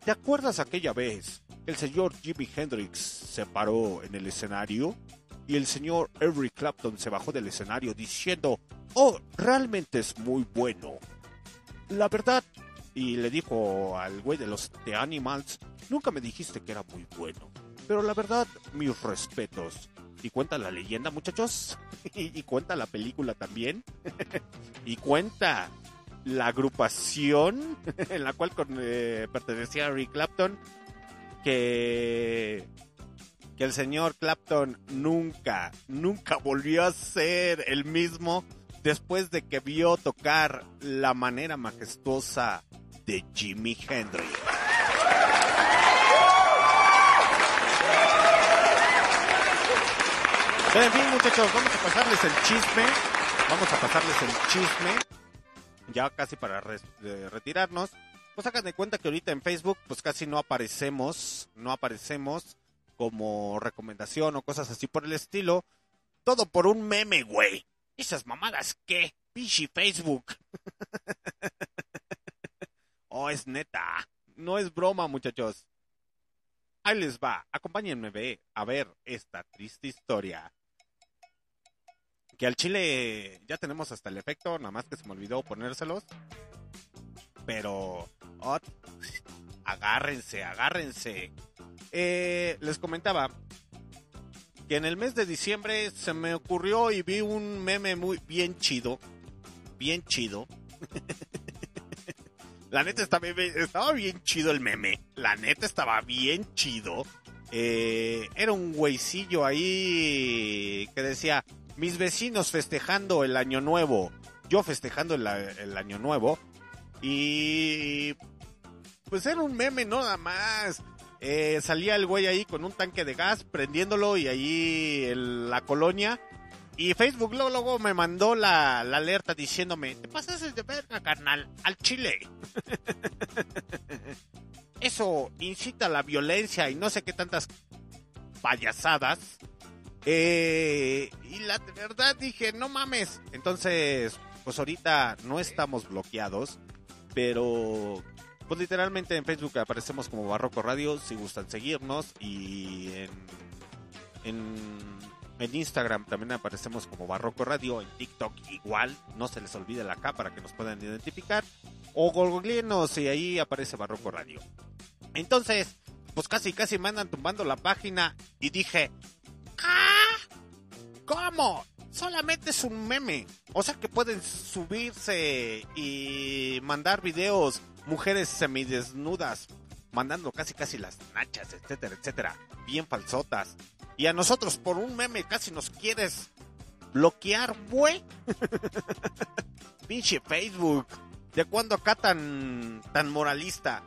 ¿Te acuerdas aquella vez que el señor Jimi Hendrix se paró en el escenario? Y el señor Eric Clapton se bajó del escenario diciendo, oh, realmente es muy bueno. La verdad, y le dijo al güey de los The Animals, nunca me dijiste que era muy bueno. Pero la verdad, mis respetos. Y cuenta la leyenda, muchachos. y cuenta la película también. y cuenta la agrupación en la cual con- eh, pertenecía Eric Clapton. Que, que el señor Clapton nunca, nunca volvió a ser el mismo después de que vio tocar la manera majestuosa de Jimi Hendrix. Pero en fin, muchachos, vamos a pasarles el chisme. Vamos a pasarles el chisme. Ya casi para eh, retirarnos. Pues hagan de cuenta que ahorita en Facebook, pues casi no aparecemos. No aparecemos como recomendación o cosas así por el estilo. Todo por un meme, güey. Esas mamadas, ¿qué? Pinche Facebook. oh, es neta. No es broma, muchachos. Ahí les va. Acompáñenme ve, a ver esta triste historia. Que al chile ya tenemos hasta el efecto, nada más que se me olvidó ponérselos. Pero... oh, agárrense, agárrense. Eh, les comentaba que en el mes de diciembre se me ocurrió y vi un meme muy bien chido. Bien chido. La neta estaba, bien chido el meme. La neta estaba bien chido. Eh, era un güeycillo ahí que decía, mis vecinos festejando el año nuevo, yo festejando el, año nuevo. Y pues era un meme nada más. Eh, salía el güey ahí con un tanque de gas prendiéndolo y ahí en la colonia. Y Facebook luego, luego me mandó la, la alerta diciéndome, te pasas de verga, carnal, al chile. Eso incita a la violencia y no sé qué tantas payasadas. Eh, y la verdad dije, no mames. Entonces, pues ahorita no estamos bloqueados, pero pues literalmente en Facebook aparecemos como Barroco Radio si gustan seguirnos y en, en, Instagram también aparecemos como Barroco Radio, en TikTok igual, no se les olvide la K para que nos puedan identificar o googlearnos y ahí aparece Barroco Radio. Entonces, pues casi casi me andan tumbando la página y dije, ¡Ah! ¿Cómo? Solamente es un meme. O sea que pueden subirse y mandar videos mujeres semidesnudas, mandando casi casi las nachas, etcétera, etcétera, bien falsotas. Y a nosotros por un meme casi nos quieres bloquear, güey. Pinche Facebook. ¿De cuándo acá tan, tan moralista?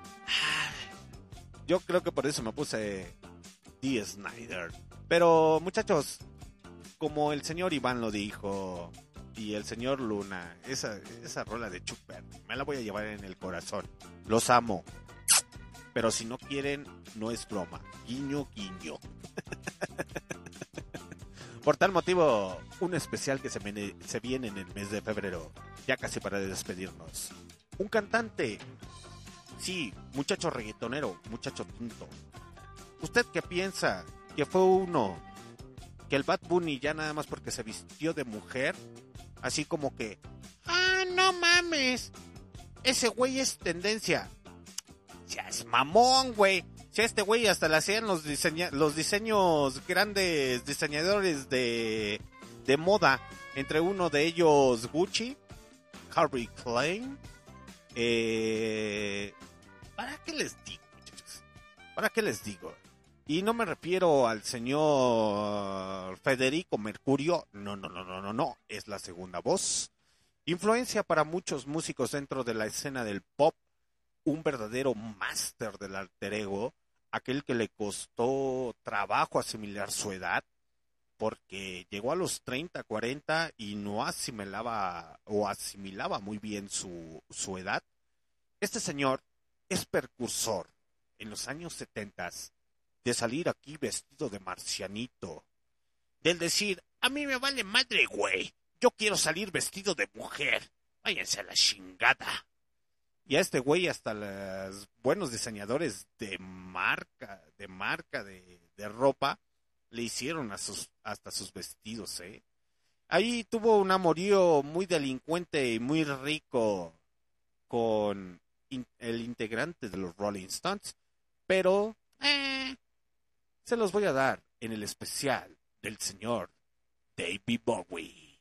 Yo creo que por eso me puse D. Snyder. Pero muchachos, como el señor Iván lo dijo y el señor Luna, esa, esa rola de Chuper, me la voy a llevar en el corazón. Los amo. Pero si no quieren, no es broma. Guiño, guiño. Por tal motivo, un especial que se viene, se viene en el mes de febrero, ya casi para despedirnos. Un cantante, sí, muchacho reggaetonero, muchacho tonto. ¿Usted qué piensa? Que fue uno, que el Bad Bunny ya nada más porque se vistió de mujer, así como que, ah, no mames, ese güey es tendencia. Ya es mamón, güey. Si este güey hasta le hacían los, los diseños grandes diseñadores de, de moda. Entre uno de ellos Gucci, Harvey Klein. Eh, ¿Para qué les digo, muchachos? ¿Para qué les digo? Y no me refiero al señor Federico Mercurio. No, no, no, no, no, no. Es la segunda voz. Influencia para muchos músicos dentro de la escena del pop. Un verdadero máster del alter ego. Aquel que le costó trabajo asimilar su edad. Porque llegó a los 30, 40 y no asimilaba o asimilaba muy bien su, su edad. Este señor es precursor en los años 70 de salir aquí vestido de marcianito. Del decir, a mí me vale madre, güey. Yo quiero salir vestido de mujer. Váyanse a la chingada. Y a este güey hasta los buenos diseñadores de marca, de marca de, de ropa, le hicieron a sus, hasta sus vestidos, ¿eh? Ahí tuvo un amorío muy delincuente y muy rico con el integrante de los Rolling Stones, pero eh, se los voy a dar en el especial del señor David Bowie.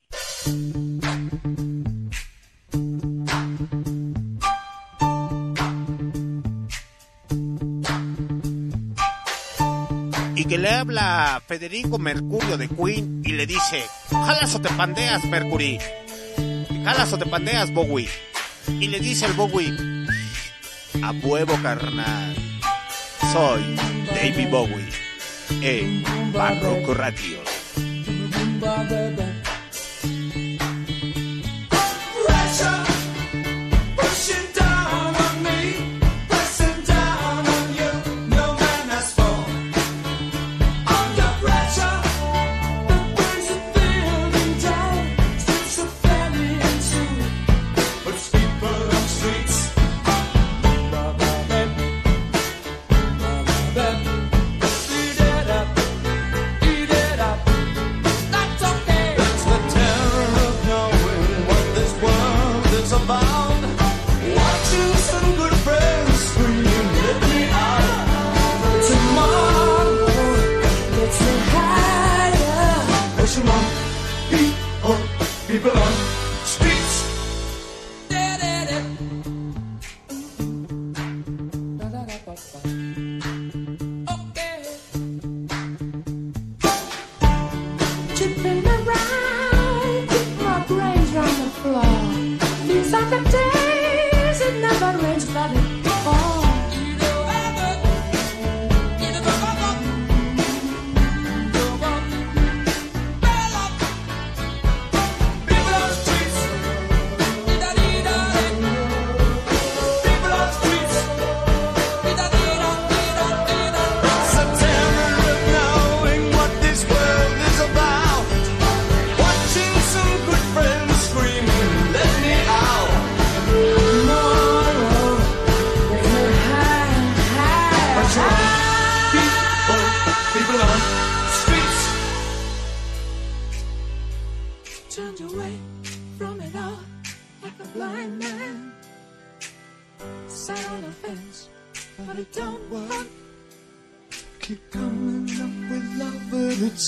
Y que le habla Federico Mercurio de Queen y le dice, jalas o te pandeas, Mercury. Jalas o te pandeas, Bowie. Y le dice el Bowie, a huevo carnal. Soy David Bowie en Barroco Radio.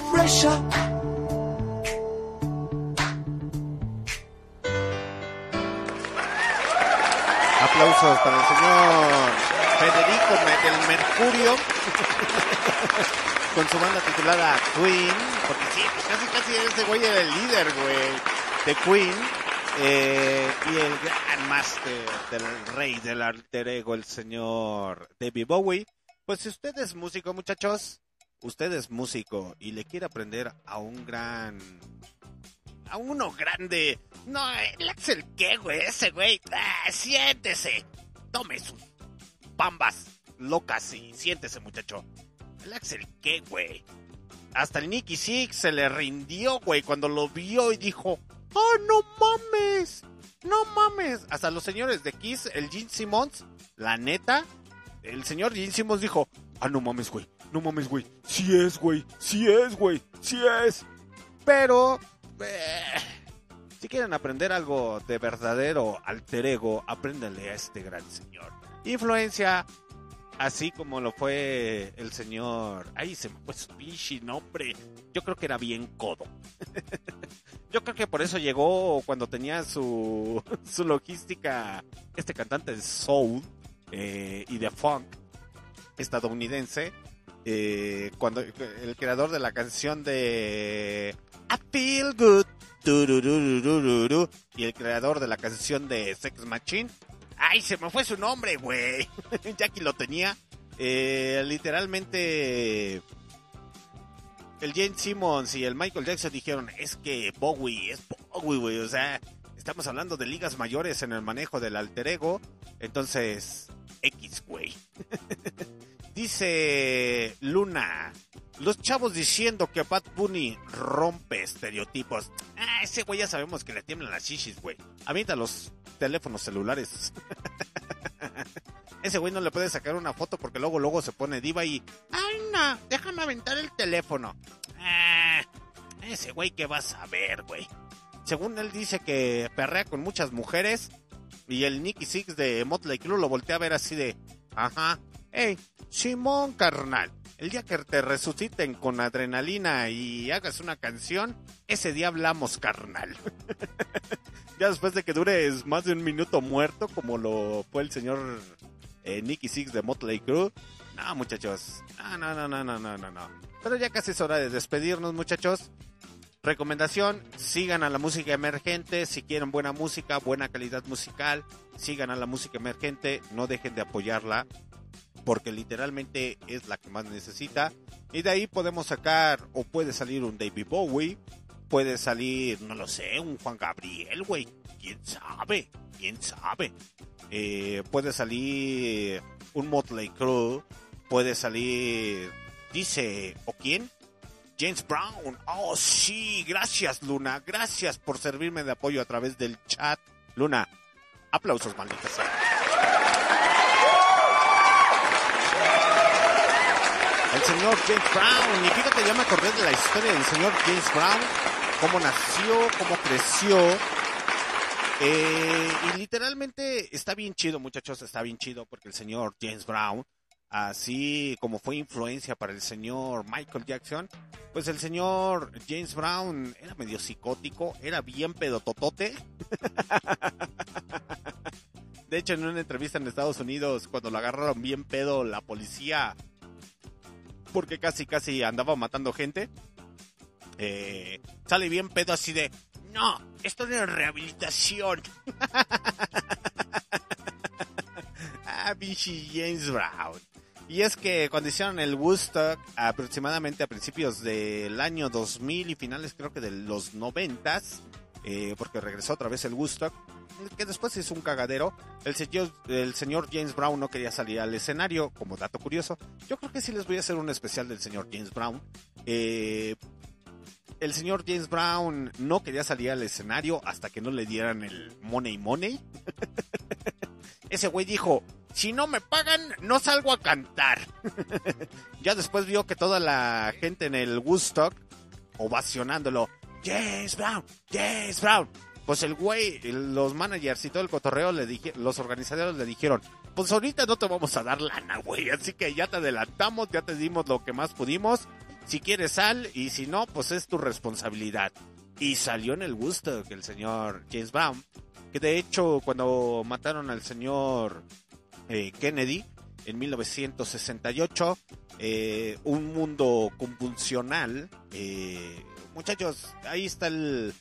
Shop. Aplausos para el señor Federico del Mercurio con su banda titulada Queen, porque sí, casi casi ese güey era el líder, güey, de Queen. eh, y el gran máster del rey del alter ego, el señor David Bowie. Pues si usted es músico, muchachos, usted es músico y le quiere aprender a un gran a uno grande. No, el Axel, ¿qué, güey? Ese güey. Ah, siéntese. Tome sus pambas locas y siéntese, muchacho. El Axel, ¿qué, güey? Hasta el Nicky Six se le rindió, güey, cuando lo vio y dijo: ¡Oh, no mames! ¡No mames! Hasta los señores de Kiss, el Gene Simmons, la neta, el señor Gene Simmons dijo: ¡Ah, no mames, güey! ¡No mames, güey! ¡Sí es, güey! ¡Sí es, güey! ¡Sí es! Pero eh, si quieren aprender algo de verdadero alter ego, apréndanle a este gran señor. Influencia, así como lo fue el señor. Ay, se me fue su pinche nombre. Yo creo que era bien codo. Yo creo que por eso llegó cuando tenía su, su logística, este cantante de soul eh, y de funk estadounidense. Eh, cuando el creador de la canción de I Feel Good y el creador de la canción de Sex Machine. Ay se me fue su nombre güey. Que lo tenía. Eh, literalmente el James Simmons y el Michael Jackson dijeron es que Bowie es Bowie güey o sea estamos hablando de ligas mayores en el manejo del alter ego. Entonces X güey Dice Luna, los chavos diciendo que Bad Bunny rompe estereotipos. Ah, ese güey ya sabemos que le tiemblan las chichis, güey. Avienta los teléfonos celulares. ese güey no le puede sacar una foto porque luego luego se pone diva y... Ay, no, déjame aventar el teléfono. Ah, ese güey que vas a ver, güey. Según él dice que perrea con muchas mujeres y el Nicky Six de Motley Crue lo voltea a ver así de... Ajá, Hey, Simón, carnal. El día que te resuciten con adrenalina y hagas una canción, ese día hablamos, carnal. ya después de que dures más de un minuto muerto, como lo fue el señor eh, Nicky Six de Motley Crue. No, muchachos. No, no, no, no, no, no, no. Pero ya casi es hora de despedirnos, muchachos. Recomendación, sigan a la música emergente, si quieren buena música, buena calidad musical, sigan a la música emergente, no dejen de apoyarla, porque literalmente es la que más necesita. Y de ahí podemos sacar, o puede salir un David Bowie, puede salir, no lo sé, un Juan Gabriel, güey, quién sabe, quién sabe. Eh, puede salir un Motley Crue, puede salir, dice, ¿o quién? James Brown. Oh, sí, gracias, Luna. Gracias por servirme de apoyo a través del chat. Luna, aplausos, maldita señor James Brown. Y fíjate, ya me acordé de la historia del señor James Brown. Cómo nació, cómo creció. Eh, y literalmente está bien chido, muchachos, está bien chido porque el señor James Brown, así como fue influencia para el señor Michael Jackson, pues el señor James Brown era medio psicótico, era bien pedototote. De hecho, en una entrevista en Estados Unidos, cuando lo agarraron bien pedo la policía, porque casi casi andaba matando gente, eh, sale bien pedo así de, no, esto de rehabilitación. ah, pinche James Brown. Y es que cuando hicieron el Woodstock, aproximadamente a principios del año 2000 y finales creo que de los 90, eh, porque regresó otra vez el Woodstock, que después hizo un cagadero, el señor, el señor James Brown no quería salir al escenario, como dato curioso. Yo creo que sí les voy a hacer un especial del señor James Brown. Eh, el señor James Brown no quería salir al escenario hasta que no le dieran el money money. Ese güey dijo, si no me pagan, no salgo a cantar. ya después vio que toda la gente en el Woodstock ovacionándolo, James Brown, James Brown. Pues el güey, los managers y todo el cotorreo, le dije, los organizadores le dijeron, pues ahorita no te vamos a dar lana, güey. Así que ya te adelantamos, ya te dimos lo que más pudimos. Si quieres sal y si no, pues es tu responsabilidad. Y salió en el gusto que el señor James Brown, que de hecho cuando mataron al señor eh, Kennedy en 1968, eh, un mundo convulsional. eh, muchachos, ahí está el...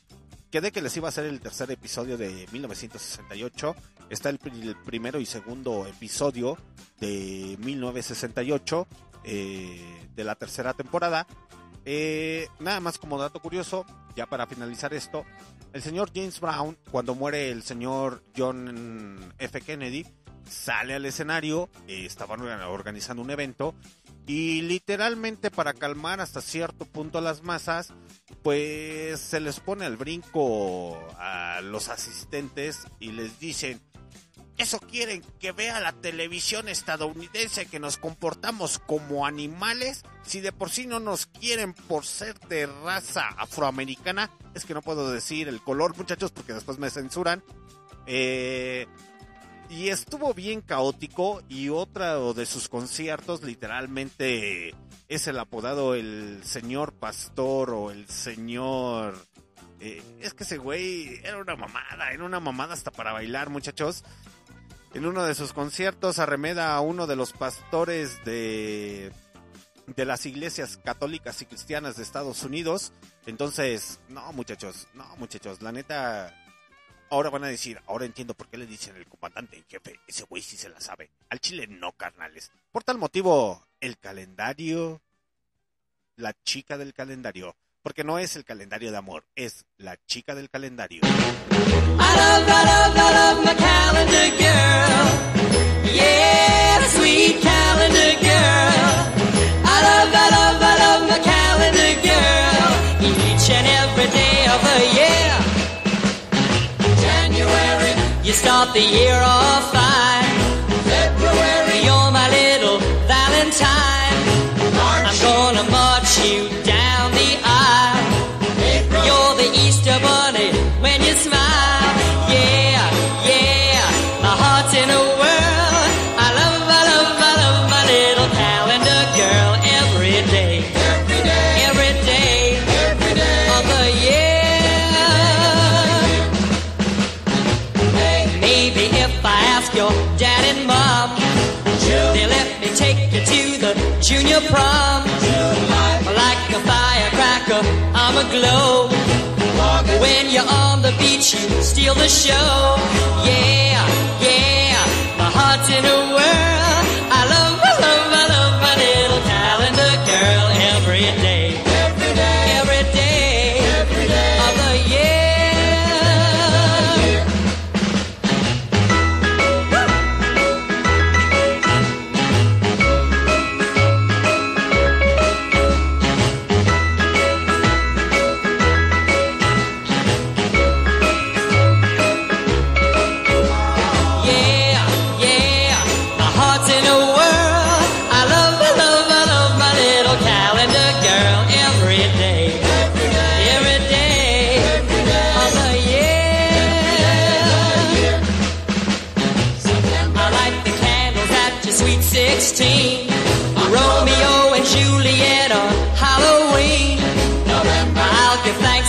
Quedé que les iba a hacer el tercer episodio de 1968. Está el, pri- el primero y segundo episodio de 1968 eh, de la tercera temporada. Eh, nada más como dato curioso, ya para finalizar esto, el señor James Brown, cuando muere el señor John F. Kennedy, sale al escenario, eh, estaban organizando un evento y literalmente para calmar hasta cierto punto las masas, pues se les pone al brinco a los asistentes y les dicen, ¿eso quieren que vea la televisión estadounidense que nos comportamos como animales? Si de por sí no nos quieren por ser de raza afroamericana, es que no puedo decir el color muchachos porque después me censuran. Eh, y estuvo bien caótico y otro de sus conciertos literalmente es el apodado el señor pastor o el señor... eh, es que ese güey era una mamada, era una mamada hasta para bailar muchachos. En uno de sus conciertos arremeda a uno de los pastores de, de las iglesias católicas y cristianas de Estados Unidos. Entonces, no muchachos, no muchachos, la neta... Ahora van a decir, ahora entiendo por qué le dicen el comandante en jefe. Ese güey sí se la sabe. Al chile no, carnales. Por tal motivo, el calendario, la chica del calendario. Porque no es el calendario de amor, es la chica del calendario. I love, calendar girl. Yeah, sweet calendar girl. I love, calendar girl. Each and every day of the year. Start the year off fine. February, you're my little Valentine. March. I'm gonna march you junior prom. Like a firecracker, I'm a glow. When you're on the beach, you steal the show. Yeah, yeah, my heart's in a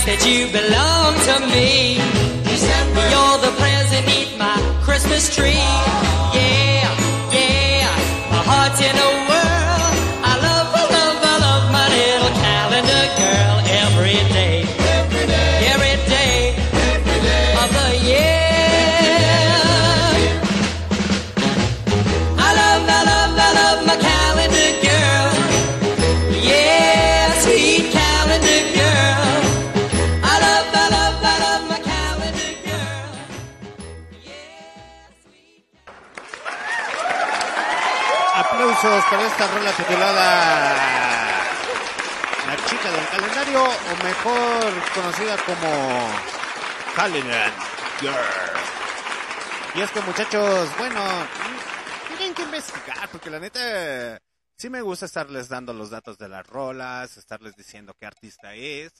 that you belong to me. You're the present beneath my Christmas tree. Para esta rola titulada La chica del calendario, o mejor conocida como Calendar Girl. Y es que muchachos, bueno, tienen que investigar, porque la neta, sí me gusta estarles dando los datos de las rolas, estarles diciendo qué artista es,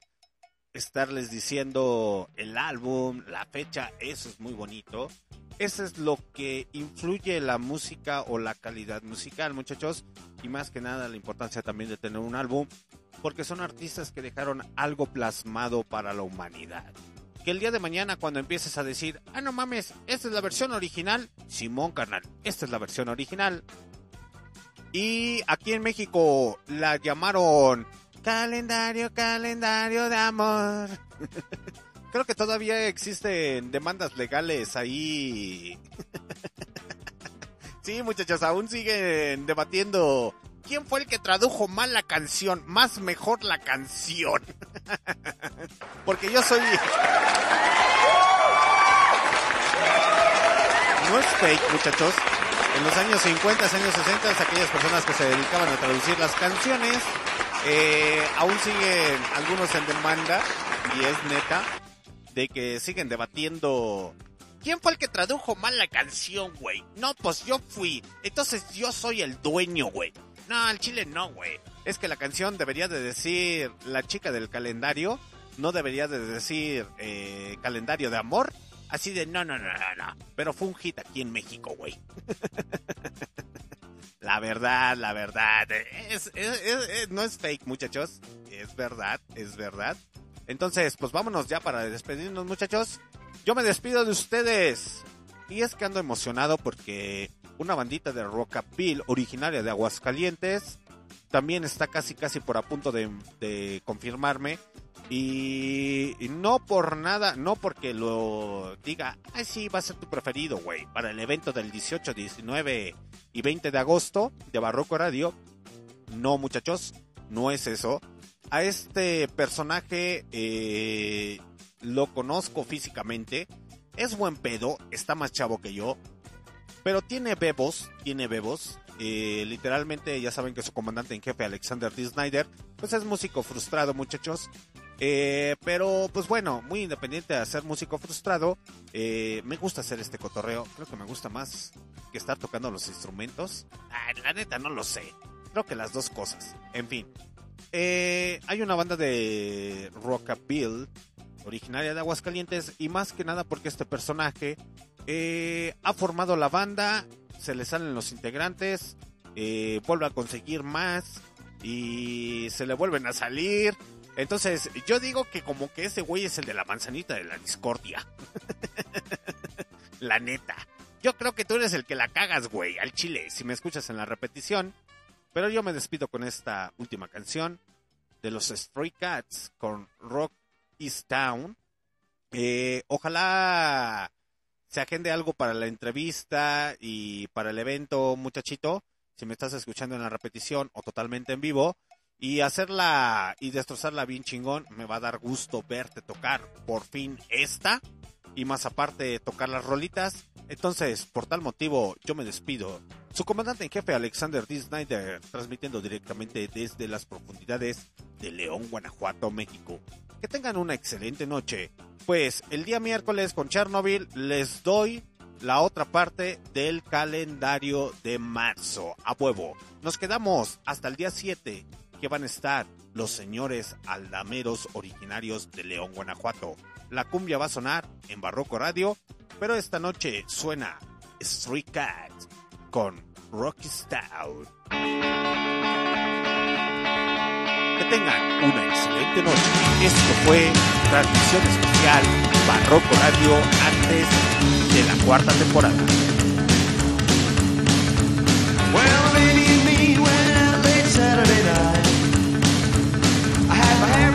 estarles diciendo el álbum, la fecha, eso es muy bonito. Eso es lo que influye la música o la calidad musical, muchachos. Y más que nada la importancia también de tener un álbum porque son artistas que dejaron algo plasmado para la humanidad. Que el día de mañana cuando empieces a decir, ah, no mames, esta es la versión original, Simón carnal, esta es la versión original. Y aquí en México la llamaron calendario, calendario de amor. Creo que todavía existen demandas legales ahí. sí, muchachos, aún siguen debatiendo quién fue el que tradujo mal la canción, más mejor la canción. Porque yo soy... No es fake, muchachos. En los años 50, años 60, aquellas personas que se dedicaban a traducir las canciones, eh, aún siguen algunos en demanda, y es neta, de que siguen debatiendo. ¿Quién fue el que tradujo mal la canción, güey? No, pues yo fui. Entonces yo soy el dueño, güey. No, al chile no, güey. Es que la canción debería de decir la chica del calendario, no debería de decir eh, calendario de amor. Así de no, no, no, no, no. Pero fue un hit aquí en México, güey. la verdad, la verdad. No es fake, muchachos. Es verdad, es verdad. Entonces, pues vámonos ya para despedirnos, muchachos. Yo me despido de ustedes. Y es que ando emocionado porque una bandita de rockabil originaria de Aguascalientes también está casi casi por a punto de, de confirmarme. Y, y no por nada, no porque lo diga, ay sí, va a ser tu preferido, güey, para el evento del 18, 19 y 20 de agosto de Barroco Radio. No, muchachos, no es eso. A este personaje eh, lo conozco físicamente. Es buen pedo, está más chavo que yo. Pero tiene bebos, tiene bebos. Eh, literalmente ya saben que su comandante en jefe, Alexander D. Snyder, pues es músico frustrado, muchachos. Eh, pero pues bueno, muy independiente de ser músico frustrado, me gusta hacer este cotorreo. Creo que me gusta más que estar tocando los instrumentos. Ah, la neta no lo sé. Creo que las dos cosas. En fin. Eh, hay una banda de rockabilly originaria de Aguascalientes y más que nada porque este personaje eh, ha formado la banda, se le salen los integrantes, eh, vuelve a conseguir más y se le vuelven a salir. Entonces yo digo que como que ese güey es el de la manzanita de la discordia. la neta. Yo creo que tú eres el que la cagas, güey, al chile, si me escuchas en la repetición. Pero yo me despido con esta última canción de los Stray Cats con Rock is Town. Eh, ojalá se agende algo para la entrevista y para el evento, muchachito. Si me estás escuchando en la repetición o totalmente en vivo. Y hacerla y destrozarla bien chingón. Me va a dar gusto verte tocar por fin esta. Y más aparte tocar las rolitas. Entonces, por tal motivo, yo me despido. Su comandante en jefe, Alexander D. Snyder, transmitiendo directamente desde las profundidades de León, Guanajuato, México. Que tengan una excelente noche. Pues el día miércoles con Chernobyl les doy la otra parte del calendario de marzo. A huevo. Nos quedamos hasta el día 7 que van a estar los señores aldameros originarios de León, Guanajuato. La cumbia va a sonar en Barroco Radio, pero esta noche suena Street Cat con Rocky Style. Que tengan una excelente noche. Esto fue transmisión especial Barroco Radio antes de la cuarta temporada. Well, night. I had my hair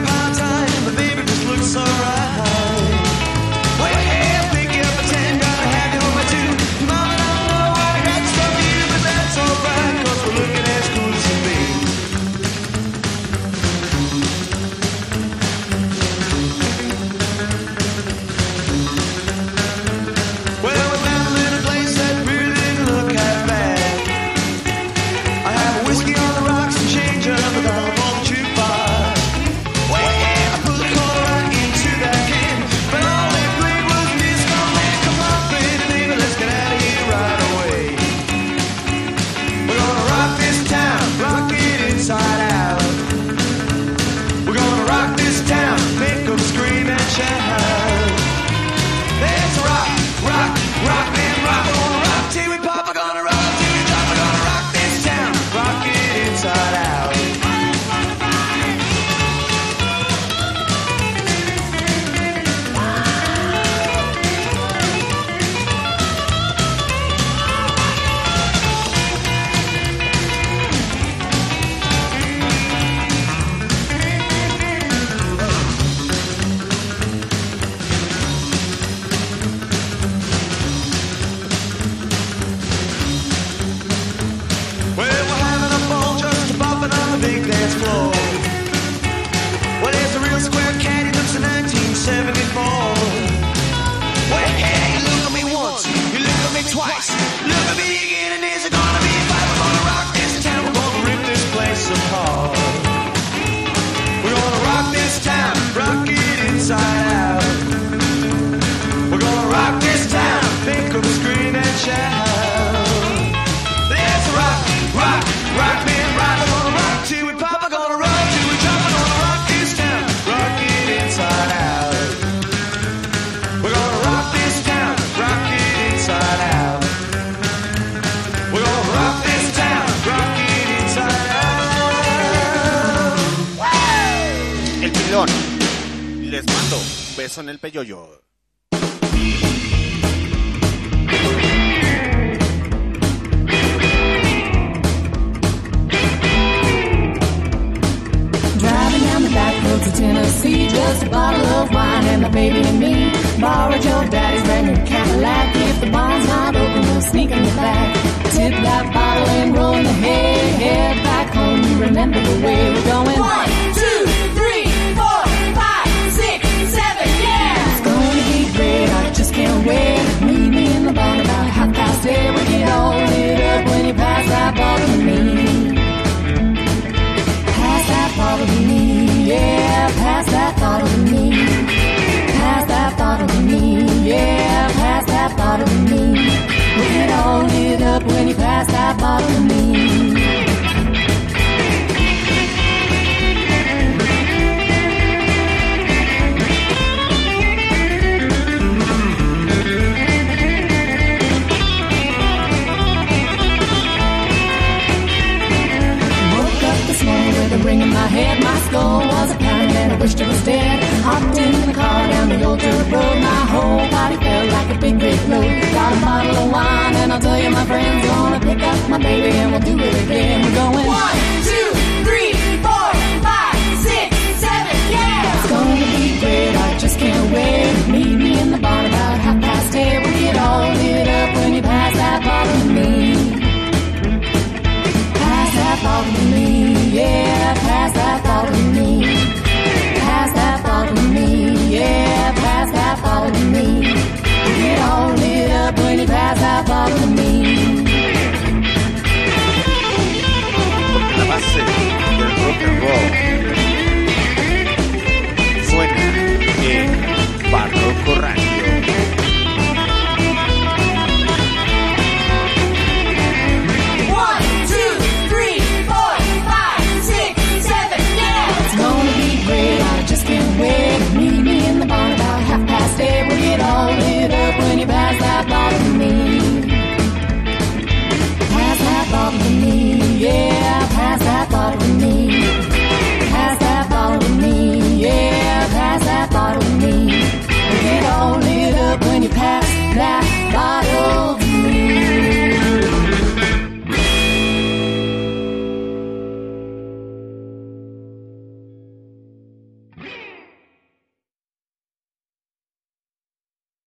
baby. Beso en el peyoyo. Driving down the back roads of Tennessee, just a bottle of wine and my baby and me. Borrowed your daddy's brand new Cadillac. If the barn's not open, we'll sneak in the back. Tip that bottle and roll in the hay. Head back home, you remember the way we're going. One, two, Pass that bottle to me, yeah. Pass that bottle to me. Pass that bottle to me, yeah. Pass that bottle to me. We get all lit up when you pass that bottle to me. Ring in my head. My skull was a pounding and I wished it was dead. Hopped in the car down the old dirt road. My whole body felt like a big, big load. Got a bottle of wine and I'll tell you my friends gonna pick up my baby and we'll do it again. We're going One, two, three, four, five, six, seven, yeah. It's gonna be great, I just can't wait. Meet me in the barn about half past eight. We get all lit up when you pass that bottle to me. thought of me, yeah, me. That thought of me, yeah, La base del rock and roll. Suena Barroco